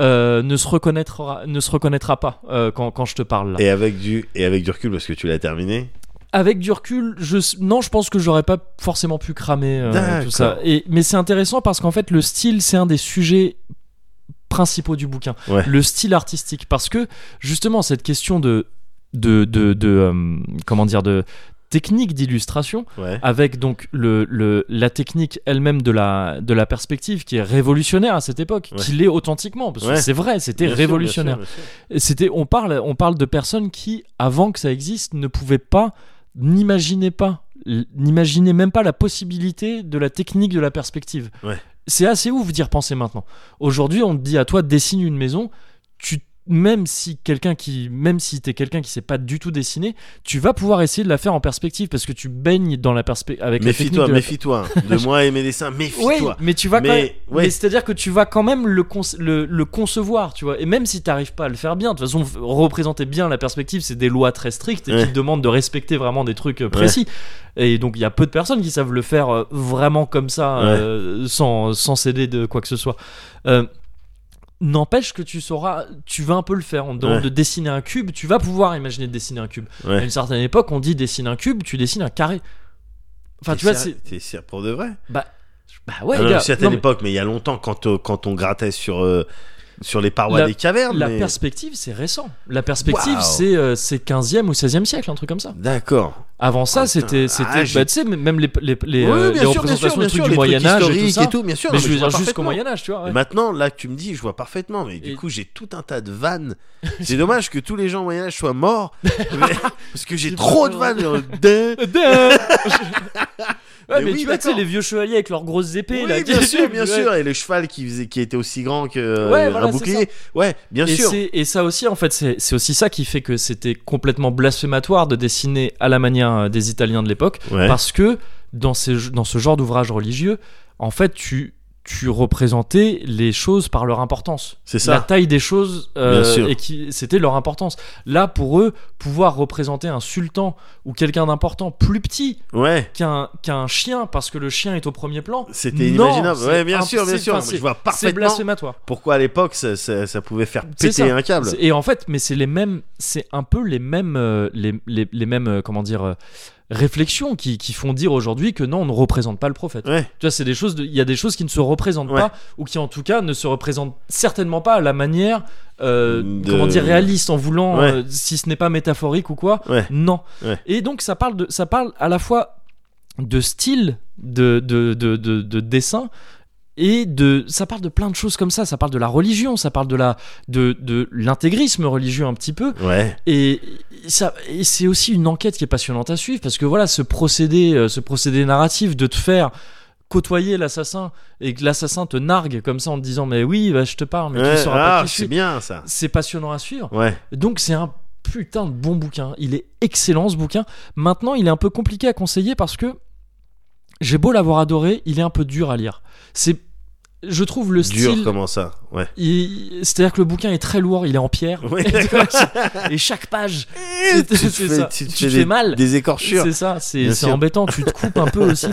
euh, ne, se reconnaîtra, ne se reconnaîtra pas euh, quand, quand je te parle là. Et avec du et avec du recul parce que tu l'as terminé? Avec du recul, je, non, je pense que j'aurais pas forcément pu cramer euh, tout ça. Et, mais c'est intéressant parce qu'en fait, le style, c'est un des sujets principaux du bouquin. Ouais. Le style artistique. Parce que justement, cette question de. de, de, de, euh, comment dire de technique d'illustration Ouais. avec donc le, le- la technique elle-même de la, de la perspective qui est révolutionnaire à cette époque, Ouais. qui l'est authentiquement, parce que Ouais. c'est vrai, c'était révolutionnaire. C'était, on parle, on parle de personnes qui, avant que ça existe, ne pouvaient pas, n'imaginaient pas, n'imaginaient même pas la possibilité de la technique de la perspective. C'est assez ouf d'y repenser maintenant. Aujourd'hui, on te dit à toi, dessine une maison, tu même si quelqu'un qui même si t'es quelqu'un qui sait pas du tout dessiner tu vas pouvoir essayer de la faire en perspective parce que tu baignes dans la perspective avec Méfie-toi, méfie-toi. [LAUGHS] De moi et mes dessins, oui, méfie-toi. mais tu vas quand Mais, même. ouais. Mais c'est-à-dire que tu vas quand même le, conce- le, le concevoir, tu vois. Et même si tu n'arrives pas à le faire bien, de toute façon, représenter bien la perspective, c'est des lois très strictes et Ouais. qui te demandent de respecter vraiment des trucs euh, précis. Et donc, il y a peu de personnes qui savent le faire euh, vraiment comme ça, euh, sans, sans céder de quoi que ce soit. Euh, N'empêche que tu sauras, tu vas un peu le faire. On te demande Ouais. de dessiner un cube, tu vas pouvoir imaginer de dessiner un cube. Ouais. À une certaine époque, on dit dessine un cube, tu dessines un carré. Enfin, tu vois, c'est. T'es pour de vrai? Bah, bah ouais, Ah non, gars. à une certaine Non, mais- époque, mais il y a longtemps, quand, euh, quand on grattait sur, euh, sur les parois La- des cavernes. La mais- perspective, c'est récent. La perspective, c'est euh, c'est 15e ou 16e siècle, un truc comme ça. D'accord. Avant ça, Ah, c'était. Ah, bah, tu sais, même les, les, les, Oui, euh, bien les sûr, bien sûr, représentations bien sûr, du les trucs Moyen-Âge et tout historiques ça. et tout, bien sûr. mais non, je veux dire jusqu'au parfaitement. Moyen-Âge, tu vois. ouais. Maintenant, là tu me dis, je vois parfaitement, mais du Et- coup, j'ai tout un tas de vannes. C'est dommage que tous les gens au Moyen-Âge soient morts, [LAUGHS] mais- parce que j'ai trop de vannes. [LAUGHS] [LAUGHS] Ouais, Mais mais, oui, tu vois, tu sais, les vieux chevaliers avec leurs grosses épées. Oui, là, bien sûr, bien Ouais. sûr. Et le cheval qui, faisait, qui était aussi grand que euh, Ouais, un bouclier. Ouais, bien Et, sûr. et ça aussi, en fait, c'est aussi ça qui fait que c'était complètement blasphématoire de dessiner à la manière euh, des Italiens de l'époque. Parce que dans, ces, dans ce genre d'ouvrage religieux, en fait, tu, tu représentais les choses par leur importance. C'est ça. La taille des choses, euh, et qui c'était leur importance. Là, pour eux, pouvoir représenter un sultan ou quelqu'un d'important plus petit Ouais. qu'un qu'un chien, parce que le chien est au premier plan. C'était inimaginable. c'est Ouais, bien sûr, bien c'est- sûr. Je c'est- vois C'est parfaitement blasphématoire. pourquoi à l'époque ça, ça- ça pouvait faire C'est péter ça. un câble. C'est- Et en fait, mais c'est les mêmes, c'est un peu les mêmes, euh, les, les, les mêmes, euh, comment dire, réflexions qui, qui font dire aujourd'hui que non, on ne représente pas le prophète. Ouais. Tu vois, c'est des choses, de- il y a des choses qui ne se représentent Ouais. pas ou qui en tout cas ne se représentent certainement pas à la manière, euh, De- comment dire, réaliste en voulant, Ouais. euh, si ce n'est pas métaphorique ou quoi. Non. Et donc ça parle de, ça parle à la fois de style de, de, de, de, de dessin et de ça parle de plein de choses comme ça ça parle de la religion ça parle de la de, de l'intégrisme religieux un petit peu Ouais. et ça et c'est aussi une enquête qui est passionnante à suivre parce que voilà ce procédé euh, ce procédé narratif de te faire côtoyer l'assassin et que l'assassin te nargue comme ça en te disant mais oui bah, je te parle mais Ouais. tu sauras Ah, pas qui c'est bien ça. c'est passionnant à suivre Ouais. donc c'est un putain de bon bouquin. Il est excellent ce bouquin. Maintenant, il est un peu compliqué à conseiller parce que j'ai beau l'avoir adoré, il est un peu dur à lire. C'est, je trouve le Dur style. comment ça. Ouais. C'est-à-dire que le bouquin est très lourd, il est en pierre. [LAUGHS] Et chaque page, tu te c'est fais, ça. tu te Tu fais te des, mal. des écorchures. c'est ça, c'est embêtant. Tu te coupes un peu [LAUGHS] aussi.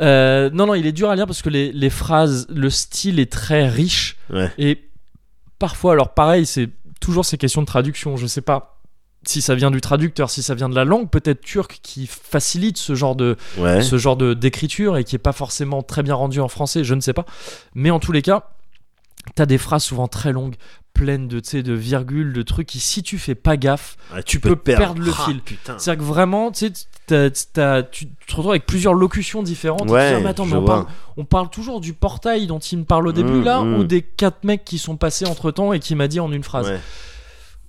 Euh, non, non, il est dur à lire parce que les, les phrases, le style est très riche. Ouais. Et parfois, alors pareil, c'est toujours ces questions de traduction. Je sais pas si ça vient du traducteur, si ça vient de la langue, peut-être turque, qui facilite ce genre de Ouais. ce genre de d'écriture et qui est pas forcément très bien rendu en français. Je ne sais pas. Mais en tous les cas, t'as des phrases souvent très longues, pleines de de virgules, de trucs qui, si tu fais pas gaffe, Ouais, tu peux perdre le Ah, fil. C'est-à-dire que vraiment, tu sais, t'as- t'as- tu te retrouves avec plusieurs locutions différentes. tu dis, ah, mais attends, je mais on parle, on parle toujours du portail dont il me parle au début Mm, là, mm. ou des quatre mecs qui sont passés entre temps et qui m'a dit en une phrase.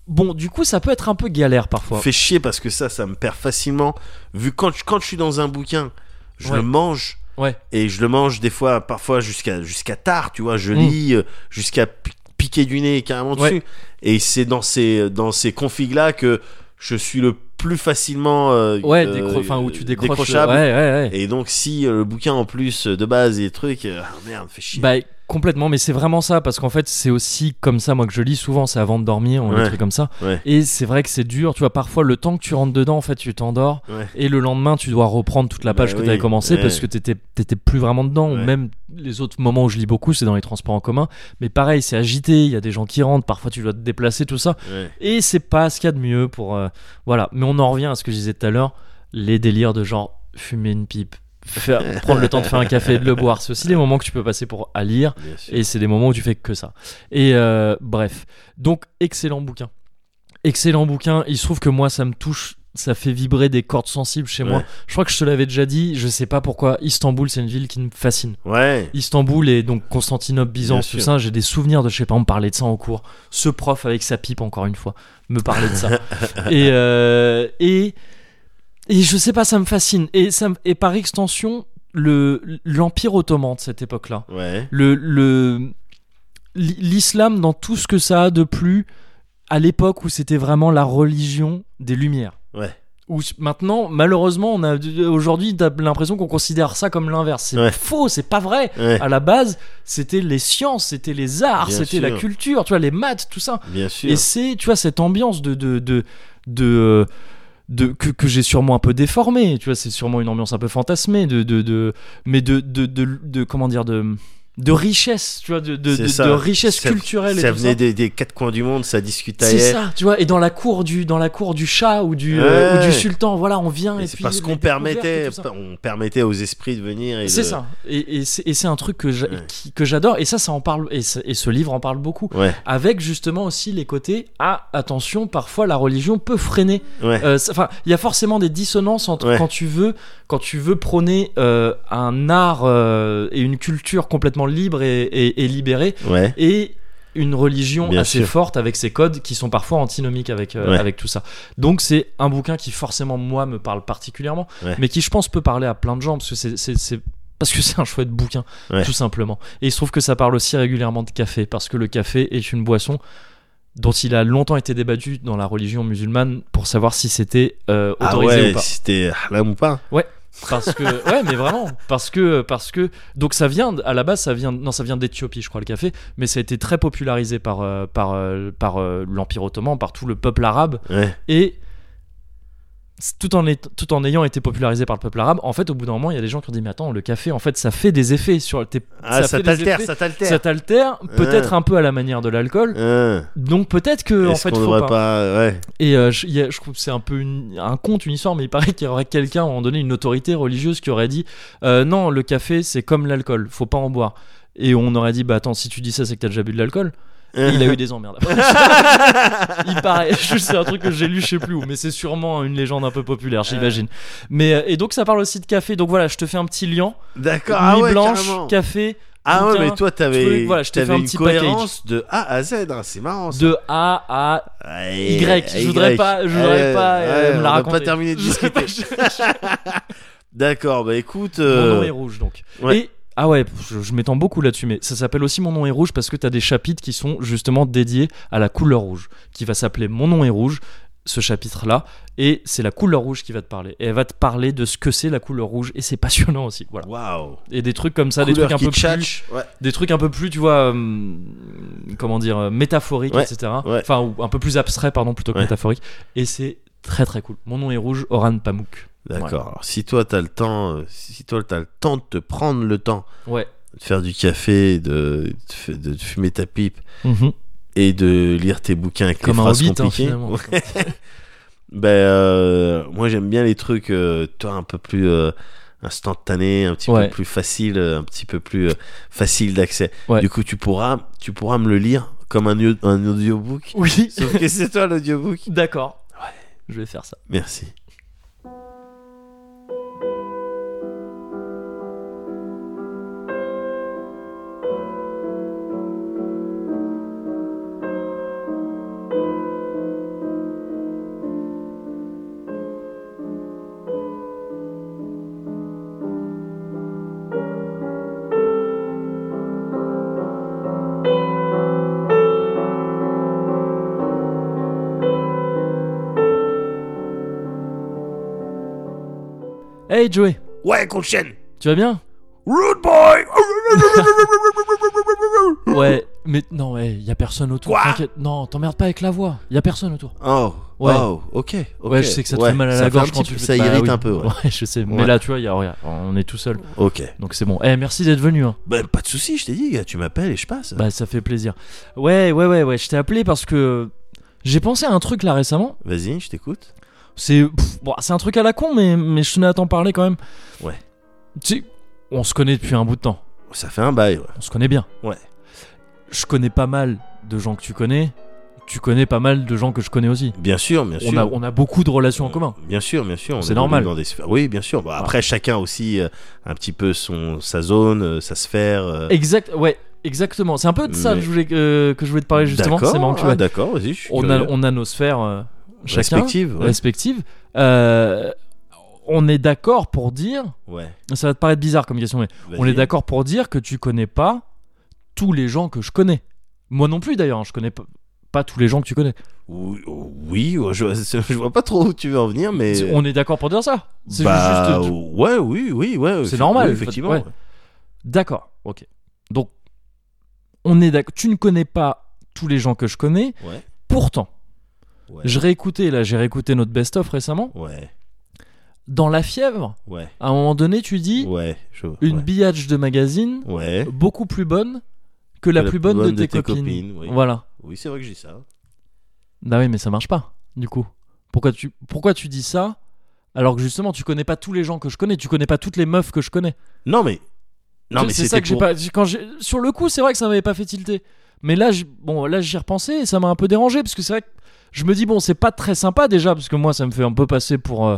Bon, du coup, ça peut être un peu galère parfois. Fait chier parce que ça, ça me perd facilement. Vu quand je, quand je suis dans un bouquin, je Ouais. le mange. Ouais. Et je le mange des fois, parfois jusqu'à jusqu'à tard, tu vois. Je Mm. lis euh, jusqu'à pi- piquer du nez carrément Ouais. dessus. Et c'est dans ces, dans ces configs là que je suis le plus facilement. euh, Ouais, euh, décro- où tu décroches. décrochable. Ouais, ouais, ouais. Et donc, si euh, le bouquin en plus de base et trucs, ah merde, fait chier. Bah complètement, mais c'est vraiment ça parce qu'en fait c'est aussi comme ça moi que je lis souvent, c'est avant de dormir ou un Ouais. truc comme ça. Ouais. Et c'est vrai que c'est dur, tu vois. Parfois le temps que tu rentres dedans, en fait, tu t'endors Ouais. et le lendemain tu dois reprendre toute la Bah page que oui, tu avais commencé parce que t'étais t'étais plus vraiment dedans. Ou même les autres moments où je lis beaucoup, c'est dans les transports en commun. Mais pareil, c'est agité, il y a des gens qui rentrent, parfois tu dois te déplacer, tout ça. Et c'est pas ce qu'il y a de mieux pour euh, voilà. Mais on en revient à ce que je disais tout à l'heure, les délires de genre fumer une pipe, faire, prendre le temps de faire un café et de le boire. C'est aussi des moments que tu peux passer pour à lire. Et c'est des moments où tu fais que ça. Et euh, bref. Donc, excellent bouquin. Excellent bouquin. Il se trouve que moi, ça me touche. Ça fait vibrer des cordes sensibles chez moi. Je crois que je te l'avais déjà dit. Je sais pas pourquoi. Istanbul, c'est une ville qui me fascine. Ouais. Istanbul et donc Constantinople, Byzance, tout ça. J'ai des souvenirs de, je sais pas, on me parlait de ça en cours. Ce prof avec sa pipe, encore une fois, me parlait de ça. [LAUGHS] et, euh, et, et je sais pas, ça me fascine. Et, ça, me- et par extension, le l'Empire ottoman de cette époque-là Ouais. le le- l'i- l'islam dans tout ce que ça a de plus à l'époque où c'était vraiment la religion des lumières Ouais. où maintenant malheureusement on a aujourd'hui l'impression qu'on considère ça comme l'inverse c'est Ouais. faux c'est pas vrai Ouais. à la base c'était les sciences c'était les arts c'était la culture tu vois les maths tout ça Bien sûr. et c'est, tu vois, cette ambiance de. de, de, de, euh, de- que, que j'ai sûrement un peu déformée, tu vois, c'est sûrement une ambiance un peu fantasmée, de, de, de, mais de, de, de, de- comment dire, de, de richesse, tu vois, de, de, richesse Ça- culturelle et Ça tout venait ça. Des, des quatre coins du monde, ça discutait. C'est ça, tu vois, et dans la cour du, dans la cour du chat ou du, euh, Ouais. ou du sultan, voilà, on vient et, c'est parce qu'on permettait, on permettait aux esprits de venir. et C'est de- ça, et, et c'est et c'est un truc que Ouais. j'adore, et ça, ça en parle, et, ce- et ce livre en parle beaucoup. Ouais. Avec justement aussi les côtés, ah, attention, parfois la religion peut freiner. Euh, Enfin, il y a forcément des dissonances entre quand tu veux, quand tu veux prôner euh, un art euh, et une culture complètement libre et, et- et ouais. une religion Bien assez sûr. forte avec ses codes qui sont parfois antinomiques avec euh, Ouais. avec tout ça. Donc c'est un bouquin qui forcément moi me parle particulièrement, Ouais. mais qui je pense peut parler à plein de gens parce que c'est parce que c'est un chouette bouquin, Ouais. tout simplement. Et il se trouve que ça parle aussi régulièrement de café, parce que le café est une boisson dont il a longtemps été débattu dans la religion musulmane pour savoir si c'était euh, Ah autorisé ouais, ou pas. c'était haram ou pas Parce que ouais, mais vraiment, parce que parce que donc ça vient à la base ça vient non ça vient d'Éthiopie je crois le café, mais ça a été très popularisé par euh, par euh, par euh, l'Empire ottoman, par tout le peuple arabe Ouais. et tout en, est- tout en ayant été popularisé par le peuple arabe, en fait, au bout d'un moment, il y a des gens qui ont dit Mais attends, le café, en fait, ça fait des effets sur tes. Ah, ça t'altère, ça t'altère. Ça t'altère, peut-être un peu à la manière de l'alcool. Hein. Donc peut-être que, en fait, faut devrait pas. pas. Ouais. Et euh, je, il y a- je trouve que c'est un peu une- un conte, une histoire, mais il paraît qu'il y aurait quelqu'un, à un moment donné, une autorité religieuse qui aurait dit euh, Non, le café, c'est comme l'alcool, faut pas en boire. Et on aurait dit Bah attends, si tu dis ça, c'est que t'as déjà bu de l'alcool. Et il a [LAUGHS] eu des emmerdes après. [LAUGHS] il paraît, c'est un truc que j'ai lu, je sais plus où, mais c'est sûrement une légende un peu populaire, j'imagine. Mais euh, et donc ça parle aussi de café. Donc voilà, je te fais un petit lien. D'accord. Ah ouais, blanche, carrément. café, Ah ouais, mais toi, t'avais, voilà, un une petit cohérence de A à Z. hein, C'est marrant. Ça. de A à Ouais, Y. Je voudrais Y. pas- je voudrais Ouais, pas, euh, me la on a raconter. pas terminé de discuter. D'accord, bah écoute. Mon euh, nom est rouge donc. ouais. Et ah ouais, je, je m'étends beaucoup là-dessus, mais ça s'appelle aussi Mon nom est rouge parce que t'as des chapitres qui sont justement dédiés à la couleur rouge, qui va s'appeler Mon nom est rouge, ce chapitre-là, et c'est la couleur rouge qui va te parler. Et elle va te parler de ce que c'est la couleur rouge, et c'est [LAUGHS] passionnant aussi. Voilà. Waouh. Et des trucs comme ça, des trucs un peu plus. Ouais. des trucs un peu plus, tu vois, hum, comment dire, euh, métaphoriques, Ouais, etc. ouais. Enfin, ou un peu plus abstrait, pardon, plutôt que métaphorique. Et c'est très très cool. Mon nom est rouge, Oran Pamuk. D'accord. Ouais. Alors, si toi t'as le temps, euh, si toi t'as le temps de te prendre le temps Ouais. de faire du café, de, de fumer ta pipe Mhm. et de lire tes bouquins avec Comme les un phrases hobbit, hein, compliquées. [LAUGHS] ben euh, moi j'aime bien les trucs, euh, toi un peu plus euh, instantanés, un petit Ouais. peu plus facile, un petit peu plus facile d'accès. Ouais. Du coup tu pourras, tu pourras me le lire comme un, un audiobook. Oui. Sauf que c'est toi l'audiobook. [LAUGHS] D'accord. Je vais faire ça. Merci. Hey Joey, Ouais, Coach Chen. tu vas bien Rude boy. [LAUGHS] Ouais, mais non, ouais, y a personne autour. Quoi T'inquiète. Non, t'emmerdes pas avec la voix. Y a personne autour. Oh. Ouais. Oh, ok. ok. Ouais, je sais que ça te Ouais, fait mal à ça la fait gorge quand tu Ça Bah irrite un peu. Ouais. [LAUGHS] Ouais, je sais. Mais Ouais. là, tu vois, y a, regarde, on est tout seul. Ok. Donc c'est bon. Eh, merci d'être venu. Hein. Bah, pas de souci, je t'ai dit, gars, tu m'appelles et je passe. Bah, ça fait plaisir. Ouais, ouais, ouais, ouais. Je t'ai appelé parce que j'ai pensé à un truc là récemment. Vas-y, je t'écoute. C'est bon, c'est un truc à la con, mais, mais je tenais à t'en parler quand même. Ouais. Tu sais, on se connaît depuis un bout de temps. Ça fait un bail, ouais. On se connaît bien. Ouais. Je connais pas mal de gens que tu connais. Tu connais pas mal de gens que je connais aussi. Bien sûr, bien sûr. On a, on a beaucoup de relations en commun. Bien sûr, bien sûr. C'est normal. Dans des sphères. Oui, bien sûr. Bon, après, chacun aussi euh, un petit peu son sa zone, euh, sa sphère. euh, Exact, ouais, exactement. C'est un peu de ça Mais- que je voulais, que, que je voulais te parler justement. C'est marrant que ah. D'accord, vas-y. on, a, on a nos sphères euh, chacun, ouais. respectives. Euh, on est d'accord pour dire, Ouais. ça va te paraître bizarre comme question, mais on est d'accord pour dire que tu connais pas tous les gens que je connais. Moi non plus d'ailleurs, hein, je connais pas, pas tous les gens que tu connais. Oui, je, [LAUGHS] je vois pas trop où tu veux en venir, mais. On est d'accord pour dire ça. C'est bah, juste. ouais, oui, oui, ouais. C'est normal, oui, effectivement. ouais. D'accord, ok. Donc, on est d'accord. Tu ne connais pas tous les gens que je connais. Ouais. Pourtant, Ouais. je réécoutais, là, j'ai réécouté notre best-of récemment. Ouais. Dans La Fièvre, Ouais. à un moment donné, tu dis Ouais. Je... une billage de magazine Ouais. beaucoup plus bonne que la, plus bonne, de, tes, copines. oui. Voilà. Oui, c'est vrai que j'ai ça. Bah oui, mais ça marche pas, du coup. Pourquoi tu, pourquoi tu dis ça alors que justement, tu connais pas tous les gens que je connais, tu connais pas toutes les meufs que je connais. Non, mais. Non, mais c'est ça que j'ai pas. Quand sur le coup, c'est vrai que ça m'avait pas fait tilter. Mais là, bon, là, j'y repensé et ça m'a un peu dérangé parce que c'est vrai que je me dis bon, c'est pas très sympa déjà parce que moi, ça me fait un peu passer pour euh,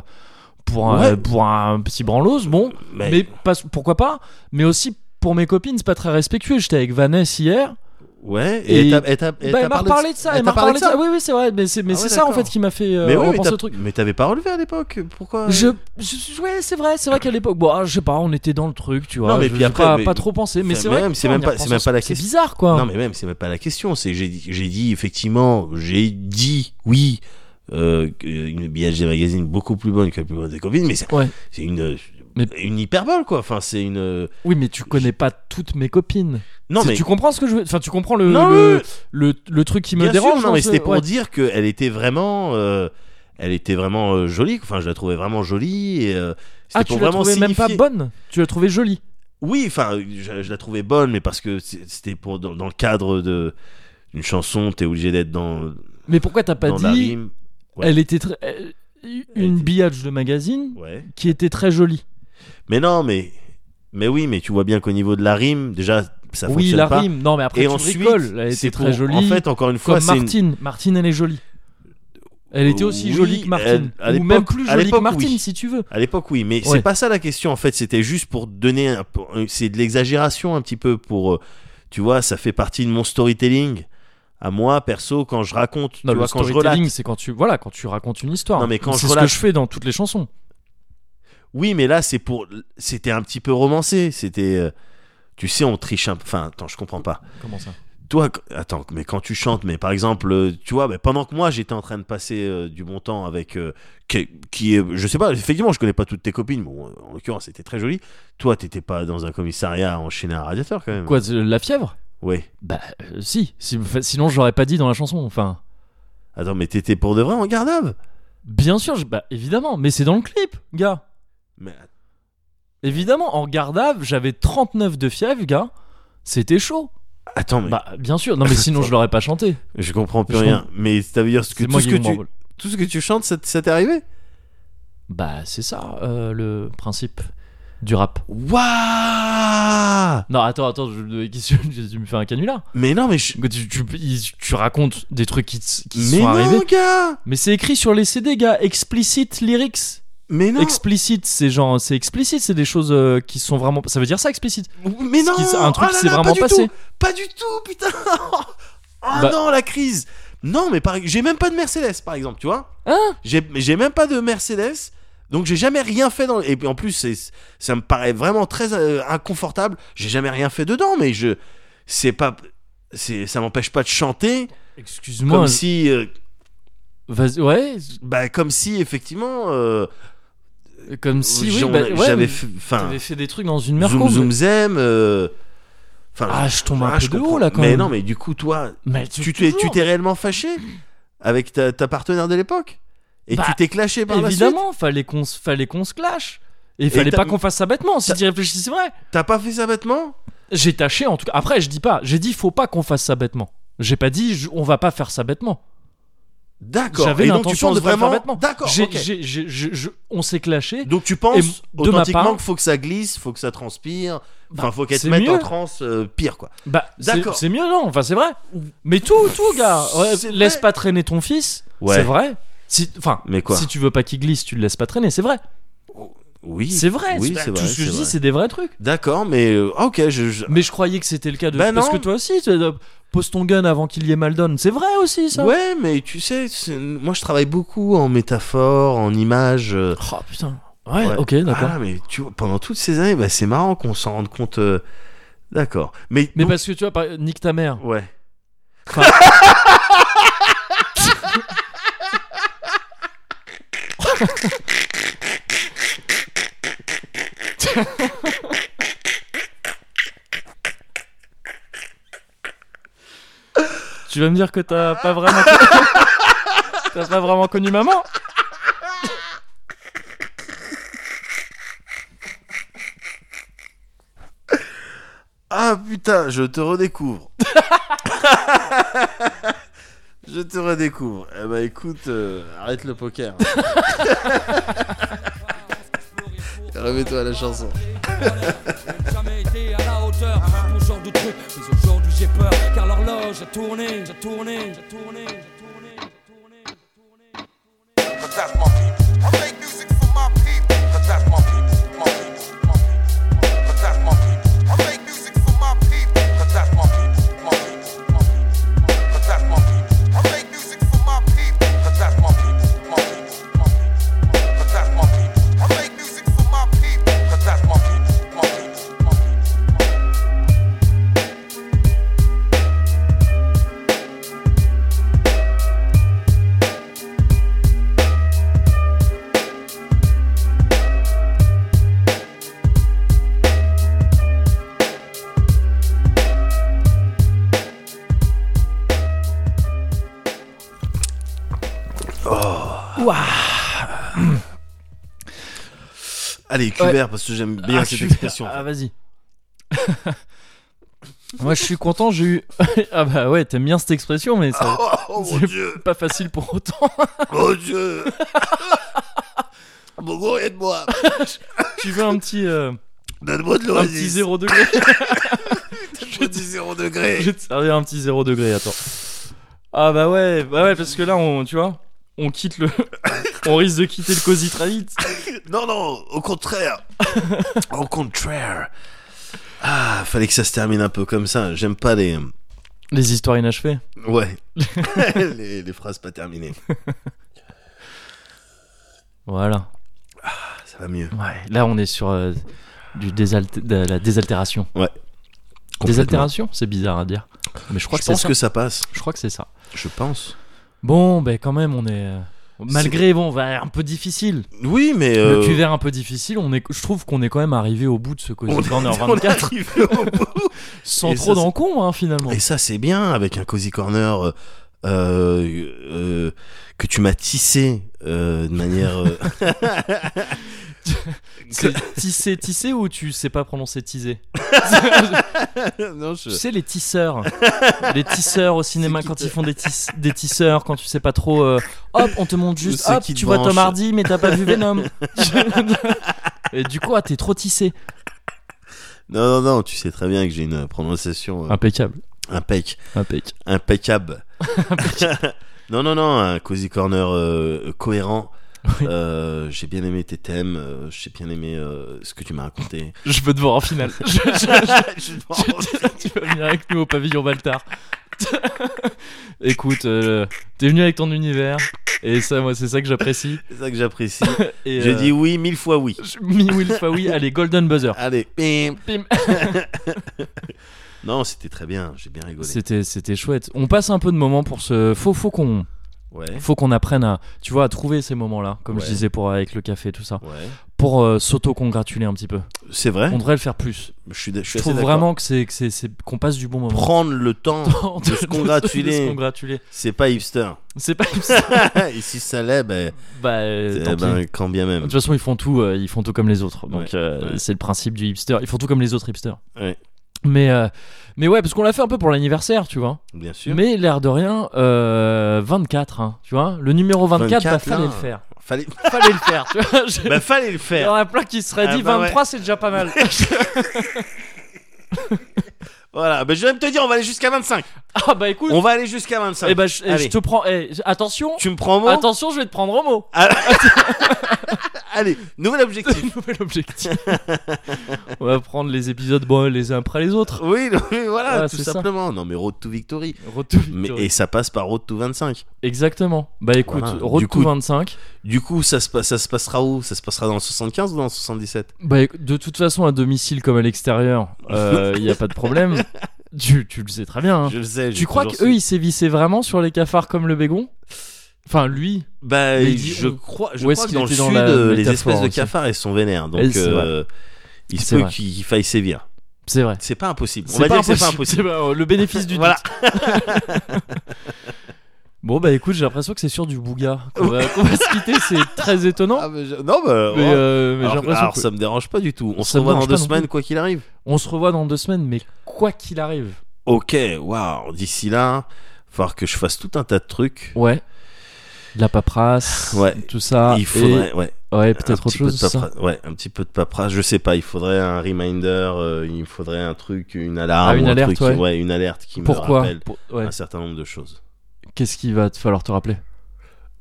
pour un, Ouais. pour un petit branlos. Bon, Mais, mais pas- pourquoi pas Mais aussi pour mes copines, c'est pas très respectueux. J'étais avec Vanessa hier. Ouais, et, Et- elle t'a- Bah, parlé de ça. elle m'a reparlé de ça. Oui, oui, c'est vrai. Mais c'est Ah c'est ouais, ça en fait qui m'a fait euh, Mais oui, repenser au truc. mais t'avais pas relevé à l'époque. Pourquoi Je, je- ouais, c'est vrai, c'est vrai qu'à l'époque, bon, ah, je sais pas, on était dans le truc, tu vois. Non, mais je- puis après, pas, mais- pas trop pensé, mais c'est vrai. c'est même pas- c'est même pas la C'est question. bizarre, quoi. Non, mais même, c'est même pas la question. C'est j'ai dit, effectivement, j'ai dit oui, euh, une billage des magazines beaucoup plus bonne que la plus bonne des copines, mais c'est Ouais. c'est une, Mais- une hyperbole, quoi. Enfin, c'est une. Oui, mais tu connais pas toutes mes copines. Non, mais. Tu comprends ce que je veux Enfin, tu comprends le, Non, le, le, le truc qui me bien sûr, dérange non, dans mais c'était pour ouais. dire qu'elle était vraiment. euh, elle était vraiment euh, jolie. Enfin, je la trouvais vraiment jolie. Et, euh, Ah, pour tu l'as vraiment trouvée même pas signifier- bonne Tu l'as trouvée jolie Oui, enfin, je, je la trouvais bonne, mais parce que c'était pour dans, dans le cadre de d'une chanson, t'es obligé d'être dans, Mais pourquoi t'as pas la dit. Ouais. Elle était très. elle- Une était- billage de magazine Ouais. qui était très jolie. Mais non, mais mais oui, mais tu vois bien qu'au niveau de la rime, déjà, ça oui, fonctionne la pas. rime. Non, mais après, Et tu ensuite, rigoles. Elle était très jolie. En fait, encore une fois, c'est une- Martine. Martine, elle est jolie. Elle était aussi Oui, jolie que Martine. elle- Ou même plus jolie que l'époque, Martine, oui. si tu veux. À l'époque, oui, mais Ouais. c'est pas ça la question. En fait, c'était juste pour donner un peu. C'est de l'exagération un petit peu pour. euh, Tu vois, ça fait partie de mon storytelling. À moi, perso, quand je raconte, Non, tu le vois, quand je relate. c'est quand tu voilà, quand tu racontes une histoire. Non, mais quand c'est ce que je fais dans toutes les chansons. Oui, mais là, c'est pour. C'était un petit peu romancé. C'était. euh, Tu sais, on triche un peu. Enfin, attends, je comprends pas. Comment ça? Toi, attends, mais quand tu chantes, mais par exemple, euh, tu vois, bah, pendant que moi j'étais en train de passer euh, du bon temps avec euh, qui, qui est, je sais pas, effectivement, je connais pas toutes tes copines, bon, en l'occurrence, c'était très joli. Toi, t'étais pas dans un commissariat enchaîné à un radiateur quand même. Quoi, la fièvre? Ouais. Bah euh, si, Si- sinon je l'aurais pas dit dans la chanson. Enfin, Attends, mais t'étais pour de vrai en garde bien sûr, je- bah évidemment, mais c'est dans le clip, gars. Mais Évidemment, en vue, j'avais 39 de fièvre, gars. C'était chaud. attends, mais Bah bien sûr, non mais sinon je l'aurais pas chanté. je comprends plus je rien. Mais ça veut dire que C'est tout moi ce qui que tu, tout ce que tu chantes, ça, ça t'est arrivé? Bah c'est ça euh, le principe du rap. Waouh Non, attends, attends, je, qu'est-ce que- tu me fais un canular? Mais non, mais je... Tu, tu, il- tu racontes des trucs qui, qui mais sont non, arrivés. gars Mais c'est écrit sur les CD, gars. Explicit lyrics. Mais non Explicit, c'est genre, c'est explicite, c'est des choses euh, qui sont vraiment. Ça veut dire ça, explicit. Mais non qui- un truc Oh qui s'est vraiment pas du passé. tout, Pas du tout, putain [LAUGHS] Oh Bah- non, la crise Non, mais par... j'ai même pas de Mercedes, par exemple, tu vois Hein J'ai même pas de Mercedes, donc j'ai jamais rien fait dans... Et puis, en plus, ça me paraît vraiment très euh, inconfortable. J'ai jamais rien fait dedans, mais je... C'est pas... c'est- Ça m'empêche pas de chanter, Excuse-moi. comme si... euh, Vas-y, ouais. bah, comme si, effectivement... Comme si, oui, bah, ouais, j'avais mais fait. Des trucs dans une mer Zoom. Zoom Zem. euh, Enfin, Ah, je tombe un ah, peu de haut là quand mais même. non, mais du coup, toi, Mais tu t'es, réellement fâché avec ta, ta partenaire de l'époque et Bah, tu t'es clashé par la suite. Évidemment, fallait qu'on fallait qu'on se clash. Et il fallait pas qu'on fasse ça bêtement. Si tu y réfléchis, c'est vrai. T'as pas fait ça bêtement? J'ai tâché en tout cas. Après, je dis pas. J'ai dit faut pas qu'on fasse ça bêtement. J'ai pas dit on va pas faire ça bêtement. D'accord. J'avais Et donc tu l'intention penses de vraiment. D'accord. On s'est clashé. Donc tu penses de authentiquement qu'il faut que ça glisse, faut que ça transpire, enfin Bah, faut qu'elle te mette en mieux. transe euh, pire quoi. Bah, D'accord. c'est mieux, non Enfin, c'est vrai. Mais tout, tout, gars. Ouais, laisse pas traîner ton fils. Ouais. C'est vrai. Si, enfin, Mais quoi si tu veux pas qu'il glisse, tu le laisses pas traîner. C'est vrai. Oui. C'est vrai. Oui, c'est- tout vrai. ce que je dis, c'est des vrais trucs. D'accord, mais euh, ok, je, je- Mais je croyais que c'était le cas de. Bah Parce non. que toi aussi, tu- pose ton gun avant qu'il y ait mal donne. C'est vrai aussi, ça? Ouais, mais tu sais, moi je travaille beaucoup en métaphore, en images. euh, Oh putain. Ouais, Ouais. ok, d'accord. Ah, mais tu vois, pendant toutes ces années, bah, c'est marrant qu'on s'en rende compte. euh, D'accord. Mais, Mais donc- parce que tu vois, par- nique ta mère. Ouais. Enfin- [LAUGHS] [LAUGHS] tu vas me dire que t'as pas vraiment. [LAUGHS] t'as pas vraiment connu maman Ah putain, je te redécouvre. [LAUGHS] je te redécouvre. Eh bah écoute, euh, arrête le poker. [LAUGHS] Remets-toi à la chanson. jamais été à la hauteur ton genre de truc. Mais aujourd'hui j'ai peur a tourné, j'ai tourné, j'ai tourné, j'ai tourné, j'ai tourné, j'ai tourné. Parce que j'aime bien Ah, cette expression. Ah, vas-y. [LAUGHS] Moi, je suis content, j'ai eu. [LAUGHS] ah, bah ouais, t'aimes bien cette expression, mais ça. Oh, oh, c'est dieu, pas facile pour autant. [LAUGHS] mon dieu. Bogo, aide-moi. tu veux un petit. euh, Donne-moi de un l'oasis. petit zéro degré Je dis zéro degré. Je vais te servir un petit zéro degré, attends. Ah bah ouais, bah ouais, parce que là, on, tu vois, on quitte le. on risque de quitter le cosy très vite. Non, non, au contraire. [LAUGHS] au contraire. Ah, fallait que ça se termine un peu comme ça. J'aime pas les. Les histoires inachevées. Ouais. [LAUGHS] [LAUGHS] les, les phrases pas terminées. Voilà. Ça va mieux. Ouais, là, on est sur euh, du désalte- de la désaltération. Complètement. Désaltération C'est bizarre à dire. Mais je crois Je que c'est pense ça. que ça passe. Je crois que c'est ça. Je pense. Bon, ben quand même, on est. euh, Malgré, bon, bah, un peu difficile. Oui, mais. Le euh, cuvert un peu difficile, on est, je trouve qu'on est quand même arrivé au bout de ce [LAUGHS] Cozy Corner on est 24 arrivé au bout. [LAUGHS] sans Et trop ça, d'encombre, hein, finalement. Et ça, c'est bien avec un cozy corner euh, euh, que tu m'as tissé euh, de manière. euh, [LAUGHS] C'est tissé, tissé ou tu sais pas prononcer teaser [LAUGHS] non, je- Tu sais, les tisseurs. les tisseurs au cinéma, quand te- ils font des, tis- des tisseurs, quand tu sais pas trop. euh, hop, on te montre juste. Hop, tu vois branche. Tom Hardy, mais t'as pas vu Venom. [LAUGHS] Et du coup, ah, t'es trop tissé. Non, non, non, tu sais très bien que j'ai une prononciation euh, Impeccable. Impec, Impeccable. [LAUGHS] impeccable. [LAUGHS] non, non, non, un cozy corner euh, cohérent. Oui. Euh, j'ai bien aimé tes thèmes, euh, j'ai bien aimé euh, ce que tu m'as raconté. [LAUGHS] Je veux te voir en finale. Je- je- je- tu vas venir avec nous au pavillon Baltar. Écoute, t'es venu avec ton univers et ça, moi, c'est ça que j'apprécie. C'est ça que j'apprécie. Et Je dis oui mille fois oui. je- Mi Will fois oui, allez, Golden Buzzer. Allez, bim. Bim. Non, c'était très bien, j'ai bien rigolé. C'était, c'était chouette. On passe un peu de moments pour ce. Faut, faut qu'on, Ouais, faut qu'on apprenne à, tu vois, à trouver ces moments-là, comme je disais pour avec le café, tout ça. ouais. pour euh, s'auto-congratuler un petit peu. C'est vrai. On devrait le faire plus. Je suis, je suis Je assez trouve vraiment que c'est que c'est c'est- qu'on passe du bon moment. Prendre le temps [LAUGHS] de se de se congratuler, c'est pas hipster. C'est pas [LAUGHS] Et si ça l'est, ben, bah euh, eh tant ben, pis. quand bien De même. toute façon, ils font tout, euh, ils font tout comme les autres. Donc euh, c'est le principe du hipster. Ils font tout comme les autres hipsters. Ouais. Mais euh, mais ouais, parce qu'on l'a fait un peu pour l'anniversaire, tu vois. Bien sûr. Mais l'air de rien, euh, 24, hein, tu vois. Le numéro 24, bah 24, fallait là. le faire. Fallait, [LAUGHS] Fallait le faire, tu vois. [LAUGHS] Je- bah, fallait le Il y en faire. a plein qui se seraient Ah dit bah ouais. 23, c'est déjà pas mal. [LAUGHS] Voilà. Ben, je vais me te dire, on va aller jusqu'à 25. [LAUGHS] ah bah écoute, On va aller jusqu'à 25. eh bah, je, eh, je te prends. eh, attention, Tu me prends au mot attention, je vais te prendre au mot. [LAUGHS] Allez, nouvel objectif. [LAUGHS] Nouvel objectif. On va prendre les épisodes bon, les uns après les autres. oui, non, mais voilà, tout c'est ça. simplement. Non, mais Road to Victory. Mais, Victory. et ça passe par Road to 25. Exactement. Bah écoute, Voilà. Road Du to coup- 25. Du coup, ça se, passe- ça se passera où? Ça se passera dans le 75 ou dans le 77 Bah de toute façon, à domicile comme à l'extérieur, il n'y a pas de problème. Tu, tu le sais très bien. hein. Je le sais. Tu crois qu'eux, ils sévissaient vraiment sur les cafards comme le bégon? Enfin, lui. Bah, il je crois, je crois que dans le dans sud, euh, les espèces de cafards, elles sont vénères. Donc, euh, il se peut qu'il faille sévir. C'est vrai. C'est pas impossible. On va dire que c'est pas impossible. pas- le bénéfice [LAUGHS] du Voilà. Bon, bah écoute, j'ai l'impression que c'est sur du bouga [LAUGHS] qu'on va, va se quitter. C'est très étonnant. Ah, mais je- Non, bah. mais euh, j'ai l'impression alors, que- ça me dérange pas du tout. On se Ça revoit dans deux semaines, quoi qu'il arrive. On se revoit dans deux semaines, mais quoi qu'il arrive. Ok, waouh. D'ici là, il falloir que je fasse tout un tas de trucs. Ouais. De la paperasse. Ouais. Tout ça. il faudrait, ouais. Et- Ouais, un peut-être autre chose. ça. Ouais, un petit peu de paperasse. Je sais pas, il faudrait un reminder, euh, il faudrait un truc, une alarme. Ah, une un alerte, truc qui- ouais. une alerte qui me rappelle Pour- ouais. un certain nombre de choses. Qu'est-ce qu'il va te falloir te rappeler?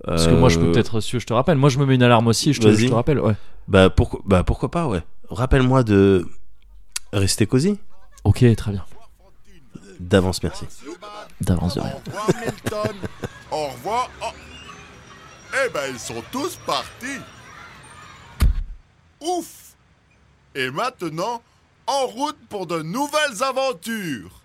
Parce que moi, je peux Euh, peut-être, si je te rappelle. Moi, je me mets une alarme aussi. Je te, je te rappelle. Ouais. Bah, pourquoi, bah pourquoi pas, ouais. Rappelle-moi de rester cosy. Ok, très bien. D'avance, merci. D'avance de rien. Au revoir Milton. Au revoir. Oh. Eh ben ils sont tous partis. Ouf. Et maintenant, en route pour de nouvelles aventures.